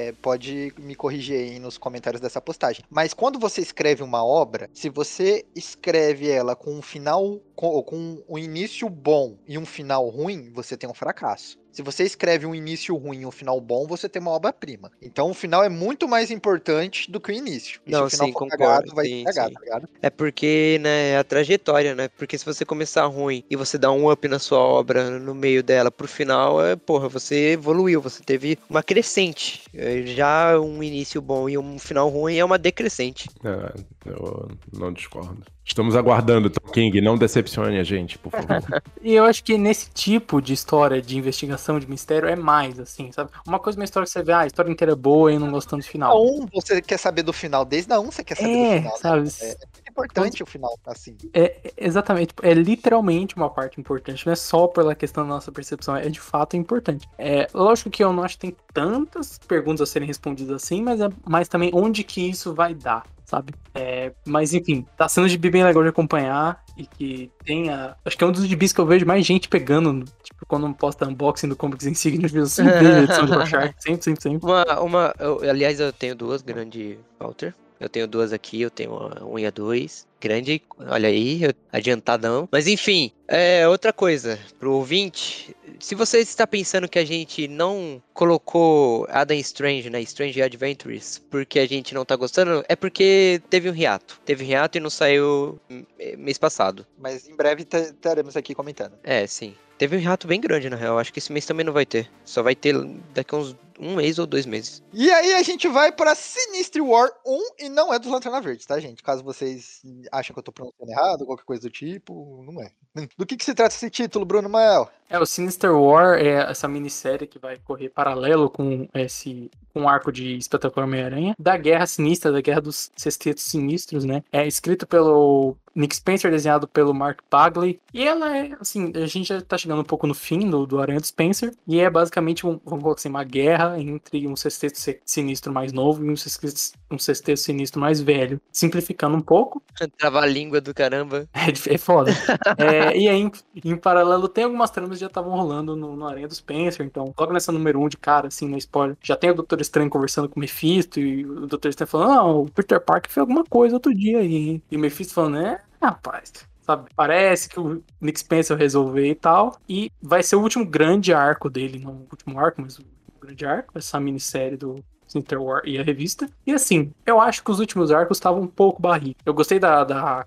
é, pode me corrigir aí nos comentários dessa postagem. Mas quando você escreve uma obra, se você escreve ela com um final, com, com um início bom e um final ruim, você tem um fracasso. Se você escreve um início ruim e um final bom, você tem uma obra-prima. Então o final é muito mais importante do que o início. E Não, se o final sim, for concordo, cagado, vai sim, cagar, sim. tá ligado? É porque, né, é a trajetória, né? Porque se você começar ruim e você dá um up na sua obra no meio dela pro final, é, porra, você evoluiu, você teve uma crescente. É, Já um início bom e um final ruim é uma decrescente. É, eu não discordo. Estamos aguardando, Tom King. Não decepcione a gente, por favor. [LAUGHS] E eu acho que nesse tipo de história de investigação, de mistério, é mais, assim, sabe? Uma coisa, uma história que você vê, ah, a história inteira é boa e eu não gosto tanto do A final. um você quer saber do final, desde a um você quer saber É, do final. né? sabe? É, é muito importante o final, assim. É, é, exatamente, é literalmente uma parte importante, não é só pela questão da nossa percepção, é de fato importante. É, lógico que eu não acho que tem tantas perguntas a serem respondidas assim, mas é mais também onde que isso vai dar, sabe? É, mas enfim, tá sendo de bem legal de acompanhar e que tenha. Acho que é um dos gibis que eu vejo mais gente pegando, tipo, quando posta unboxing do Comics Insignia, eu sempre vejo a edição de [LAUGHS] Rorschach, sempre, sempre, sempre. Uma, uma eu- aliás, eu tenho duas, grande Walter. Eu tenho duas aqui, eu tenho uma unha 2, grande, olha aí, adiantadão. Mas enfim, é outra coisa, pro ouvinte, se você está pensando que a gente não colocou Adam Strange, né, Strange Adventures, porque a gente não tá gostando, é porque teve um hiato. Teve um hiato e não saiu hum, mês passado. Mas em breve estaremos aqui comentando. É, sim. Teve um hiato bem grande, na real. Acho que esse mês também não vai ter. Só vai ter daqui a uns um mês ou dois meses. E aí a gente vai pra Sinistry War 1 e não é dos Lanterna Verdes, tá, gente? Caso vocês achem que eu tô pronunciando errado, qualquer coisa do tipo, não é. [LAUGHS] Do que, que se trata esse título, Bruno Mael? É, o Sinister War é essa minissérie que vai correr paralelo com esse com o arco de Espetacular Homem-Aranha, da Guerra Sinistra, da Guerra dos Sextetos Sinistros, né? É escrito pelo Nick Spencer, desenhado pelo Mark Bagley. E ela é, assim, a gente já tá chegando um pouco no fim do, do Aranha do Spencer. E é basicamente, um, vamos colocar assim, uma guerra entre um sexteto se- sinistro mais novo e um sexteto, um sexteto sinistro mais velho. Simplificando um pouco, [LAUGHS] Trava a língua do caramba. é, é foda. [LAUGHS] É, e aí, em, em paralelo, tem algumas tramas que já estavam rolando no, no Aranha do Spencer. Então, logo nessa número 1 um de cara, assim, no spoiler, já tem o Doutor Estranho conversando com o Mephisto. E o Doutor Estranho falando: Não, o Peter Parker fez alguma coisa outro dia aí. hein?" E o Mephisto falando: É, rapaz. Sabe, parece que o Nick Spencer vai resolver e tal. E vai ser o último grande arco dele. Não o último arco, mas o grande arco. Essa minissérie do Sinter War e a revista. E assim, eu acho que os últimos arcos estavam um pouco barriga. Eu gostei da, da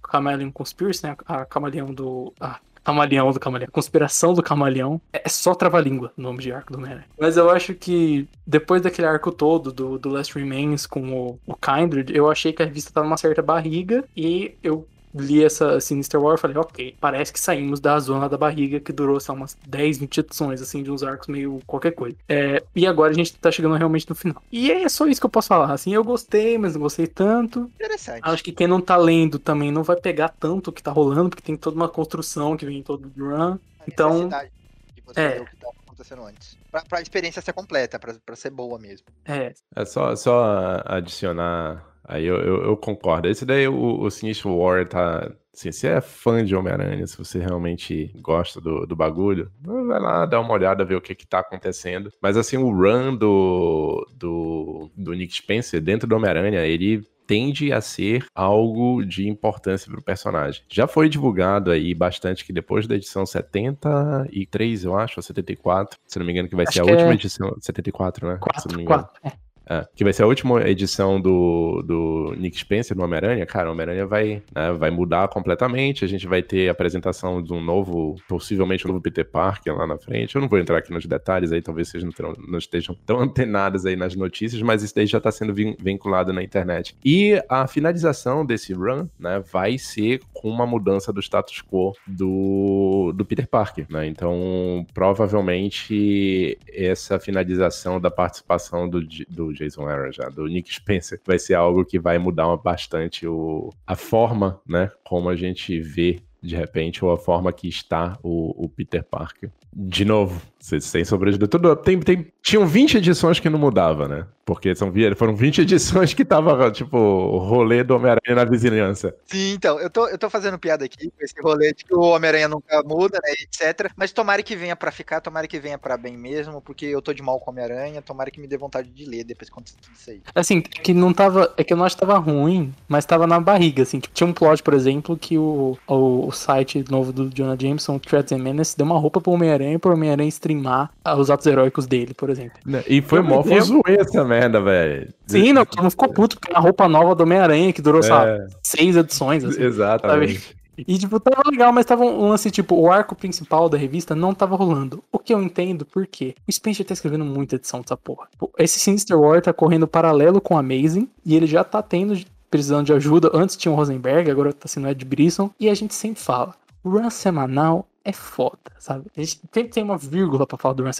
Conspiracy, né? A Camaleão do. A Camaleão do Camaleão. Conspiração do Camaleão. É é só trava-língua o nome de arco do Homem-Aranha. Mas eu acho que depois daquele arco todo do, do Last Remains com o, o Kindred, eu achei que a revista tava numa certa barriga e eu li essa Sinister War, eu falei, ok, parece que saímos da zona da barriga que durou, sei lá, umas 10, 20 edições, assim, de uns arcos meio qualquer coisa. É, e agora a gente tá chegando realmente no final. E é só isso que eu posso falar. Assim, eu gostei, mas não gostei tanto. Interessante. Acho que quem não tá lendo também não vai pegar tanto o que tá rolando, porque tem toda uma construção que vem em todo o run. A então, de você é. ver o que tava acontecendo antes. Pra, pra experiência ser completa, pra, pra ser boa mesmo. É, É só, só adicionar. Aí eu, eu, eu concordo. Esse daí, o, o Sinistro War tá. Assim, se é fã de Homem-Aranha, se você realmente gosta do, do bagulho, vai lá dar uma olhada, ver o que que tá acontecendo. Mas assim, o run do, do, do Nick Spencer dentro do Homem-Aranha, ele tende a ser algo de importância pro personagem. Já foi divulgado aí bastante que depois da edição 73, eu acho, ou 74, se não me engano, que vai Acho ser a que última é edição, 74, né? se não me 4, engano. 4. É. É, que vai ser a última edição do, do Nick Spencer no Homem-Aranha. Cara, o Homem-Aranha vai, né, vai mudar completamente. A gente vai ter a apresentação de um novo, possivelmente um novo Peter Parker lá na frente. Eu não vou entrar aqui nos detalhes aí, talvez vocês não, terão- não estejam tão [LAUGHS] antenados aí nas notícias, mas isso daí já está sendo vin- vinculado na internet. E a finalização desse run, né, vai ser com uma mudança do status quo do, do Peter Parker, né? Então, provavelmente essa finalização da participação do, J- Jason Aaron já, do Nick Spencer, vai ser algo que vai mudar bastante o, a forma, né, como a gente vê de repente, ou a forma que está o, o Peter Parker. De novo, vocês sem sobreviver. Tudo, tem, tem, tinham 20 edições que não mudava, né? Porque são, foram 20 edições que tava, tipo, o rolê do Homem-Aranha na vizinhança. Sim, então, eu tô, eu tô fazendo piada aqui com esse rolê de que o Homem-Aranha nunca muda, né, etc. Mas tomara que venha pra ficar, tomara que venha pra bem mesmo, porque eu tô de mal com o Homem-Aranha, tomara que me dê vontade de ler depois quando isso aí. Assim, é que não tava. É que eu não acho que tava ruim, mas tava na barriga, assim. Tipo, tinha um plot, por exemplo, que o, o, o site novo do Jonah Jameson, Threads and Menace, deu uma roupa pro Homem-Aranha pro Homem-Aranha streamar ah, os atos heróicos dele, por exemplo. E foi mó lembro- fuzuê essa merda, velho. Sim, não, mundo ficou puto porque é uma roupa nova do Homem-Aranha que durou, sabe, É, seis edições, assim. exatamente. E, tipo, tava legal, mas tava um lance, tipo, o arco principal da revista não tava rolando. O que eu entendo, por quê? O Spencer tá escrevendo muita edição dessa porra. Tipo, Esse Sinister War tá correndo paralelo com Amazing, e ele já tá tendo, precisando de ajuda. Antes tinha o Rosenberg, agora tá sendo o Ed Brisson. E a gente sempre fala, run semanal é foda, sabe? A gente sempre tem uma vírgula pra falar do run,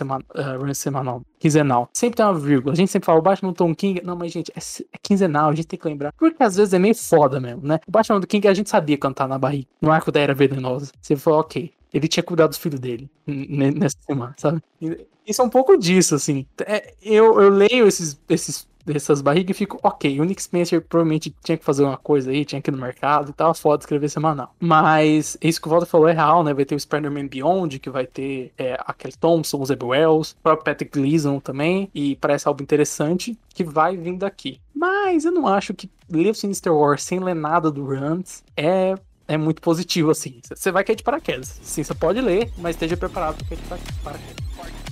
run semanal, quinzenal. Sempre tem uma vírgula. A gente sempre fala, o Batman do Tom King... Não, mas, gente, é, é quinzenal, a gente tem que lembrar. Porque às vezes é meio foda mesmo, né? O Batman do King a gente sabia cantar na barriga, no arco da Era Venenosa. Você falou, ok, ele tinha cuidado dos filhos dele nessa semana, sabe? Isso é um pouco disso, assim. É, eu, eu leio esses, esses, essas barrigas e fico, ok, o Nick Spencer provavelmente tinha que fazer uma coisa aí, tinha que ir no mercado e tal, foda escrever semanal. Mas isso que o Walter falou é real, né? Vai ter o Spider-Man Beyond, que vai ter é, aquele Thompson, o Zeb Wells, o próprio Patrick Gleason também, e parece algo interessante que vai vir daqui. Mas eu não acho que ler o Sinister War sem ler nada do Runs é é muito positivo, assim. Você vai cair de paraquedas. Sim, você pode ler, mas esteja preparado para cair de para- paraquedas.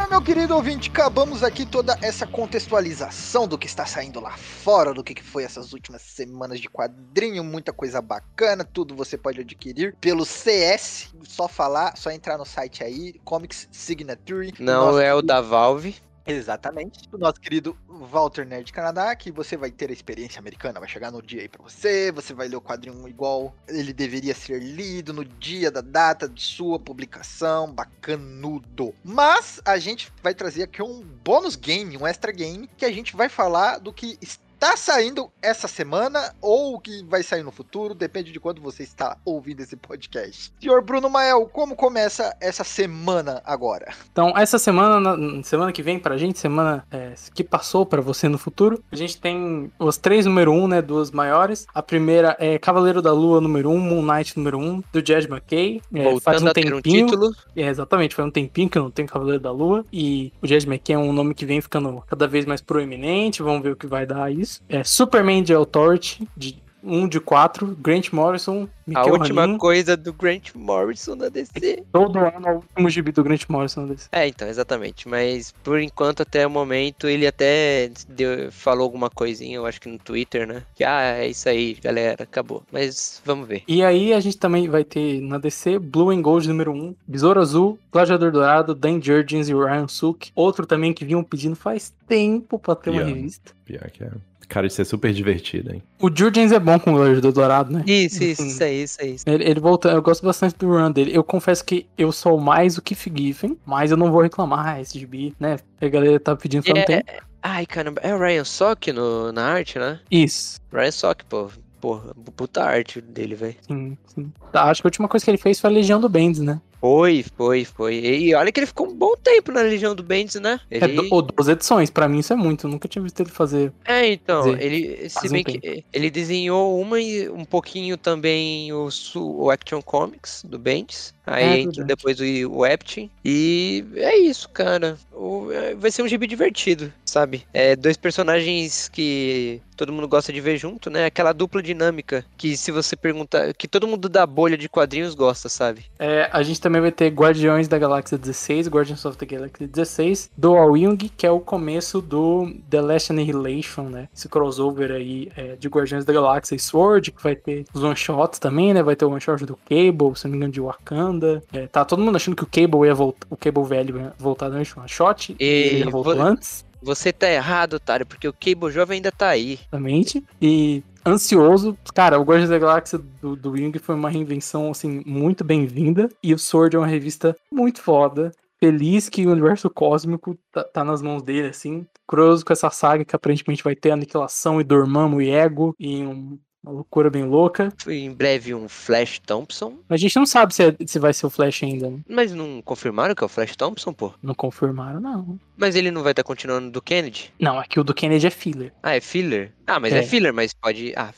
Então, meu querido ouvinte, acabamos aqui toda essa contextualização do que está saindo lá fora, do que foi essas últimas semanas de quadrinho, muita coisa bacana, tudo você pode adquirir pelo CS, só falar, só entrar no site aí, Comics Signature. Não nosso é o da Valve. Exatamente. Do nosso querido Walter Nerd Canadá, que você vai ter a experiência americana, vai chegar no dia aí pra você, você vai ler o quadrinho igual ele deveria ser lido no dia da data de sua publicação, bacanudo. Mas a gente vai trazer aqui um bônus game, um extra game, que a gente vai falar do que está saindo essa semana ou o que vai sair no futuro, depende de quando você está ouvindo esse podcast. Senhor Bruno Mael, como começa essa semana agora? Então, essa semana, na- semana que vem pra gente, semana é, que passou pra você no futuro, a gente tem os três número um, né? Duas maiores. A primeira é Cavaleiro da Lua número um, Moon Knight número um, do Jed McKay. É, faz um a ter um tempinho. título. É, exatamente, faz um tempinho que eu não tenho Cavaleiro da Lua. E o Jed McKay é um nome que vem ficando cada vez mais proeminente. Vamos ver o que vai dar isso. É Superman de Authority, de um de quatro, Grant Morrison, A Mikel última Hanin, coisa do Grant Morrison na DC. todo ano é o último gibi do Grant Morrison desse. É, então, exatamente. Mas por enquanto, até o momento, ele até deu- falou alguma coisinha, eu acho que no Twitter, né? Que, ah, é isso aí, galera, acabou. Mas vamos ver. E aí a gente também vai ter na DC Blue and Gold número 1, Besouro Azul, Gladiador Dourado, Dan Jurgens e o Ryan Suk. Outro também que vinham pedindo faz tempo pra ter uma revista. Pior que é. Cara, isso é super divertido, hein? O Jurgens é bom com o Gladiador Dourado, né? Isso, isso, isso aí, isso aí. Ele, ele eu gosto bastante do run dele. Eu confesso que eu sou mais o Keith Giffen, mas eu não vou reclamar, ah, esse gibi, né? A galera tá pedindo faz um É, tempo. Ai, caramba, é o Ryan Sock no, na arte, né? Isso. Ryan Sock, pô. Porra, puta arte dele, velho. Sim, sim. Tá, acho que a última coisa que ele fez foi a Legião do Bendis, né? Foi, foi, foi. E olha que ele ficou um bom tempo na Legião do Bendis, né? É, Ele... do- ou duas edições, pra mim isso é muito. Eu nunca tinha visto ele fazer. É, então, ele, se faz um bem que ele desenhou uma e um pouquinho também o, o Action Comics do Bendis, aí É depois o, o Eptin, e é isso, cara. O- é, vai ser um gibi divertido, sabe? É dois personagens que todo mundo gosta de ver junto, né? Aquela dupla dinâmica que se você perguntar, que todo mundo da bolha de quadrinhos gosta, sabe? É, a gente também vai ter Guardiões da Galáxia 16, Guardians of the Galaxy 16, do Al Ewing, que é o começo do The Last Annihilation, né? Esse crossover aí é, de Guardiões da Galáxia e Sword, que vai ter os one-shots também, né? Vai ter o one-shot do Cable, se não me engano, de Wakanda. É, tá todo mundo achando que o Cable ia voltar, o Cable velho ia voltar no one-shot, E ele já voltou vo- antes. Você tá errado, otário, porque o Cable Jovem ainda tá aí. Exatamente. E ansioso. Cara, o Guardiões da Galáxia do, do Wing foi uma reinvenção, assim, muito bem-vinda. E o Sword é uma revista muito foda. Feliz que o universo cósmico tá, tá nas mãos dele, assim. Curioso com essa saga que aparentemente vai ter Aniquilação e Dormammu e Ego. E um- uma loucura bem louca. Em breve um Flash Thompson. A gente não sabe se, é- se vai ser o Flash ainda. né? Mas não confirmaram que é o Flash Thompson, pô? Não confirmaram, não. Mas ele não vai estar continuando do Kennedy? Não, aqui o do Kennedy é filler. Ah, é filler? Ah, mas é, É. filler, mas pode. Ah,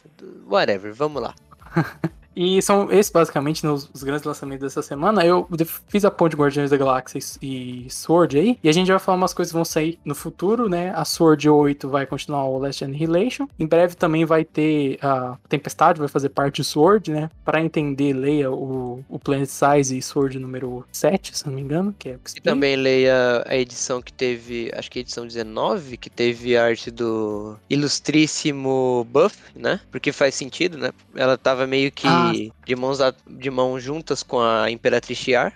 whatever, vamos lá. [LAUGHS] E são esses basicamente né, os, grandes lançamentos dessa semana. Eu de- fiz a ponte Guardiões da Galáxia e Sword aí. E a gente vai falar umas coisas que vão sair no futuro, né? A Sword 8 vai continuar o Last Annihilation. Em breve também vai ter a Tempestade, vai fazer parte do Sword, né? Pra entender, leia o, o Planet Size e Sword número 7, se não me engano, que é o que E também leia a edição que teve, acho que a edição 19, que teve a arte do ilustríssimo Buff, né? Porque faz sentido, né? Ela tava meio que Ah. De, mãos a- de mãos juntas com a Imperatriz Shiar.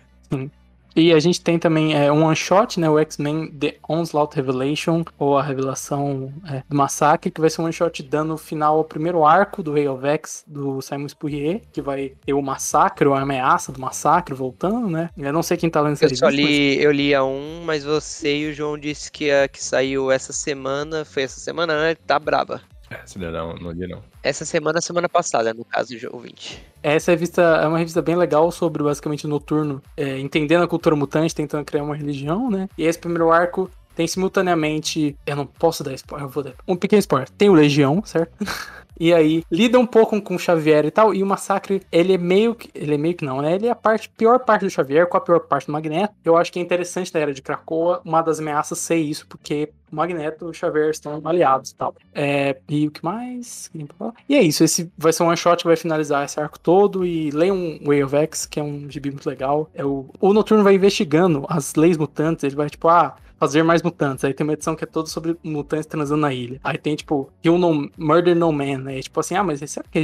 E a gente tem também é, um one shot, né? O X-Men The Onslaught Revelation, ou a revelação é, do massacre, que vai ser um one shot dando final ao primeiro arco do Ray of X do Simon Spurrier, que vai ter o massacre, ou a ameaça do massacre voltando, né? Eu não sei quem tá lendo essa Eu só li, eu li a um, mas você e o João disse que a que saiu essa semana, foi essa semana, né? Tá braba. É, se não, não li não. Essa semana, semana passada, no caso de ouvinte. Essa revista é uma revista bem legal sobre basicamente o noturno, é, entendendo a cultura mutante, tentando criar uma religião, né? E esse primeiro arco tem simultaneamente. Eu não posso dar spoiler, eu vou dar. Um pequeno spoiler. Tem o Legião, certo? [LAUGHS] E aí, lida um pouco com o Xavier e tal, e o Massacre, ele é meio que. Ele é meio que não, né? Ele é a parte, pior parte do Xavier com a pior parte do Magneto. Eu acho que é interessante na era de Krakoa uma das ameaças ser isso, porque Magneto e Xavier estão aliados e tal. É, e o que mais? E é isso, esse vai ser um one shot que vai finalizar esse arco todo. E leiam Way of X, que é um gibi muito legal. É o, o Noturno vai investigando as leis mutantes, ele vai tipo, ah, fazer mais mutantes. Aí tem uma edição que é toda sobre mutantes transando na ilha. Aí tem, tipo, Kill no, Murder No Man, né? Tipo assim, ah, mas será que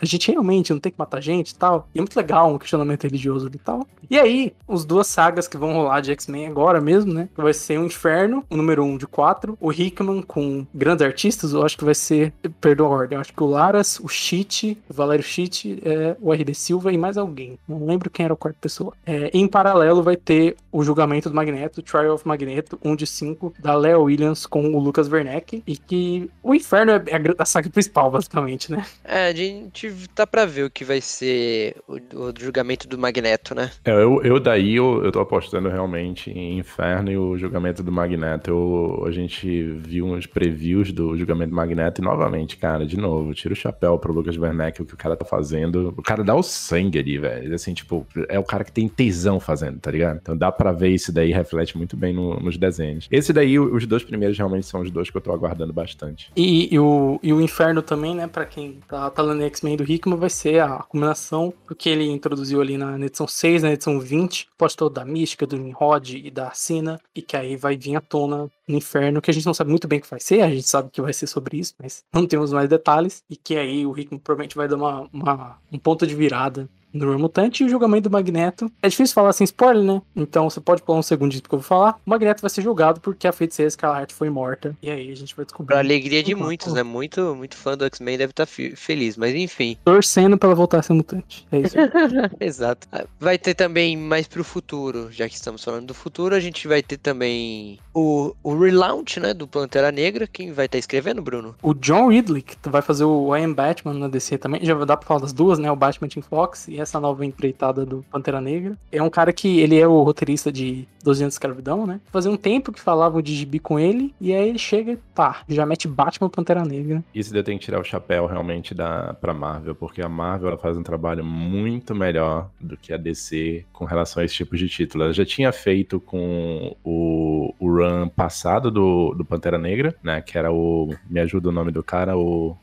a gente realmente não tem que matar gente e tal? E é muito legal um questionamento religioso e tal. E aí, os duas sagas que vão rolar de X-Men agora mesmo, né? Vai ser o Inferno, o número 1 um de 4. O Hickman com grandes artistas, eu acho que vai ser. Perdão a ordem, eu acho que o Laras, o Cheat, o Valério Cheat, é, o RD Silva e mais alguém. Não lembro quem era a quarta pessoa. É, em paralelo, vai ter o julgamento do Magneto, Trial of Magneto, 1 de 5, da Leo Williams com o Lucas Werneck. E que o Inferno é a, a saga principal, basicamente, né? É, a gente tá pra ver o que vai ser o, o julgamento do Magneto, né? É, eu, eu daí eu, eu tô apostando realmente em Inferno e o julgamento do Magneto. Eu, a gente viu uns previews do julgamento do Magneto e novamente, cara, de novo, tira o chapéu pro Lucas Werneck, o que o cara tá fazendo. O cara dá o sangue ali, velho. Assim, tipo, é o cara que tem tesão fazendo, tá ligado? Então dá pra ver isso daí, reflete muito bem no- nos desenhos. Esse daí, os dois primeiros realmente são os dois que eu tô aguardando bastante. E, e o, e o Inferno também, né, pra quem tá, tá X-Men do Hickman, vai ser a combinação do que ele introduziu ali na, na edição 6, na edição 20, postou da Mística, do Nimrod e da Sina, e que aí vai vir à tona no Inferno, que a gente não sabe muito bem o que vai ser, a gente sabe que vai ser sobre isso, mas não temos mais detalhes, e que aí o Hickman provavelmente vai dar uma, uma- um ponto de virada no Mutante e o julgamento do Magneto. É difícil falar sem spoiler, né? Então você pode pular um segundinho porque eu vou falar. O Magneto vai ser julgado porque a feiticeira Escarlate foi morta. E aí a gente vai descobrir. Pra alegria de muitos, né? Muito, muito fã do X-Men deve estar feliz, mas enfim. [LAUGHS] Torcendo pra ela voltar a ser mutante. É isso. [LAUGHS] Exato. Ah, Vai ter também mais pro futuro, já que estamos falando do futuro, a gente vai ter também o, o relaunch, né, do Pantera Negra. Quem vai estar escrevendo, Bruno? O John Ridley, que vai fazer o I Am Batman na DC também, já dar pra falar das duas, né? O Batman Team Fox e essa nova empreitada do Pantera Negra. É um cara que ele é o roteirista de 12 anos de escravidão, né? Fazia um tempo que falavam de gibi com ele, e aí ele chega e pá, já mete Batman Pantera Negra. Isso daí tenho que tirar o chapéu realmente da, pra Marvel, porque a Marvel ela faz um trabalho muito melhor do que a DC com relação a esse tipo de título. Ela já tinha feito com o, o run passado do, do Pantera Negra, né? Que era o. Me ajuda o nome do cara, o,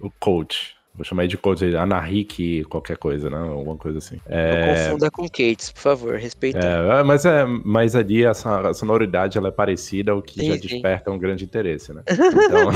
o Coach. Vou chamar ele de Coach, Anarrique, qualquer coisa, né? Alguma coisa assim. Não É, confunda com Kates, por favor, respeita. é, mas, é, mas ali a, so- a sonoridade ela é parecida, o que Sim, já sim. desperta um grande interesse, né? [LAUGHS] Então,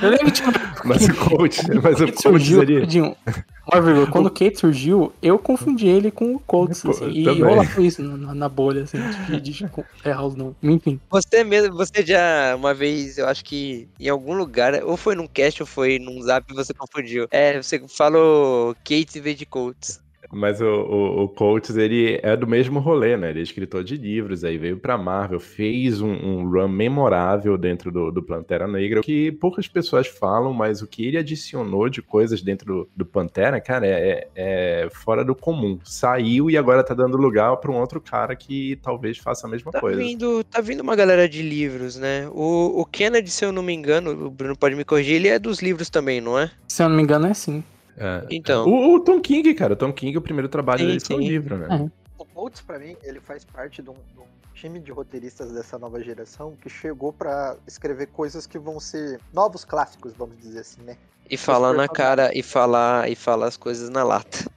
Eu lembro de [LAUGHS] mas o coach, mas o Kate coach surgiu, seria. vírgula, [LAUGHS] quando o Kate surgiu, eu confundi ele com o Colts, assim, e também. rolava isso na, na bolha, assim, de, de, de errar os nomes. Enfim, Você mesmo, você já, uma vez, eu acho que em algum lugar, ou foi num cast ou foi num zap, você confundiu. É, você falou Kate em vez de Colts. Mas o, o, o Coates, ele é do mesmo rolê, né? Ele é escritor de livros, aí veio pra Marvel, fez um, um run memorável dentro do, do Pantera Negra, que poucas pessoas falam, mas o que ele adicionou de coisas dentro do, do Pantera, cara, é, é fora do comum. Saiu e agora tá dando lugar pra um outro cara que talvez faça a mesma Tá coisa. vindo, tá vindo uma galera de livros, né? O, o Kennedy, se eu não me engano, o Bruno pode me corrigir, ele é dos livros também, não é? se eu não me engano, é assim. É. Então. O, o Tom King, cara, o Tom King, o primeiro trabalho Sim, dele foi um sim. livro, né? É. O Boltz, pra mim, ele faz parte de um, de um time de roteiristas dessa nova geração que chegou pra escrever coisas que vão ser novos clássicos, vamos dizer assim, né? E falar na cara, e falar, e falar as coisas na lata.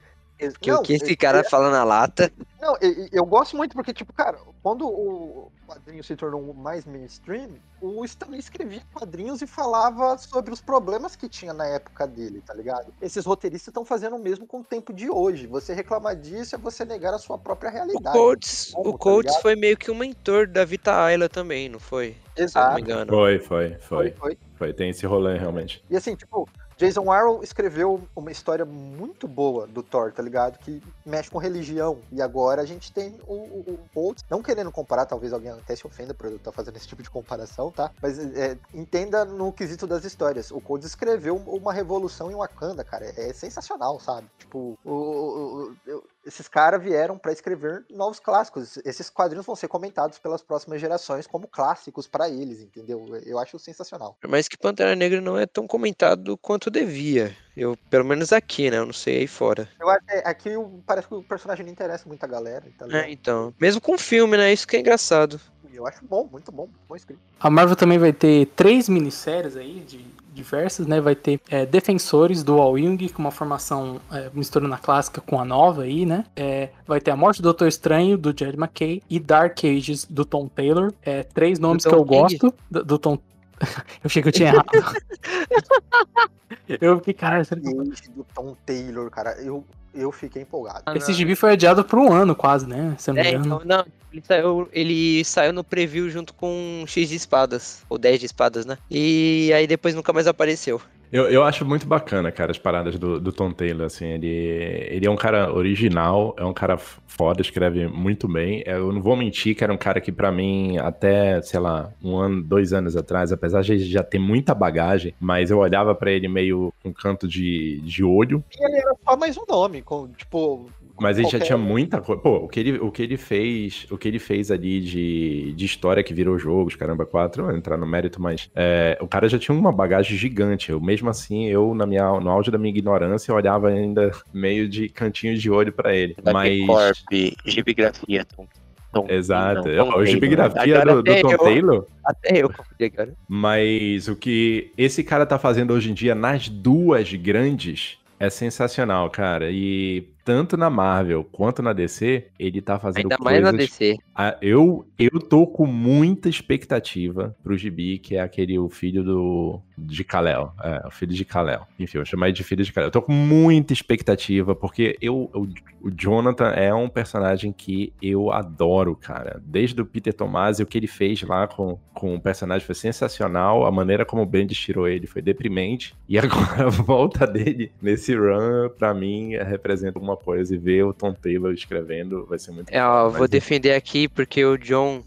Que o que esse cara fala na lata. Não, e- e eu gosto muito porque, tipo, cara, quando o quadrinho se tornou mais mainstream, o Stan Lee escrevia quadrinhos e falava sobre os problemas que tinha na época dele, tá ligado? Esses roteiristas estão fazendo o mesmo com o tempo de hoje. Você reclamar disso é você negar a sua própria O realidade. Coates, Como, o tá Coates ligado? foi meio que um mentor da Vita Ayla também, não foi? Se eu não Exato. me engano. Foi, foi, Foi, foi, foi. foi. Tem esse rolê, realmente. E assim, tipo, Jason Aaron escreveu uma história muito boa do Thor, tá ligado? Que mexe com religião. E agora a gente tem o, o, o não querendo comparar, talvez alguém até se ofenda por eu estar fazendo esse tipo de comparação, tá? Mas é, entenda no quesito das histórias. O Cold escreveu uma revolução em Wakanda, cara. É sensacional, sabe? Tipo, o- o- o- eu- esses caras vieram pra escrever novos clássicos. Esses quadrinhos vão ser comentados pelas próximas gerações como clássicos pra eles, entendeu? Eu acho sensacional. Mais que Pantera Negra não é tão comentado quanto devia. Eu, pelo menos aqui, né? Eu não sei aí fora. Eu acho que aqui o- parece que o personagem não interessa muito a galera. Tá? É, então. Mesmo com filme, né? Isso que é engraçado. Eu acho bom, muito bom, bom escrito. A Marvel também vai ter três minisséries aí, de diversas, né? Vai ter é, Defensores do Al Jung, com uma formação é, misturando a clássica com a nova aí, né? É, vai ter A Morte do Doutor Estranho, do Jed McKay, e Dark Ages, do Tom Taylor. É, três nomes que eu King? gosto. Do, do Tom... [LAUGHS] eu achei que eu tinha errado. [LAUGHS] eu fiquei, caralho, será que... Do Tom Taylor, cara, eu, eu fiquei empolgado. Esse gibi foi adiado por um ano quase, né? Se eu não me É, engano. então, não. Ele saiu, ele saiu no preview junto com X de espadas. Ou 10 de espadas, né? E aí depois nunca mais apareceu. Eu, eu acho muito bacana, cara, as paradas do, do Tom Taylor, assim, ele, ele é um cara original, é um cara foda, escreve muito bem. É, Eu não vou mentir que era um cara que, pra mim, até, sei lá, um ano, dois anos atrás, apesar de já ter muita bagagem, mas eu olhava pra ele meio com canto de, de olho, E ele era só mais um nome, com, tipo. Mas ele já tinha muita coisa. Pô, o que ele, o que ele fez, o que ele fez ali de, de história que virou jogos, caramba, quatro, não vou entrar no mérito, mas é, o cara já tinha uma bagagem gigante. Eu, mesmo assim, eu, na minha, no auge da minha ignorância, eu olhava ainda meio de cantinho de olho pra ele. Da mas. Corp, gibigrafia, Tom. Tom. Exato. Não, Tom Taylor. gibigrafia do, do Tom eu- Taylor. Até eu confundi agora. Mas o que esse cara tá fazendo hoje em dia nas duas grandes é sensacional, cara. E tanto na Marvel quanto na DC, ele tá fazendo Ainda coisas... mais na DC. Ah, eu, eu tô com muita expectativa pro Gibi, que é aquele o filho do de Kal-El. É, o filho de Kal-El. Enfim, eu chamei de filho de Kal-El. Eu tô com muita expectativa, porque eu, o, o Jonathan é um personagem que eu adoro, cara. Desde o Peter Tomasi, o que ele fez lá com, com o personagem foi sensacional. A maneira como o Bendis tirou ele foi deprimente. E [LAUGHS] agora a volta dele nesse run, pra mim, representa uma coisa. E ver o Tom Taylor escrevendo vai ser muito É, ó, vou defender aqui porque o John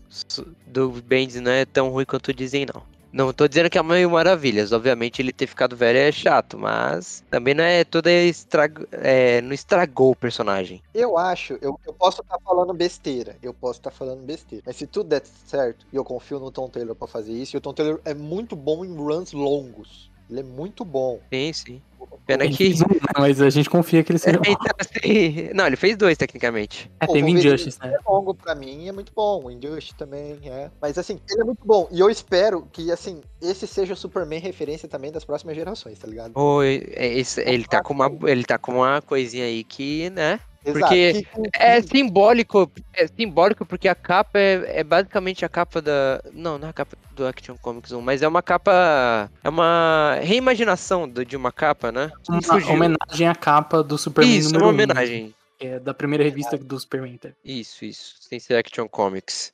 do Bendis não é tão ruim quanto dizem, não. Não tô dizendo que é mil maravilhas. Obviamente ele ter ficado velho é chato, mas também não é toda estrago, é, não estragou o personagem. Eu acho, eu, eu posso estar falando besteira, eu posso estar falando besteira. Mas se tudo der certo, e eu confio no Tom Taylor pra fazer isso, e o Tom Taylor é muito bom em runs longos. Ele é muito bom. Sim, sim. Pena Ele que. fez um, né, Mas a gente confia que ele seja bom. Então, assim, Não, ele fez dois tecnicamente. É, Pô, teve Injustice, né? É longo pra mim, é muito bom. O Injustice também é. Mas assim, ele é muito bom. E eu espero que, assim, esse seja o Superman referência também das próximas gerações, tá ligado? Oi, é, esse- ele tá com uma, ele tá com uma coisinha aí que, né? Exato. Porque Que- que- É simbólico, é simbólico porque a capa é, é basicamente a capa da. Não, não é a capa do Action Comics 1, mas é uma capa. É uma reimaginação do- de uma capa, né? Uma Fugiu. homenagem à capa do Superman Isso, número uma um, homenagem. que é da primeira revista do Superman. tá? Isso, isso. Sem ser Action Comics.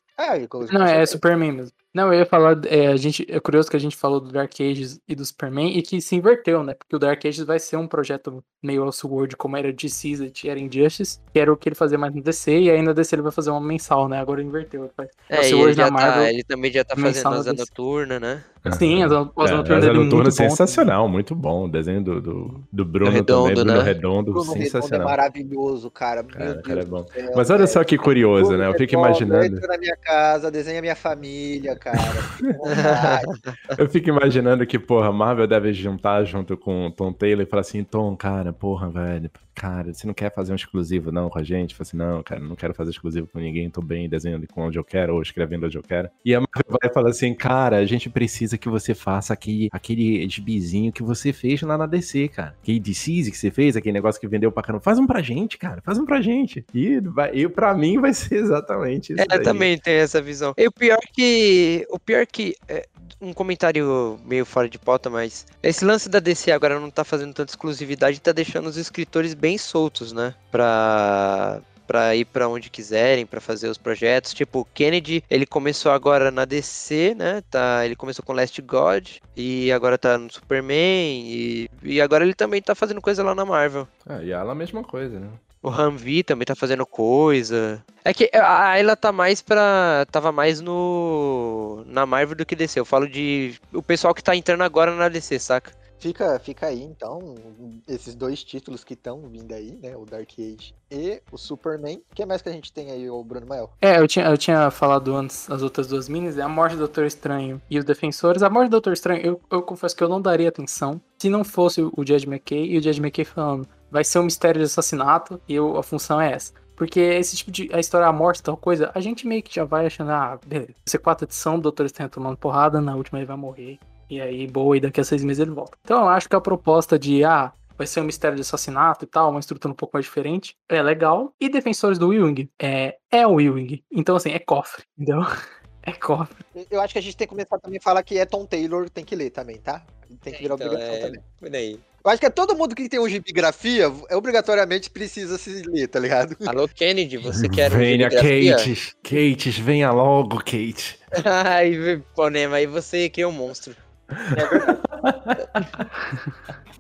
Com- Não, é Superman mesmo. Não, eu ia falar, é, a gente, é curioso que a gente falou do Dark Ages e do Superman e que se inverteu, né? Porque o Dark Ages vai ser um projeto meio Elseworld, como era DC e era Injustice, que era o que ele fazia mais no DC, e aí na DC ele vai fazer uma mensal, né? Agora inverteu. ele faz- É, e ele, já na Marvel, tá, ele também já tá fazendo desse. Noturna, né? Sim, as, as É, noturnas Asa dele Noturna muito bom. sensacional, muito bom. O desenho do, do, do Bruno Redondo, também, Bruno né? Redondo, Bruno Redondo é sensacional. maravilhoso, cara. Meu Cara, Deus cara, é bom. céu, Mas olha só que curioso, Bruno né? Eu fico Redondo, imaginando, Entra na minha casa, desenha minha família, cara. [LAUGHS] Eu fico imaginando que, porra, Marvel deve juntar junto com o Tom Taylor e falar assim, Tom, cara, porra, velho, cara, você não quer fazer um exclusivo não com a gente? Fala assim, não, cara, não quero fazer exclusivo com ninguém, tô bem desenhando com onde eu quero ou escrevendo onde eu quero. E a Marvel vai falar assim, cara, a gente precisa que você faça aquele, aquele gibizinho que você fez lá na DC, cara. Aquele DC's que você fez, aquele negócio que vendeu pra caramba. Faz um pra gente, cara, faz um pra gente. E, vai, e pra mim vai ser [LAUGHS] exatamente isso É, também tem essa visão. E o pior que. O pior que. é, um comentário meio fora de pauta, mas. Esse lance da DC agora não tá fazendo tanta exclusividade, tá deixando os escritores bem soltos, né? Pra. Pra ir pra onde quiserem, pra fazer os projetos. Tipo, o Kennedy, ele começou agora na DC, né? Tá, ele começou com Last God e agora tá no Superman. E, e agora ele também tá fazendo coisa lá na Marvel. Ah, e ela a mesma coisa, né? O Humvee também tá fazendo coisa. É que a Ayla tá mais pra. Tava mais no. Na Marvel do que DC. Eu falo de. O pessoal que tá entrando agora na DC, saca? Fica, fica aí, então, esses dois títulos que estão vindo aí, né? O Dark Age e o Superman. O que mais que a gente tem aí, o Bruno Mael? É, eu tinha, eu tinha falado antes as outras duas minis, é a morte do Doutor Estranho e os Defensores. A morte do Doutor Estranho, eu, eu confesso que eu não daria atenção se não fosse o Judge McKay e o Judge McKay falando, vai ser um mistério de assassinato e eu- a função é essa. Porque esse tipo de. A história, a morte, tal coisa, a gente meio que já vai achando, ah, beleza. Ser quatro edição, o Doutor Estranho tomando porrada, na última ele vai morrer. E aí, boa, e daqui a seis meses ele volta. Então eu acho que a proposta de, ah, vai ser um mistério de assassinato e tal, uma estrutura um pouco mais diferente, é legal. E Defensores do Ewing, é, é o Ewing. Então, assim, é cofre, entendeu? [LAUGHS] É cofre. Eu acho que a gente tem que começar também a falar que é Tom Taylor, tem que ler também, tá? Tem que virar Então, obrigação é, também. Por aí. Eu acho que é todo mundo que tem um gibigrafia, é obrigatoriamente precisa se ler, tá ligado? [LAUGHS] Alô, Kennedy, você quer um venha? Kate. Kate, venha logo, Kate. [LAUGHS] Ai, Ponema, aí você cria um monstro.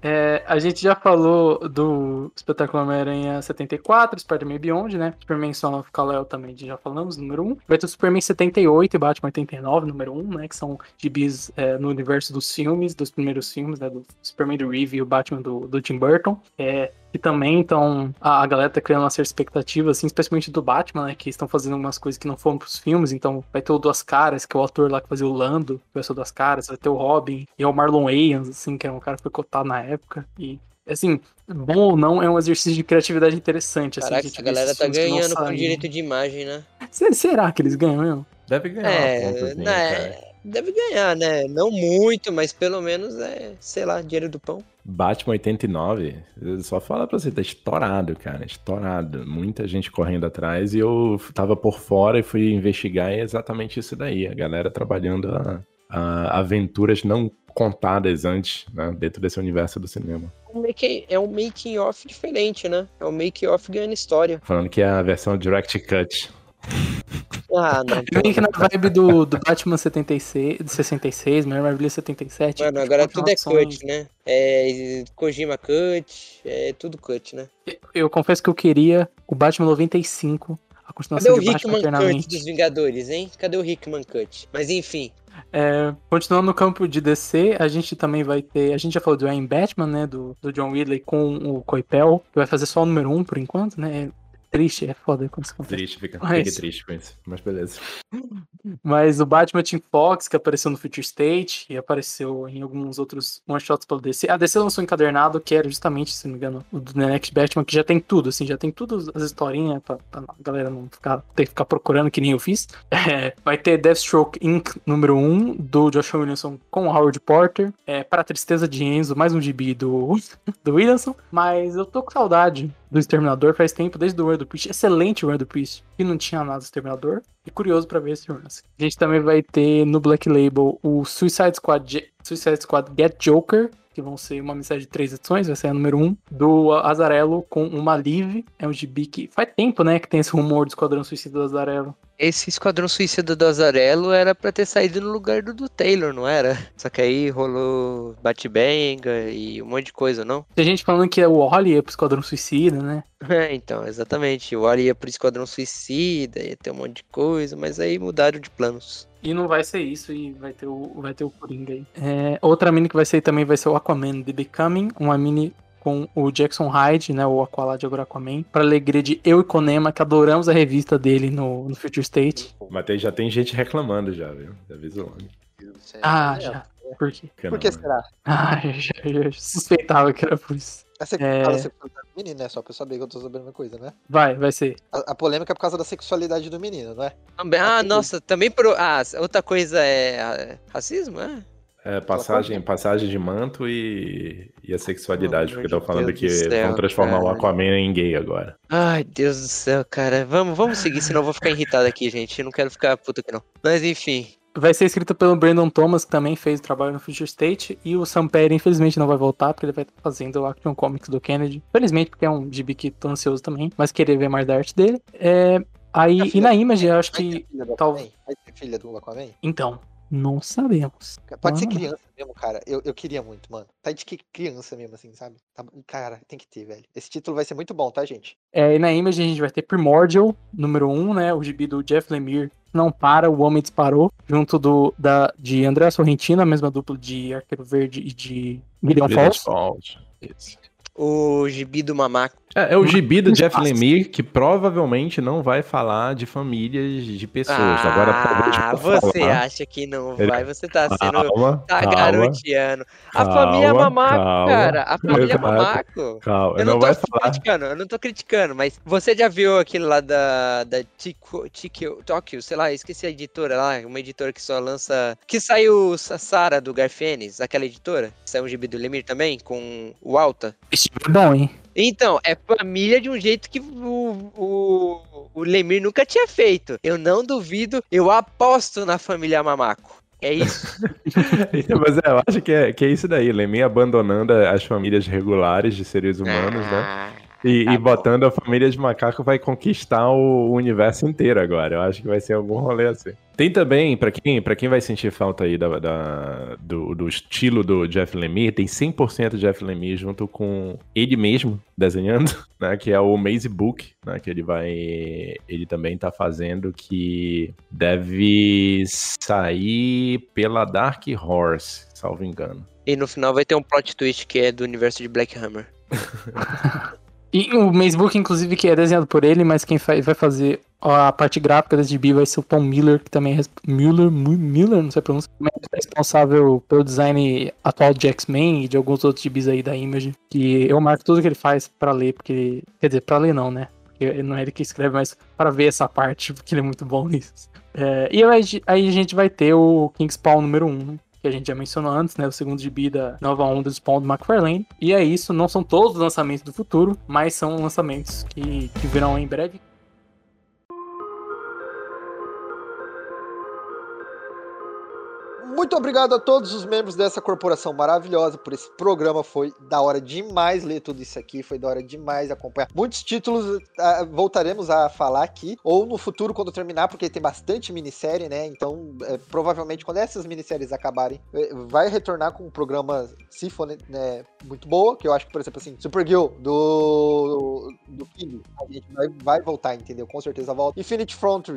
É, a gente já falou do Espetáculo Homem-Aranha 74, Spider-Man Beyond, né? Superman Son of Kal-El também já falamos, número 1. Vai ter o Superman 78 e Batman 89, número 1, né? Que são gibis é, no universo dos filmes, dos primeiros filmes, né? Do Superman do Reeve e o Batman do, do Tim Burton. É, e também, então, a, a galera tá criando uma certa expectativa, assim, especialmente do Batman, né? Que estão fazendo algumas coisas que não foram pros filmes. Então, vai ter o Duas Caras, que é o ator lá que fazia o Lando, que vai ser o Duas Caras. Vai ter o Robin e é o Marlon Wayans, assim, que é um cara que foi cotado na época. E assim, bom ou não, é um exercício de criatividade interessante. Assim, gente essa ver galera tá que ganhando com saem. direito de imagem, né? Se- Será que eles ganham mesmo? Deve ganhar É, né. Deve ganhar, né? Não muito, mas pelo menos é, sei lá, dinheiro do pão. Batman 89, eu só fala pra você, tá estourado, cara, estourado. Muita gente correndo atrás e eu tava por fora e fui investigar e é exatamente isso daí. A galera trabalhando a, a aventuras não contadas antes, né, dentro desse universo do cinema. É um making off diferente, né? É um make off ganhando história. Falando que é a versão Direct Cut. Ah, não. Meio que na vibe do, do Batman 76, de 66, Mulher Maravilha 77. Mano, agora tudo é cut, né? É Kojima cut, é tudo cut, né? Eu confesso que eu queria o Batman 95, a Cadê continuação o de Batman Hickman cut dos Vingadores, hein? Cadê o Hickman cut? Mas enfim, É, continuando no campo de DC, a gente também vai ter. A gente já falou do Iron Batman, né? Do, do John Ridley com o Coipel, que vai fazer só o número 1 um por enquanto, né? Triste, é foda quando isso acontece. Triste, fica, Mas- fiquei triste com isso, mas beleza. Mas o Batman Team Fox, que apareceu no Future State e apareceu em alguns outros one-shots pelo DC. A DC lançou um encadernado que era justamente, se não me engano, o do The Next Batman, que já tem tudo, assim, já tem todas as historinhas pra, pra a galera não ficar, ter que ficar procurando, que nem eu fiz. [LAUGHS] É, vai ter Deathstroke Inc. número 1, do Joshua Williamson com o Howard Porter. É, para a tristeza de Enzo, mais um gibi do, [LAUGHS] do Williamson. Mas eu tô com saudade do Exterminador faz tempo, desde o World of Peace. Excelente World of Peace, que não tinha nada do Exterminador. E curioso pra ver esse romance. A gente também vai ter no Black Label o Suicide Squad, Suicide Squad Get Joker, que vão ser uma mensagem de três edições, vai ser a número um, do Azarello com uma Live. É um gibi que faz tempo, né, que tem esse rumor do Esquadrão Suicida do Azarello. esse Esquadrão Suicida do Azarello era pra ter saído no lugar do, do Taylor, não era? Só que aí rolou Batbenga e um monte de coisa, não? Tem gente falando que o Oli ia pro Esquadrão Suicida, né? É, então, exatamente. O Wally ia pro Esquadrão Suicida, ia ter um monte de coisa, mas aí mudaram de planos. E não vai ser isso, e vai ter o, vai ter o Coringa aí. É, outra mini que vai ser também vai ser o Aquaman The Becoming, uma mini com o Jackson Hyde, né, o Aqualad agora Aquaman, pra alegria de eu e Conema, que adoramos a revista dele no, no Future State. Mas tem- já tem gente reclamando já, viu? Já aviso logo. Ah, já. Por quê? Por que né? será? Ah, eu já, eu já suspeitava que era por isso. É sexu- É. sexualidade do menino, né? Só pra eu saber que eu tô sabendo uma coisa, né? Vai, vai ser. A, a polêmica é por causa da sexualidade do menino, não é? Também- Ah, Aqui- nossa, também pro. Ah, outra coisa é ah, racismo, é? É, passagem, passagem de manto e, e a sexualidade, Pelo porque estão falando Deus que céu, vão transformar o cara. Aquaman em gay agora. Ai, Deus do céu, cara. Vamos, vamos seguir, senão eu vou ficar irritado aqui, gente. Eu não quero ficar puto aqui, não. Mas enfim. Vai ser escrita pelo Brandon Thomas, que também fez o trabalho no Future State. E o Sam Perry, infelizmente, não vai voltar, porque ele vai estar fazendo o Action Comics do Kennedy. Felizmente, porque é um gibi que tô ansioso também, mas querer ver mais da arte dele. É, aí, e na Image, eu acho que. filha do tal- Aquaman? Vai ter filha do Aquaman? Então, não sabemos. Pode ser Ah. criança mesmo, cara. Eu, eu queria muito, mano. Tá de que criança mesmo, assim, sabe? Tá- Cara, tem que ter, velho. Esse título vai ser muito bom, tá, gente? É, e na Image a gente vai ter Primordial, número 1, né? O gibi do Jeff Lemire. Não para, o homem disparou. Junto do, da, de André Sorrentino, a mesma dupla de Arqueiro Verde e de Gideon Falls. Falls. O gibi do mamaco. É, é o gibi do Jeff. Lemire que provavelmente não vai falar de famílias de pessoas. Agora, Ah, por você falar. acha que não Ele- vai? Você tá sendo. Calma, Tá calma, garoteando. A calma, família Mamaco, calma. cara. A família Exato. Mamaco. calma. Eu não, não, tô criticando, eu não tô criticando, mas você já viu aquele lá da, da Tico, Tikio, Tóquio, sei lá, esqueci a editora lá, uma editora que só lança. Que saiu Sa- Sara do Garfênis, aquela editora. Saiu um gibi do Lemir também, com o Alta. Gibi é bom, hein? Então, é família de um jeito que o, o, o Lemir nunca tinha feito. Eu não duvido, eu aposto na família Mamaco. É isso. [LAUGHS] [LAUGHS] Mas é, eu acho que é, que é isso daí. Lemir abandonando as famílias regulares de seres humanos, né? E, tá e botando a família de macaco vai conquistar o, o universo inteiro agora. Eu acho que vai ser algum rolê assim. Tem também, pra quem, pra quem vai sentir falta aí da, da- do, do estilo do Jeff Lemire, tem 100% Jeff Lemire junto com ele mesmo desenhando, [LAUGHS] né? Que é o Maze Book, né? Que ele vai. Ele também tá fazendo, que deve sair pela Dark Horse, salvo engano. E no final vai ter um plot twist que é do universo de Black Hammer. [LAUGHS] E o Macebook, inclusive, que é desenhado por ele, mas quem vai fazer a parte gráfica desse gibi vai ser o Tom Miller, que também é Miller, Miller, não sei a pronúncia, é responsável pelo design atual de X-Men e de alguns outros gibis aí da Image, que eu marco tudo que ele faz pra ler, porque, quer dizer, pra ler não, né? Porque não é ele que escreve, mas para ver essa parte, [LAUGHS] porque ele é muito bom nisso. É, e aí, aí, a gente vai ter o Kingspawn número 1, que a gente já mencionou antes, né? O segundo gibi da nova onda do Spawn do McFarlane. E é isso, não são todos os lançamentos do futuro, mas são lançamentos que, que virão em breve. Muito obrigado a todos os membros dessa corporação maravilhosa por esse programa. Foi da hora demais ler tudo isso aqui, foi da hora demais acompanhar. Muitos títulos uh, voltaremos a falar aqui, ou no futuro, quando terminar, porque tem bastante minissérie, né? Então, é, provavelmente, quando essas minisséries acabarem, é, vai retornar com um programa, for né, muito boa, que eu acho que, por exemplo, assim, Supergirl do, do King, a gente vai, vai voltar, entendeu? Com certeza volta. Infinite Front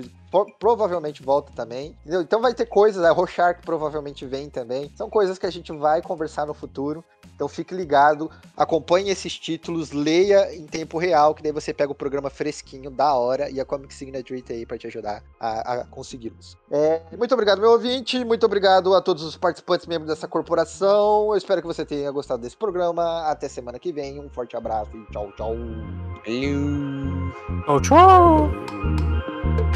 provavelmente volta também, entendeu? Então vai ter coisas, a Rorschach provavelmente vem também. São coisas que a gente vai conversar no futuro. Então fique ligado, acompanhe esses títulos, leia em tempo real, que daí você pega o programa fresquinho, da hora, e a Comic Signature aí para te ajudar a, a consegui-los. É, muito obrigado, meu ouvinte, muito obrigado a todos os participantes membros dessa corporação. Eu espero que você tenha gostado desse programa. Até semana que vem. Um forte abraço e tchau, tchau. Valeu. Tchau, tchau.